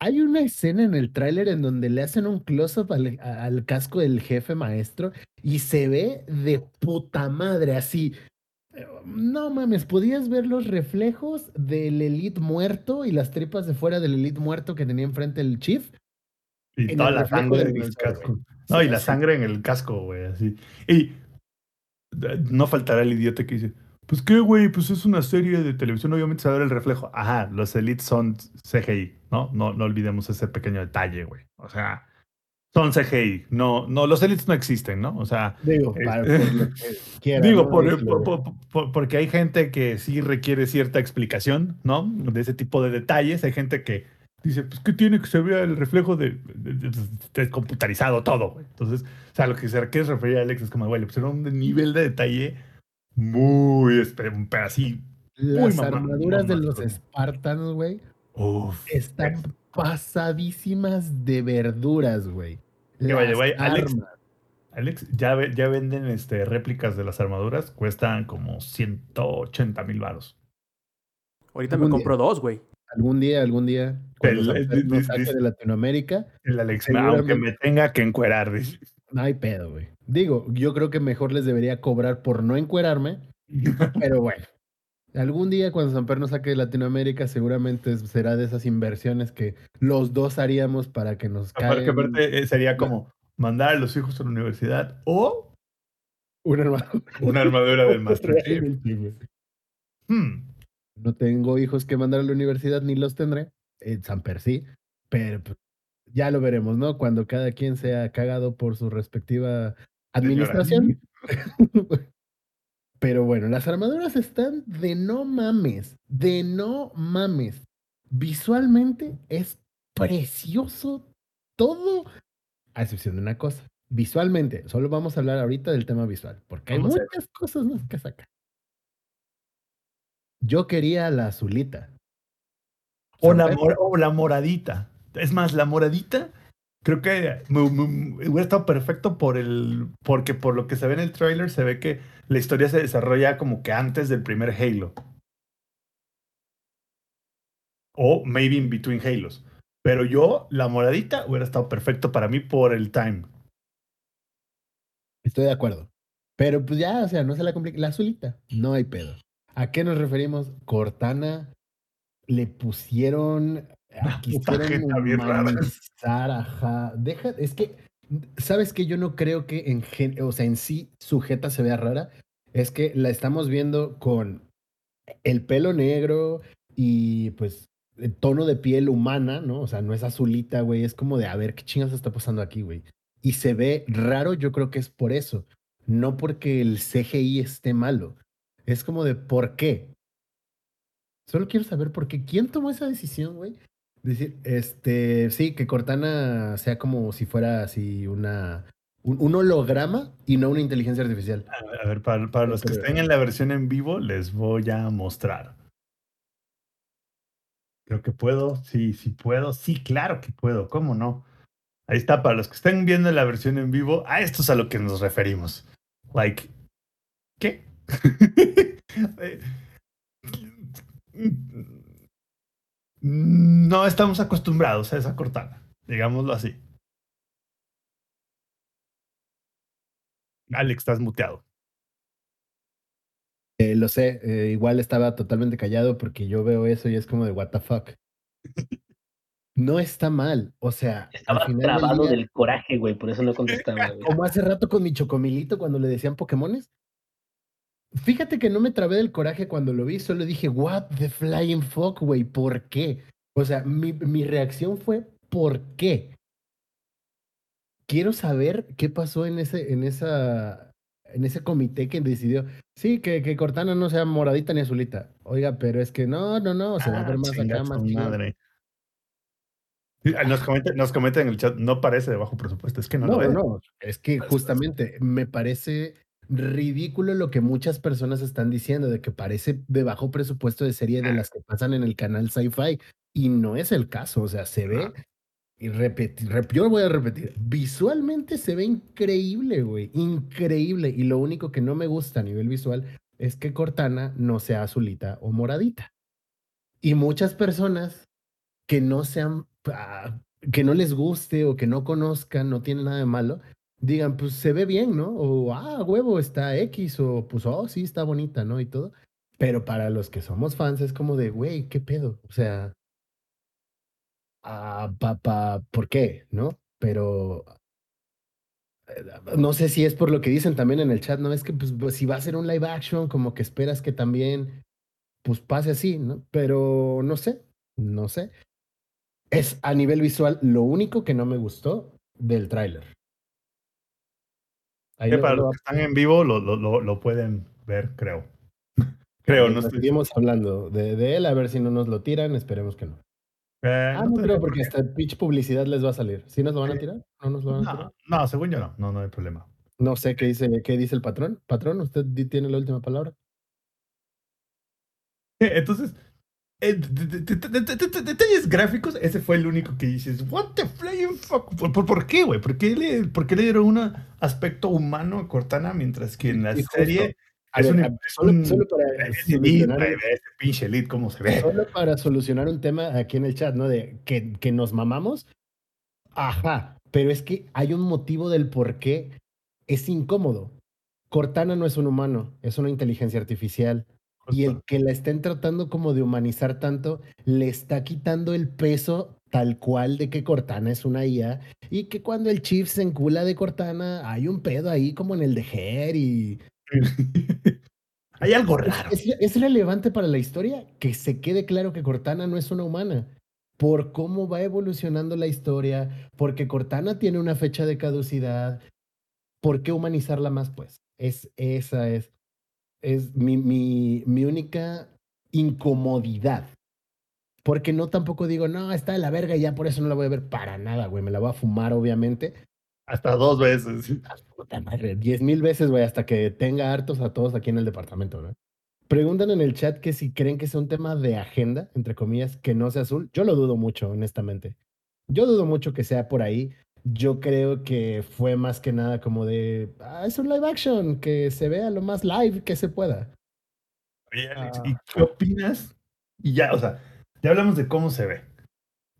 [SPEAKER 7] Hay una escena en el tráiler en donde le hacen un close-up al, al casco del jefe maestro y se ve de puta madre, así. No mames, podías ver los reflejos del Elite muerto y las tripas de fuera del Elite muerto que tenía enfrente el Chief.
[SPEAKER 3] Y
[SPEAKER 7] En
[SPEAKER 3] toda la sangre en el casco. No,
[SPEAKER 7] Sí,
[SPEAKER 3] y la sangre en el casco, güey, así. Y no faltará el idiota que dice, pues qué, güey, pues es una serie de televisión, obviamente se va a ver el reflejo. Ajá, los elites son CGI, ¿no? No, no olvidemos ese pequeño detalle, güey. O sea, son CGI. No, no, los elites no existen, ¿no? O sea,
[SPEAKER 7] Digo,
[SPEAKER 3] Eh,
[SPEAKER 7] para, por lo que quiera,
[SPEAKER 3] Digo,
[SPEAKER 7] ¿no?
[SPEAKER 3] por-
[SPEAKER 7] Es lo-
[SPEAKER 3] por- por- por- porque hay gente que sí requiere cierta explicación, ¿no? De ese tipo de detalles. Hay gente que dice, pues, ¿qué tiene que se vea el reflejo de, de- de- de computarizado todo? Entonces, o sea, lo que se quiere referir a Alex es como, güey, le pusieron un nivel de detalle muy, pero así,
[SPEAKER 7] Las
[SPEAKER 3] mamá-
[SPEAKER 7] armaduras de los. Spartans, güey, están pasadísimas de verduras, güey.
[SPEAKER 3] Que vaya, güey, Alex-
[SPEAKER 7] armas.
[SPEAKER 3] Alex, ya, ve- ya venden este, réplicas de las armaduras, cuestan como 180 mil varos.
[SPEAKER 2] Ahorita me compro dos, güey.
[SPEAKER 7] Algún día, algún día,
[SPEAKER 3] El- el-
[SPEAKER 7] saque de Latinoamérica,
[SPEAKER 3] El Alex, aunque me tenga que encuerar, dice.
[SPEAKER 7] no hay pedo, güey. Digo, yo creo que mejor les debería cobrar por no encuerarme, pero bueno. Algún día cuando San Pedro nos saque de Latinoamérica, seguramente será de esas inversiones que los dos haríamos para que nos caigan
[SPEAKER 3] aparte, eh, sería como mandar a los hijos a la universidad o
[SPEAKER 7] una armadura.
[SPEAKER 3] una armadura del Master Chief. Hmm.
[SPEAKER 7] No tengo hijos que mandar a la universidad ni los tendré. En Samper sí, pero pues, ya lo veremos, ¿no? Cuando cada quien sea cagado por su respectiva administración. pero bueno, las armaduras están de no mames, de no mames. Visualmente es precioso todo, a excepción de una cosa. Visualmente, solo vamos a hablar ahorita del tema visual, porque hay muchas cosas más que sacar. Yo quería la azulita.
[SPEAKER 3] O la, mor- o la moradita. Es más, la moradita creo que hubiera estado perfecto por el. Porque por lo que se ve en el tráiler, se ve que la historia se desarrolla como que antes del primer Halo. O maybe in between Halos. Pero yo, la moradita hubiera estado perfecto para mí por el time.
[SPEAKER 7] Estoy de acuerdo. Pero pues ya, o sea, no se la complica. La azulita, no hay pedo. ¿A qué nos referimos? Cortana le pusieron. Aquí
[SPEAKER 3] jeta bien rara.
[SPEAKER 7] Deja, es que, ¿sabes que Yo no creo que en, gen- o sea, en sí su jeta se vea rara. Es que la estamos viendo con el pelo negro y pues el tono de piel humana, ¿no? O sea, no es azulita, güey. Es como de, a ver, ¿qué chingados está pasando aquí, güey? Y se ve raro, yo creo que es por eso. No porque el CGI esté malo. Es como de, ¿por qué? Solo quiero saber por qué. ¿Quién tomó esa decisión, güey? Decir, este, sí, que Cortana sea como si fuera así una, un, un holograma y no una inteligencia artificial.
[SPEAKER 3] A ver, para, para los que estén en la versión en vivo, les voy a mostrar. Creo que puedo, sí, sí puedo, sí, claro que puedo, ¿cómo no? Ahí está, para los que estén viendo la versión en vivo, a esto es a lo que nos referimos. Like, ¿qué? No estamos acostumbrados a esa cortada, digámoslo así. Alex, estás muteado.
[SPEAKER 7] Eh, lo sé, eh, igual estaba totalmente callado porque yo veo eso y es como de, what the fuck. No está mal, o sea,
[SPEAKER 1] Estaba
[SPEAKER 7] al final del
[SPEAKER 1] trabado
[SPEAKER 7] día,
[SPEAKER 1] del coraje, güey, por eso no contestaba, güey.
[SPEAKER 7] como hace rato con mi chocomilito cuando le decían Pokémones. Fíjate que no me trabé del coraje cuando lo vi, solo dije, what the flying fuck, güey, ¿por qué? O sea, mi, mi reacción fue, ¿por qué? Quiero saber qué pasó en ese, en esa, en ese comité que decidió, sí, que, que Cortana no sea moradita ni azulita. Oiga, pero es que no, no, no, se va a ver
[SPEAKER 3] Ah,
[SPEAKER 7] más
[SPEAKER 3] chinga
[SPEAKER 7] acá, más
[SPEAKER 3] madre. Ah, Nos comenta, nos comenta en el chat, no parece de bajo presupuesto, es que no,
[SPEAKER 7] No,
[SPEAKER 3] lo
[SPEAKER 7] no,
[SPEAKER 3] es.
[SPEAKER 7] no, es que justamente me parece ridículo lo que muchas personas están diciendo, de que parece de bajo presupuesto de serie de las que pasan en el canal Sci-Fi. Y no es el caso, o sea, se ve, y repeti- rep- yo lo voy a repetir, visualmente se ve increíble, güey, increíble. Y lo único que no me gusta a nivel visual es que Cortana no sea azulita o moradita. Y muchas personas que no sean, ah, que no les guste o que no conozcan, no tiene nada de malo, digan, pues se ve bien, ¿no? O, ah, huevo, está X, o pues, oh, sí, está bonita, ¿no? Y todo. Pero para los que somos fans es como de, güey, ¿qué pedo? O sea, ah, pa, pa- ¿por qué? ¿No? Pero eh, no sé si es por lo que dicen también en el chat, ¿no? Es que pues, pues, si va a ser un live action, como que esperas que también pues pase así, ¿no? Pero no sé, no sé. Es a nivel visual lo único que no me gustó del tráiler. Ahí
[SPEAKER 3] para
[SPEAKER 7] lo-
[SPEAKER 3] los que están en vivo lo, lo, lo, lo pueden ver, creo. creo, no estoy
[SPEAKER 7] seguimos hablando de, de él, a ver si no nos lo tiran, esperemos que no.
[SPEAKER 3] Eh,
[SPEAKER 7] Ah,
[SPEAKER 3] no
[SPEAKER 7] creo, porque hasta pitch publicidad les va a salir. ¿Sí nos lo van a tirar? ¿No nos lo van a tirar?
[SPEAKER 3] No, según yo no, no, no hay problema.
[SPEAKER 7] No sé qué dice, qué dice el patrón. Patrón, usted tiene la última palabra.
[SPEAKER 3] Entonces, detalles gráficos, ese fue el único que dices, what the flying fuck, ¿por, por, por qué, güey? ¿Por qué le, por qué le dieron un aspecto humano a Cortana mientras que en la
[SPEAKER 7] Y
[SPEAKER 3] serie es
[SPEAKER 7] ver,
[SPEAKER 3] un,
[SPEAKER 7] a-
[SPEAKER 3] es
[SPEAKER 7] solo,
[SPEAKER 3] un-
[SPEAKER 7] solo para
[SPEAKER 3] es elite,
[SPEAKER 7] solucionar,
[SPEAKER 3] güey, ve ese pinche elite, cómo se ve.
[SPEAKER 7] solo para solucionar un tema aquí en el chat, ¿no? De que, que nos mamamos. Ajá, pero es que hay un motivo del por qué es incómodo. Cortana no es un humano, es una inteligencia artificial. Y el que la estén tratando como de humanizar tanto, le está quitando el peso tal cual de que Cortana es una IA y que cuando el Chief se encula de Cortana hay un pedo ahí como en el de Her y
[SPEAKER 3] Hay algo
[SPEAKER 7] es,
[SPEAKER 3] raro.
[SPEAKER 7] es- es relevante para la historia que se quede claro que Cortana no es una humana por cómo va evolucionando la historia, porque Cortana tiene una fecha de caducidad, ¿por qué humanizarla más pues? Es esa es es mi, mi, mi única incomodidad. Porque no tampoco digo, no, está de la verga y ya por eso no la voy a ver para nada, güey. Me la voy a fumar, obviamente.
[SPEAKER 3] Hasta dos veces.
[SPEAKER 7] Puta madre, diez mil veces, güey, hasta que tenga hartos a todos aquí en el departamento, ¿no? Preguntan en el chat que si creen que es un tema de agenda, entre comillas, que no sea azul. Yo lo dudo mucho, honestamente. Yo dudo mucho que sea por ahí. Yo creo que fue más que nada como de, ah, es un live action, que se vea lo más live que se pueda.
[SPEAKER 3] Oye, Alex,
[SPEAKER 7] Ah.
[SPEAKER 3] ¿y qué opinas? Y ya, o sea, ya hablamos de cómo se ve.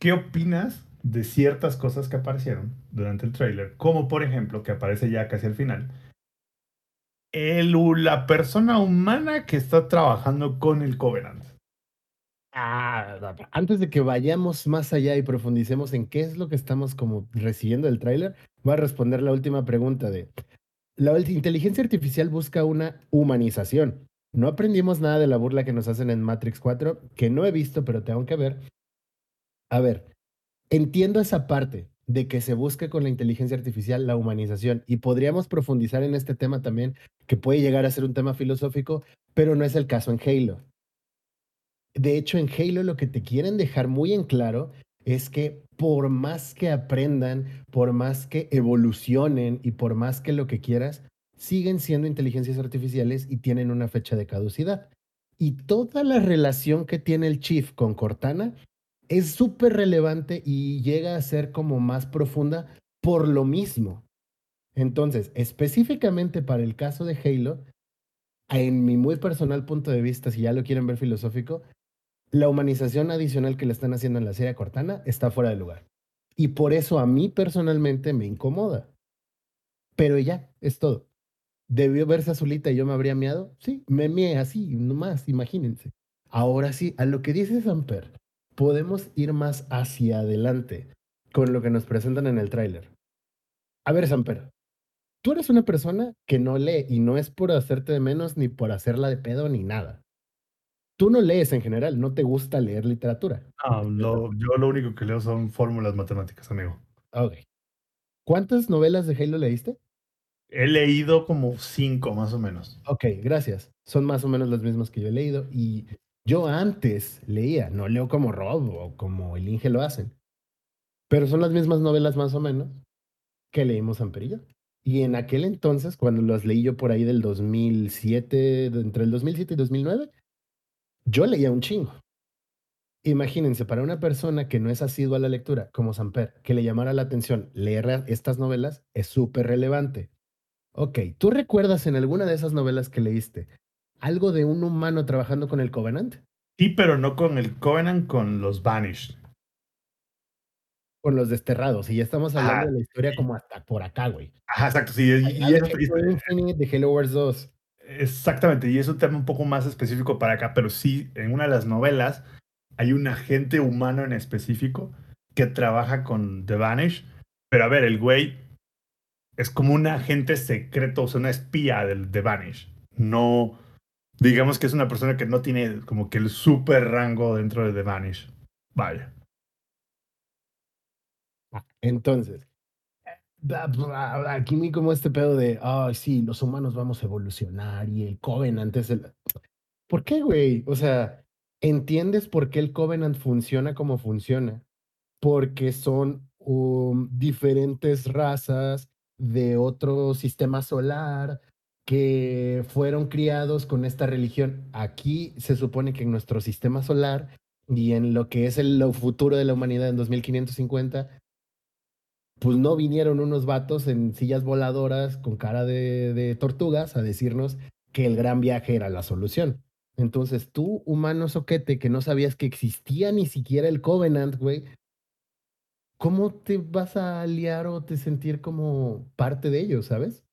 [SPEAKER 3] ¿Qué opinas de ciertas cosas que aparecieron durante el tráiler? Como por ejemplo, que aparece ya casi al final, el, la persona humana que está trabajando con el Covenant.
[SPEAKER 7] Ah, antes de que vayamos más allá y profundicemos en qué es lo que estamos como recibiendo del tráiler, voy a responder la última pregunta de la inteligencia artificial busca una humanización. No aprendimos nada de la burla que nos hacen en Matrix 4, que no he visto, pero tengo que ver. A ver, entiendo esa parte de que se busque con la inteligencia artificial la humanización y podríamos profundizar en este tema también, que puede llegar a ser un tema filosófico, pero no es el caso en Halo. De hecho, en Halo lo que te quieren dejar muy en claro es que por más que aprendan, por más que evolucionen y por más que lo que quieras, siguen siendo inteligencias artificiales y tienen una fecha de caducidad. Y toda la relación que tiene el Chief con Cortana es súper relevante y llega a ser como más profunda por lo mismo. Entonces, específicamente para el caso de Halo, en mi muy personal punto de vista, si ya lo quieren ver filosófico, la humanización adicional que le están haciendo en la serie Cortana está fuera de lugar. Y por eso a mí personalmente me incomoda. Pero ya, es todo. ¿Debió verse azulita y yo me habría meado? Sí, me meé así, nomás, imagínense. Ahora sí, a lo que dice Samper, podemos ir más hacia adelante con lo que nos presentan en el tráiler. A ver, Samper, tú eres una persona que no lee y no es por hacerte de menos ni por hacerla de pedo ni nada. Tú no lees en general, no te gusta leer literatura.
[SPEAKER 3] No, yo lo único que leo son fórmulas matemáticas, amigo.
[SPEAKER 7] Ok. ¿Cuántas novelas de Halo leíste?
[SPEAKER 3] He leído como cinco más o menos.
[SPEAKER 7] Ok, gracias. Son más o menos las mismas que yo he leído y yo antes leía, no leo como Rob o como el Inge lo hacen, pero son las mismas novelas más o menos que leímos Amper y en aquel entonces, cuando las leí yo por ahí del 2007, de- entre el 2007 y 2009, yo leía un chingo. Imagínense, para una persona que no es asidua a la lectura, como Samper, que le llamara la atención leer estas novelas, es súper relevante. Ok, ¿tú recuerdas en alguna de esas novelas que leíste algo de un humano trabajando con el Covenant?
[SPEAKER 3] Sí, pero no con el Covenant, con los Vanished.
[SPEAKER 7] Con los desterrados, y ya estamos hablando
[SPEAKER 3] Ajá,
[SPEAKER 7] de la historia como hasta por acá, güey.
[SPEAKER 3] Ajá, exacto, sí. Y, y
[SPEAKER 7] algo
[SPEAKER 3] eso-
[SPEAKER 7] de Halo Wars 2.
[SPEAKER 3] Exactamente, y es un tema un poco más específico para acá, pero sí, en una de las novelas hay un agente humano en específico que trabaja con The Vanish, pero a ver, el güey es como un agente secreto, o sea, una espía del The Vanish. No, digamos que es una persona que no tiene como que el super rango dentro de The Vanish. Vaya.
[SPEAKER 7] Entonces, aquí muy como este pedo de, ay, sí, los humanos vamos a evolucionar y el Covenant es el... ¿Por qué, güey? O sea, ¿entiendes por qué el Covenant funciona como funciona? Porque son um, diferentes razas de otro sistema solar que fueron criados con esta religión. Aquí se supone que en nuestro sistema solar y en lo que es el futuro de la humanidad en 2550, pues no vinieron unos vatos en sillas voladoras con cara de, tortugas a decirnos que el gran viaje era la solución. Entonces tú, humano soquete, que no sabías que existía ni siquiera el Covenant, güey, ¿cómo te vas a aliar o te sentir como parte de ellos, sabes?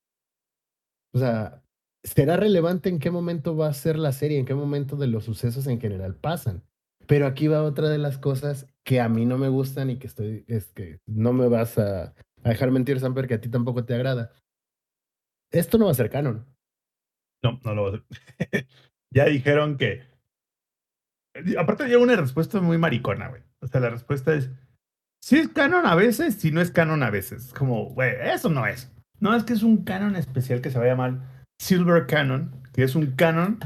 [SPEAKER 7] O sea, será relevante en qué momento va a ser la serie, en qué momento de los sucesos en general pasan. Pero aquí va otra de las cosas que a mí no me gustan y que estoy, es que no me vas a, dejar mentir, Samper, que a ti tampoco te agrada. Esto no va a ser canon.
[SPEAKER 3] No, no lo va a hacer. ya dijeron que. Aparte, llega una respuesta muy maricona, güey. O sea, la respuesta es: sí es canon a veces, si no es canon a veces. Es como, güey, eso no es. No, es que es un canon especial que se va a llamar Silver Canon, que es un canon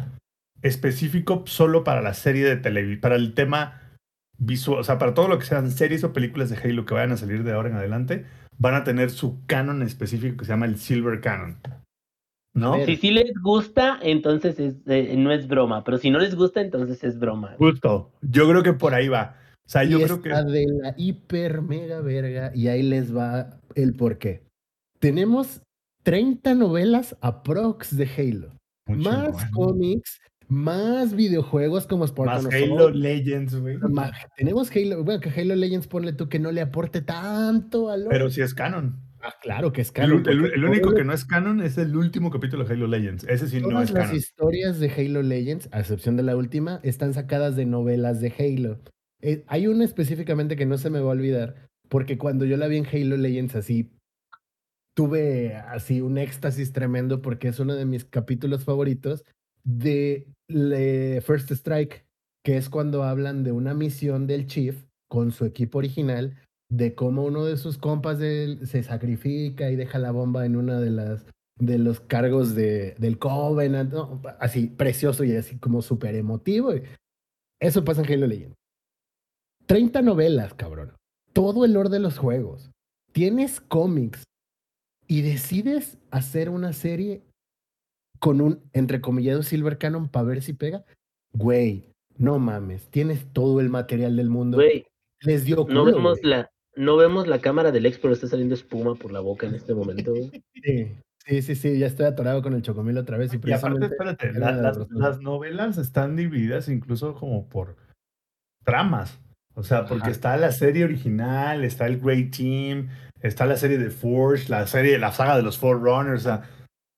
[SPEAKER 3] específico solo para la serie de televisión, para el tema visual, o sea, para todo lo que sean series o películas de Halo que vayan a salir de ahora en adelante, van a tener su canon específico que se llama el Silver Canon. ¿No?
[SPEAKER 1] Si sí les gusta, entonces es, eh, no es broma, pero si no les gusta, entonces es broma.
[SPEAKER 3] Justo. Yo creo que por ahí va. O sea, yo
[SPEAKER 7] y
[SPEAKER 3] creo que.
[SPEAKER 7] de la hiper mega verga y ahí les va el porqué. Tenemos 30 novelas aprox de Halo. Más cómics, más videojuegos como Spartan
[SPEAKER 3] Más Halo Legends, güey.
[SPEAKER 7] Tenemos Halo, bueno, que Halo Legends ponle tú que no le aporte tanto valor.
[SPEAKER 3] Pero sí es canon.
[SPEAKER 7] Ah, claro que es canon.
[SPEAKER 3] el- único que no es canon es el último capítulo de Halo Legends. Ese sí no
[SPEAKER 7] Todas
[SPEAKER 3] es
[SPEAKER 7] las
[SPEAKER 3] canon.
[SPEAKER 7] historias de Halo Legends, a excepción de la última, están sacadas de novelas de Halo. Eh, hay una específicamente que no se me va a olvidar, porque cuando yo la vi en Halo Legends así, tuve así un éxtasis tremendo porque es uno de mis capítulos favoritos de First Strike, que es cuando hablan de una misión del Chief con su equipo original, de cómo uno de sus compas se sacrifica y deja la bomba en una de las de los cargos de, del Covenant, así precioso y así como súper emotivo. Eso pasa en Halo Legends. 30 novelas, cabrón. Todo el lore de los juegos. Tienes cómics y decides hacer una serie con un entrecomillado Silver Canon para ver si pega. Güey, no mames. Tienes todo el material del mundo.
[SPEAKER 1] Güey,
[SPEAKER 7] Les dio
[SPEAKER 1] no
[SPEAKER 7] culo,
[SPEAKER 1] vemos
[SPEAKER 7] güey.
[SPEAKER 1] la, no vemos la cámara del ex, pero está saliendo espuma por la boca en este momento. güey.
[SPEAKER 7] Sí, sí, sí, sí, ya estoy atorado con el chocomil otra vez. Y,
[SPEAKER 3] Y aparte, espérate, la-
[SPEAKER 7] la
[SPEAKER 3] las, las novelas están divididas incluso como por tramas. O sea, porque
[SPEAKER 7] Ajá.
[SPEAKER 3] está la serie original, está el Great Team, está la serie de Forge, la serie, la saga de los Forerunners. O sea,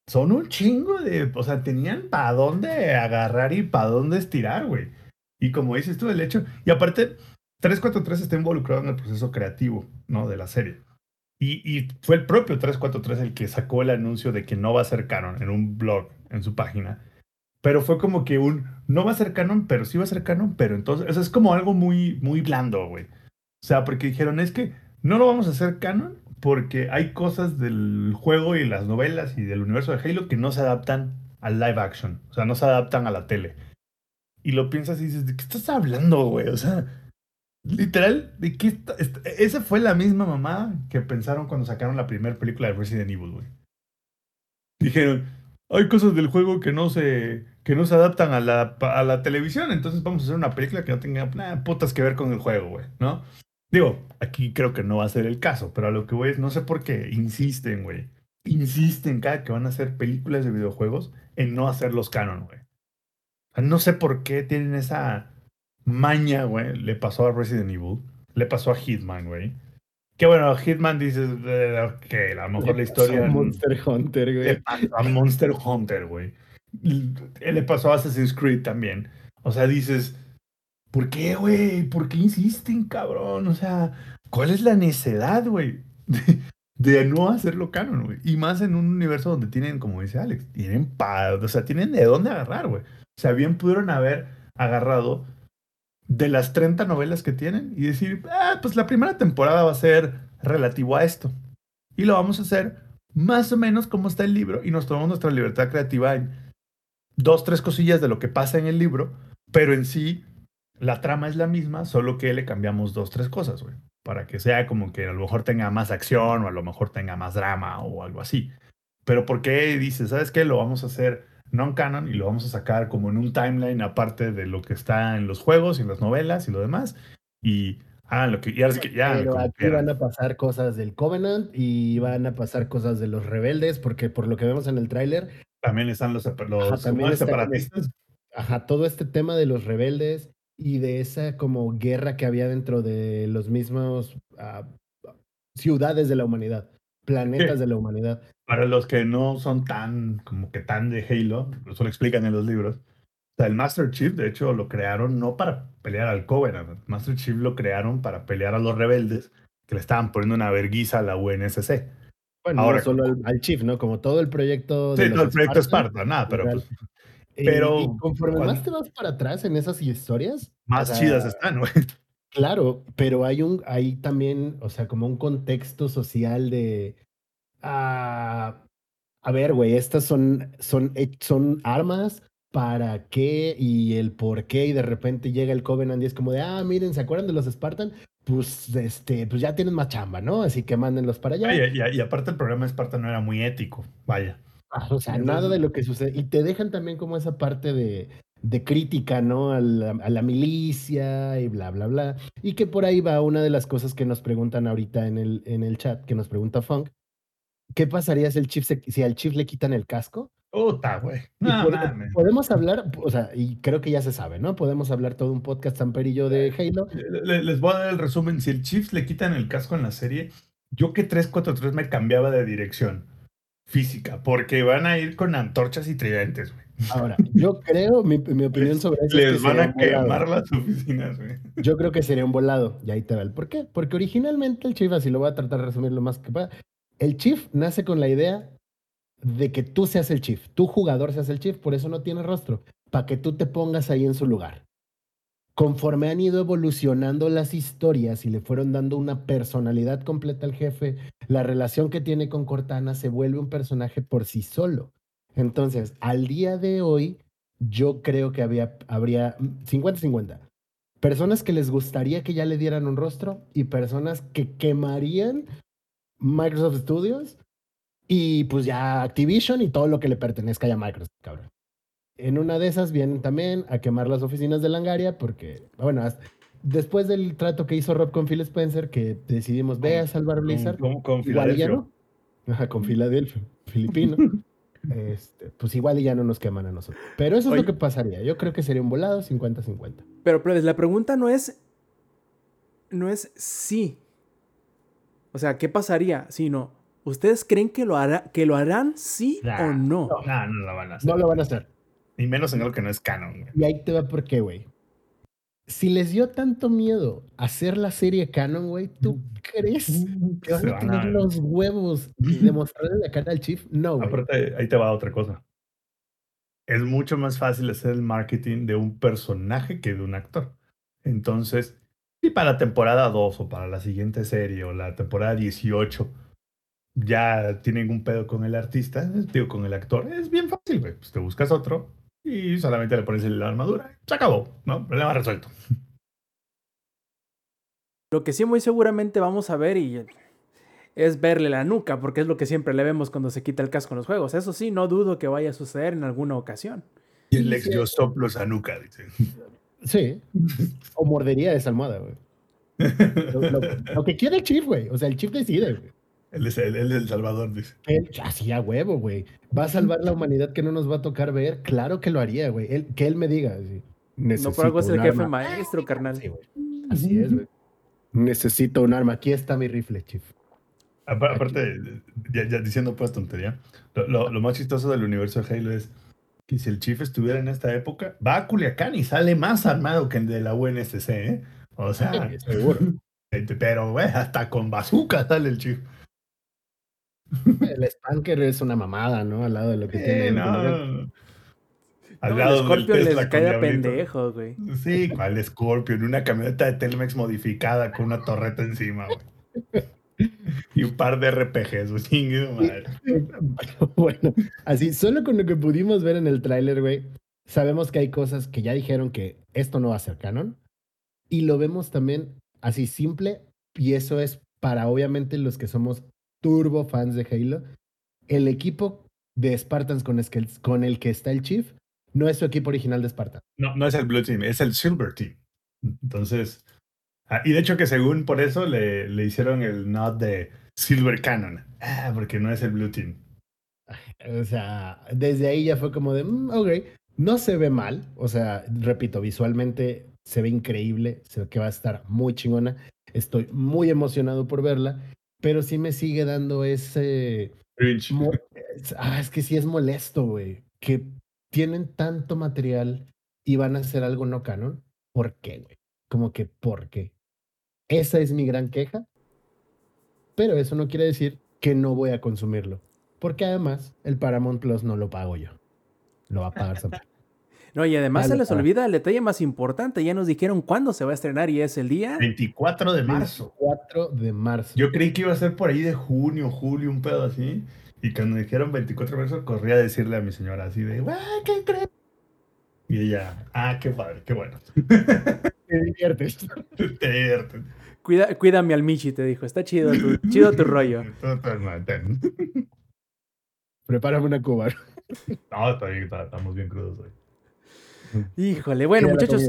[SPEAKER 3] son un chingo de. O sea, tenían para dónde agarrar y para dónde estirar, güey. Y como dices tú, el hecho. Y aparte, 343 está involucrado en el proceso creativo, ¿no? De la serie. Y, y fue el propio 343 el que sacó el anuncio de que no va a ser canon en un blog, en su página. Pero fue como que un, no va a ser canon, pero sí va a ser canon, pero entonces, o sea, es como algo muy, muy blando, güey. O sea, porque dijeron, es que no lo vamos a hacer canon porque hay cosas del juego y las novelas y del universo de Halo que no se adaptan al live action. O sea, no se adaptan a la tele. Y lo piensas y dices, ¿de qué estás hablando, güey? O sea, literal, ¿de qué está- est- Esa fue la misma mamá que pensaron cuando sacaron la primera película de Resident Evil, güey. dijeron, hay cosas del juego que no se, que no se adaptan a la, a la televisión, entonces vamos a hacer una película que no tenga nada putas que ver con el juego, güey, ¿no? Digo, aquí creo que no va a ser el caso, pero a lo que voy es, no sé por qué insisten, güey. Insisten cada que van a hacer películas de videojuegos en no hacerlos canon, güey. No sé por qué tienen esa maña, güey. Le pasó a Resident Evil, le pasó a Hitman, güey. Que bueno, Hitman dices, eh, ok, a lo mejor la historia.
[SPEAKER 7] Monster Hunter, güey.
[SPEAKER 3] Le pasó a Monster Hunter, güey. Le pasó a Assassin's Creed también. O sea, dices, ¿por qué, güey? ¿Por qué insisten, cabrón? O sea, ¿cuál es la necedad, güey? De, no hacerlo canon, güey. Y más en un universo donde tienen, como dice Alex, tienen pa, o sea, tienen de dónde agarrar, güey. O sea, bien pudieron haber agarrado de las 30 novelas que tienen y decir, ah, pues la primera temporada va a ser relativo a esto. Y lo vamos a hacer más o menos como está el libro y nos tomamos nuestra libertad creativa en dos, tres cosillas de lo que pasa en el libro, pero en sí la trama es la misma, solo que le cambiamos dos, tres cosas, güey, para que sea como que a lo mejor tenga más acción o a lo mejor tenga más drama o algo así. Pero ¿por qué dices, sabes qué? Lo vamos a hacer non-canon y lo vamos a sacar como en un timeline aparte de lo que está en los juegos y en las novelas y lo demás. Y ah, lo que, y ahora sí que ya.
[SPEAKER 7] Pero aquí van a pasar cosas del Covenant y van a pasar cosas de los rebeldes, porque por lo que vemos en el tráiler,
[SPEAKER 3] También están los, los
[SPEAKER 7] Ajá, también
[SPEAKER 3] ¿cómo?
[SPEAKER 7] está
[SPEAKER 3] separatistas.
[SPEAKER 7] ajá, todo este tema de los rebeldes y de esa como guerra que había dentro de los mismos ah, ciudades de la humanidad, planetas
[SPEAKER 3] Sí.
[SPEAKER 7] de la humanidad.
[SPEAKER 3] Para los que no son tan, como que tan de Halo, eso lo explican en los libros. O sea, el Master Chief, de hecho, lo crearon no para pelear al Covenant. Master Chief lo crearon para pelear a los rebeldes que le estaban poniendo una verguiza a la UNSC.
[SPEAKER 7] Bueno,
[SPEAKER 3] Ahora,
[SPEAKER 7] no solo al, al Chief, ¿no? Como todo el proyecto de
[SPEAKER 3] Sí, todo el proyecto
[SPEAKER 7] Spartan,
[SPEAKER 3] Esparta, nada, pero
[SPEAKER 7] igual. Eh,
[SPEAKER 3] pero
[SPEAKER 7] y conforme
[SPEAKER 3] cuando-
[SPEAKER 7] más te vas para atrás en esas historias,
[SPEAKER 3] más chidas están, güey.
[SPEAKER 7] Claro, pero hay un, hay también, o sea, como un contexto social de, ah, a ver, güey, estas son, son, son armas, ¿para qué? Y el por qué, y de repente llega el Covenant y es como de, ah, miren, ¿se acuerdan de los Spartan? Pues, este, pues ya tienen más chamba, ¿no? Así que mándenlos para allá.
[SPEAKER 3] Y, y- y aparte el programa de Esparta no era muy ético, vaya.
[SPEAKER 7] Ah, o sea, nada de lo que sucede. Y te dejan también como esa parte de, de crítica, ¿no? A la, a la milicia y bla, bla, bla. Y que por ahí va una de las cosas que nos preguntan ahorita en el, en el chat, que nos pregunta Funk. ¿Qué pasaría si, el chief se- si al Chief le quitan el casco?
[SPEAKER 3] Puta, güey. No,
[SPEAKER 7] pod-
[SPEAKER 3] mames.
[SPEAKER 7] podemos hablar, o sea, y creo que ya se sabe, ¿no? Podemos hablar todo un podcast yo de Halo.
[SPEAKER 3] Le- Les voy a dar el resumen. Si el Chiefs le quitan el casco en la serie, yo que 343 me cambiaba de dirección física, porque van a ir con antorchas y tridentes, güey.
[SPEAKER 7] Ahora, yo creo, mi, mi opinión sobre eso es
[SPEAKER 3] Les
[SPEAKER 7] que
[SPEAKER 3] van a quemar las oficinas, güey.
[SPEAKER 7] Yo creo que sería un volado. Y ahí te va el por qué. Porque originalmente el Chief, así lo voy a tratar de resumir lo más que pueda. El Chief nace con la idea de que tú seas el Chief. Tu jugador seas el Chief, por eso no tiene rostro. Para que tú te pongas ahí en su lugar. Conforme han ido evolucionando las historias y le fueron dando una personalidad completa al jefe, la relación que tiene con Cortana se vuelve un personaje por sí solo. Entonces, al día de hoy, yo creo que había, habría 50-50 personas que les gustaría que ya le dieran un rostro y personas que quemarían Microsoft Studios y pues ya Activision y todo lo que le pertenezca a Microsoft, cabrón. En una de esas vienen también a quemar las oficinas de Langaria porque, bueno, hasta- después del trato que hizo Rob con Phil Spencer, que decidimos, ve a salvar Blizzard,
[SPEAKER 3] Con, con
[SPEAKER 7] igual ya no. Ajá, con Filadelfia, filipino. Este, pues igual y ya no nos queman a nosotros. Pero eso es
[SPEAKER 3] Oye.
[SPEAKER 7] lo que pasaría. Yo creo que sería un volado 50-50.
[SPEAKER 2] Pero, plebes, la pregunta no es. No es si. O sea, ¿qué pasaría? Sino, ¿ustedes creen que lo, hará, que lo harán sí
[SPEAKER 3] Nah,
[SPEAKER 2] o no?
[SPEAKER 3] No, no lo van a hacer.
[SPEAKER 7] No lo van a hacer.
[SPEAKER 3] Ni menos en algo que no es canon, güey.
[SPEAKER 7] Y ahí te va por qué, güey. Si les dio tanto miedo hacer la serie canon, güey, ¿tú crees que van a tener
[SPEAKER 3] a-
[SPEAKER 7] los huevos de mostrarle la cara al Chief? No, güey.
[SPEAKER 3] Aparte, ahí te va otra cosa. Es mucho más fácil hacer el marketing de un personaje que de un actor. Entonces, si para la temporada 2 o para la siguiente serie o la temporada 18 ya tienen un pedo con el artista, digo, con el actor, es bien fácil, güey. Pues te buscas otro y solamente le pones la armadura. Se acabó, ¿no? Problema resuelto.
[SPEAKER 2] Lo que sí muy seguramente vamos a ver y es verle la nuca, porque es lo que siempre le vemos cuando se quita el casco en los juegos. Eso sí, no dudo que vaya a suceder en alguna ocasión.
[SPEAKER 3] Y el ex yo soplo esa nuca, dice.
[SPEAKER 7] Sí. O mordería esa almohada, güey. Lo, lo- lo que quiere el Chief, güey. O sea, el Chief decide, güey.
[SPEAKER 3] Él es el, él es el Salvador, dice.
[SPEAKER 7] Él, así a huevo, güey. Va a salvar la humanidad que no nos va a tocar ver. Claro que lo haría, güey. Él- que él me diga. así,
[SPEAKER 2] No por algo es
[SPEAKER 7] "Necesito
[SPEAKER 2] el jefe
[SPEAKER 7] arma".
[SPEAKER 2] maestro, carnal.
[SPEAKER 7] Sí, güey. Así es, güey. Necesito un arma. Aquí está mi rifle, Chief.
[SPEAKER 3] Apa- Aparte, ya, ya diciendo pues tontería, lo, lo- lo más chistoso del universo de Halo es que si el Chief estuviera en esta época, va a Culiacán y sale más armado que el de la UNSC, ¿eh? O sea,
[SPEAKER 7] Seguro.
[SPEAKER 3] pero güey, hasta con bazooka sale el Chief.
[SPEAKER 7] El Spanker es una mamada, ¿no? Al lado de lo que tiene.
[SPEAKER 3] Eh,
[SPEAKER 7] el
[SPEAKER 3] no. Al
[SPEAKER 2] No,
[SPEAKER 3] lado
[SPEAKER 2] el
[SPEAKER 3] del
[SPEAKER 2] Scorpio
[SPEAKER 3] Tesla
[SPEAKER 2] les cae a pendejo, güey.
[SPEAKER 3] Sí, ¿cuál Scorpio? En una camioneta de Telmex modificada con una torreta encima, güey. Y un par de RPGs, güey.
[SPEAKER 7] Bueno, así, solo con lo que pudimos ver en el tráiler, güey, sabemos que hay cosas que ya dijeron que esto no va a ser canon. Y lo vemos también así simple, y eso es para obviamente los que somos turbo fans de Halo. El equipo de Spartans con, con el que está el Chief no es su equipo original de Spartans.
[SPEAKER 3] No, no es el Blue Team, es el Silver Team. Entonces, ah, y de hecho que según por eso le, le hicieron el nod de Silver Cannon. Ah, porque no es el Blue Team.
[SPEAKER 7] O sea, desde ahí ya fue como de, "Mm, ok, no se ve mal. O sea, repito, visualmente se ve increíble, se ve que va a estar muy chingona. Estoy muy emocionado por verla, pero sí me sigue dando ese... Ah, es que sí es molesto, güey, que tienen tanto material y van a hacer algo no canon. ¿Por qué, güey? Como que, ¿por qué? Esa es mi gran queja, pero eso no quiere decir que no voy a consumirlo. Porque además, el Paramount Plus no lo pago yo. Lo va a pagar Samsung.
[SPEAKER 2] No, y además se les olvida el detalle más importante. Ya nos dijeron cuándo se va a estrenar y es el día.
[SPEAKER 3] 24 de marzo.
[SPEAKER 7] 4 de marzo.
[SPEAKER 3] Yo creí que iba a ser por ahí de junio, julio, un pedo así. Y cuando me dijeron 24 de marzo, corrí a decirle a mi señora así de, "Güey, ¿qué crees? Y ella, ah, qué padre, qué bueno.
[SPEAKER 7] Te diviertes.
[SPEAKER 3] Te diviertes.
[SPEAKER 2] Cuida, cuídame al Michi, te dijo. Está chido tu, chido tu rollo.
[SPEAKER 3] Ten.
[SPEAKER 7] Prepárame una cuba.
[SPEAKER 3] No, está bien, está- estamos bien crudos hoy.
[SPEAKER 2] Híjole, bueno, muchachos,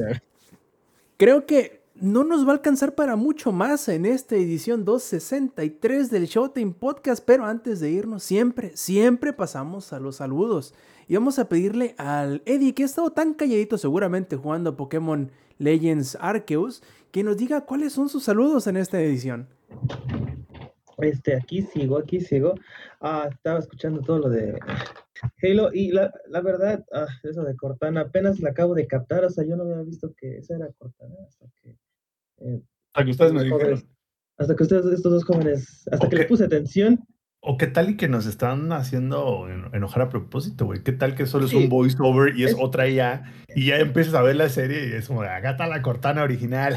[SPEAKER 2] creo que no nos va a alcanzar para mucho más en esta edición 263 del Showtime Podcast, pero antes de irnos, siempre, siempre pasamos a los saludos. Y vamos a pedirle al Eddie, que ha estado tan calladito seguramente jugando a Pokémon Legends Arceus, que nos diga cuáles son sus saludos en esta edición.
[SPEAKER 6] Este, aquí sigo, aquí sigo. Ah, estaba escuchando todo lo de Halo y la, la verdad, ah, eso de Cortana, apenas la acabo de captar, o sea, yo no había visto que esa era Cortana hasta que, eh,
[SPEAKER 3] Hasta que ustedes me dijeron.
[SPEAKER 6] jóvenes- hasta que ustedes, estos dos jóvenes, hasta que les puse atención,
[SPEAKER 3] O qué tal y que nos están haciendo en- enojar a propósito, güey. ¿Qué tal que solo es un voiceover y es,
[SPEAKER 6] Es-
[SPEAKER 3] otra IA? Y ya empiezas a ver la serie y es como, acá está la Cortana original.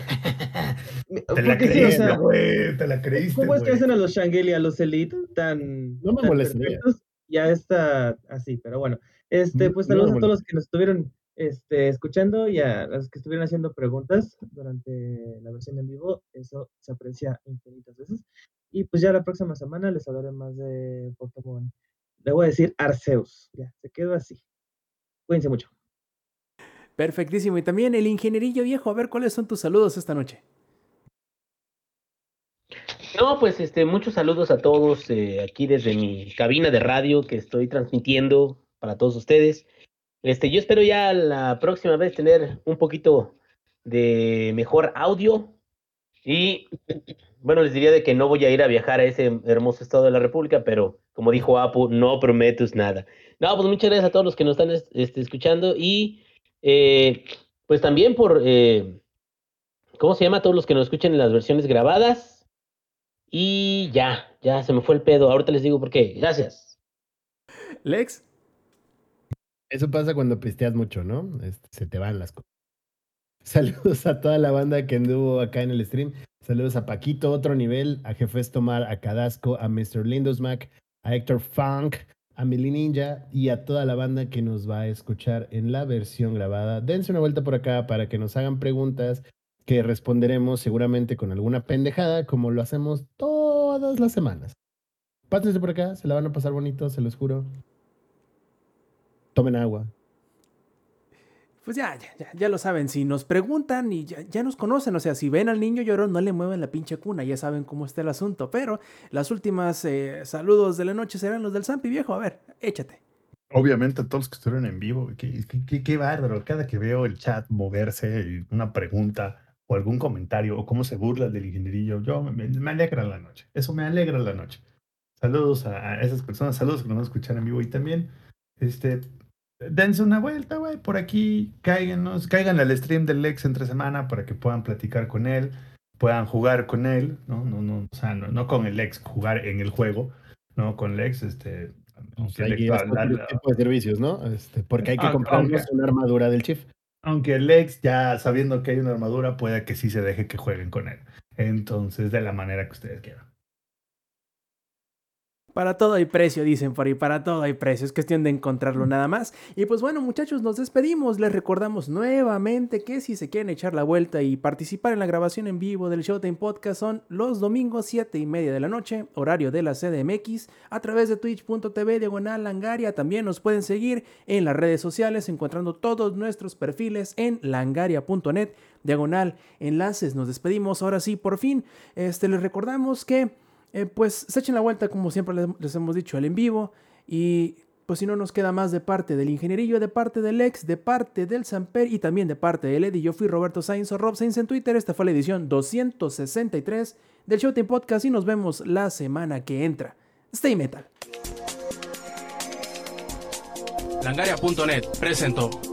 [SPEAKER 3] Te la
[SPEAKER 6] porque sí, o
[SPEAKER 3] creíste,
[SPEAKER 6] sea,
[SPEAKER 3] güey. Te la creíste,
[SPEAKER 6] ¿cómo es que hacen a los Shangri y a los Elite tan,
[SPEAKER 7] No me molestaría.
[SPEAKER 6] perfectos? Ya está así, pero bueno. Este,
[SPEAKER 7] No-
[SPEAKER 6] pues
[SPEAKER 7] no
[SPEAKER 6] saludos a todos los que nos estuvieron este, escuchando y a los que estuvieron haciendo preguntas durante la versión en vivo. Eso se aprecia infinitas veces. Y pues ya la próxima semana les hablaré más de Pokémon. Le voy a decir Arceus. Ya, se quedó así. Cuídense mucho.
[SPEAKER 2] Perfectísimo. Y también el ingenierillo viejo, a ver cuáles son tus saludos esta noche.
[SPEAKER 1] No, pues este, muchos saludos a todos eh, aquí desde mi cabina de radio que estoy transmitiendo para todos ustedes. Este, yo espero ya la próxima vez tener un poquito de mejor audio y bueno, les diría de que no voy a ir a viajar a ese hermoso estado de la República, pero como dijo Apu, no prometes nada. No, pues muchas gracias a todos los que nos están es- este, escuchando y eh, pues también por, eh, ¿cómo se llama? Todos los que nos escuchen en las versiones grabadas. Y ya, ya se me fue el pedo. Ahorita les digo por qué. Gracias.
[SPEAKER 2] Lex.
[SPEAKER 7] Eso pasa cuando pisteas mucho, ¿no? Este, se te van las cosas. Saludos a toda la banda que anduvo acá en el stream. Saludos a Paquito, otro nivel, a Jefes Tomar, a Cadasco, a Mr. Lindosmack, a Héctor Funk, a Mili Ninja y a toda la banda que nos va a escuchar en la versión grabada. Dense una vuelta por acá para que nos hagan preguntas que responderemos seguramente con alguna pendejada, como lo hacemos todas las semanas. Pásense por acá, se la van a pasar bonito, se los juro. Tomen agua.
[SPEAKER 2] Pues ya, ya, ya, ya lo saben, si nos preguntan y ya, ya nos conocen, o sea, si ven al niño llorón, no le mueven la pinche cuna, ya saben cómo está el asunto, pero las últimas eh, saludos de la noche serán los del Zampi viejo, a ver, échate.
[SPEAKER 3] Obviamente, todos los que estuvieron en vivo, qué, qué- qué- qué bárbaro. Cada que veo el chat moverse, y una pregunta o algún comentario o cómo se burla del ingenierillo, yo me, me alegra la noche. Eso me alegra la noche. Saludos a, a esas personas, saludos que nos van a escuchar en vivo y también, este, dense una vuelta, güey, por aquí, cáiganos, caigan al stream del Lex entre semana para que puedan platicar con él, puedan jugar con él, ¿no? No, no, o sea, no, no con el Lex, jugar en el juego, ¿no? Con Lex, este. aunque el
[SPEAKER 7] Hay
[SPEAKER 3] hablar-
[SPEAKER 7] tipo de servicios, ¿no? Este, porque hay que
[SPEAKER 3] Ah,
[SPEAKER 7] comprarnos una armadura del Chief.
[SPEAKER 3] Aunque el ex, ya sabiendo que hay una armadura, puede que sí se deje que jueguen con él. Entonces, de la manera que ustedes quieran.
[SPEAKER 2] Para todo hay precio, dicen por ahí, para todo hay precio, es cuestión de encontrarlo nada más. Y pues bueno, muchachos, nos despedimos, les recordamos nuevamente que si se quieren echar la vuelta y participar en la grabación en vivo del Showtime Podcast son los domingos 7 y media de la noche, horario de la CDMX, a través de twitch.tv diagonal langaria. También nos pueden seguir en las redes sociales encontrando todos nuestros perfiles en langaria.net diagonal enlaces. Nos despedimos ahora sí, por fin. Este, les recordamos que eh, pues se echen la vuelta, como siempre les, hemos dicho, al en vivo. Y pues si no nos queda más de parte del ingenierillo, de parte del ex, de parte del Samper y también de parte del Eddie. Yo fui Roberto Sainz o Rob Sainz en Twitter. Esta fue la edición 263 del Showtime Podcast y nos vemos la semana que entra. Stay metal.
[SPEAKER 4] Langaria.net presentó.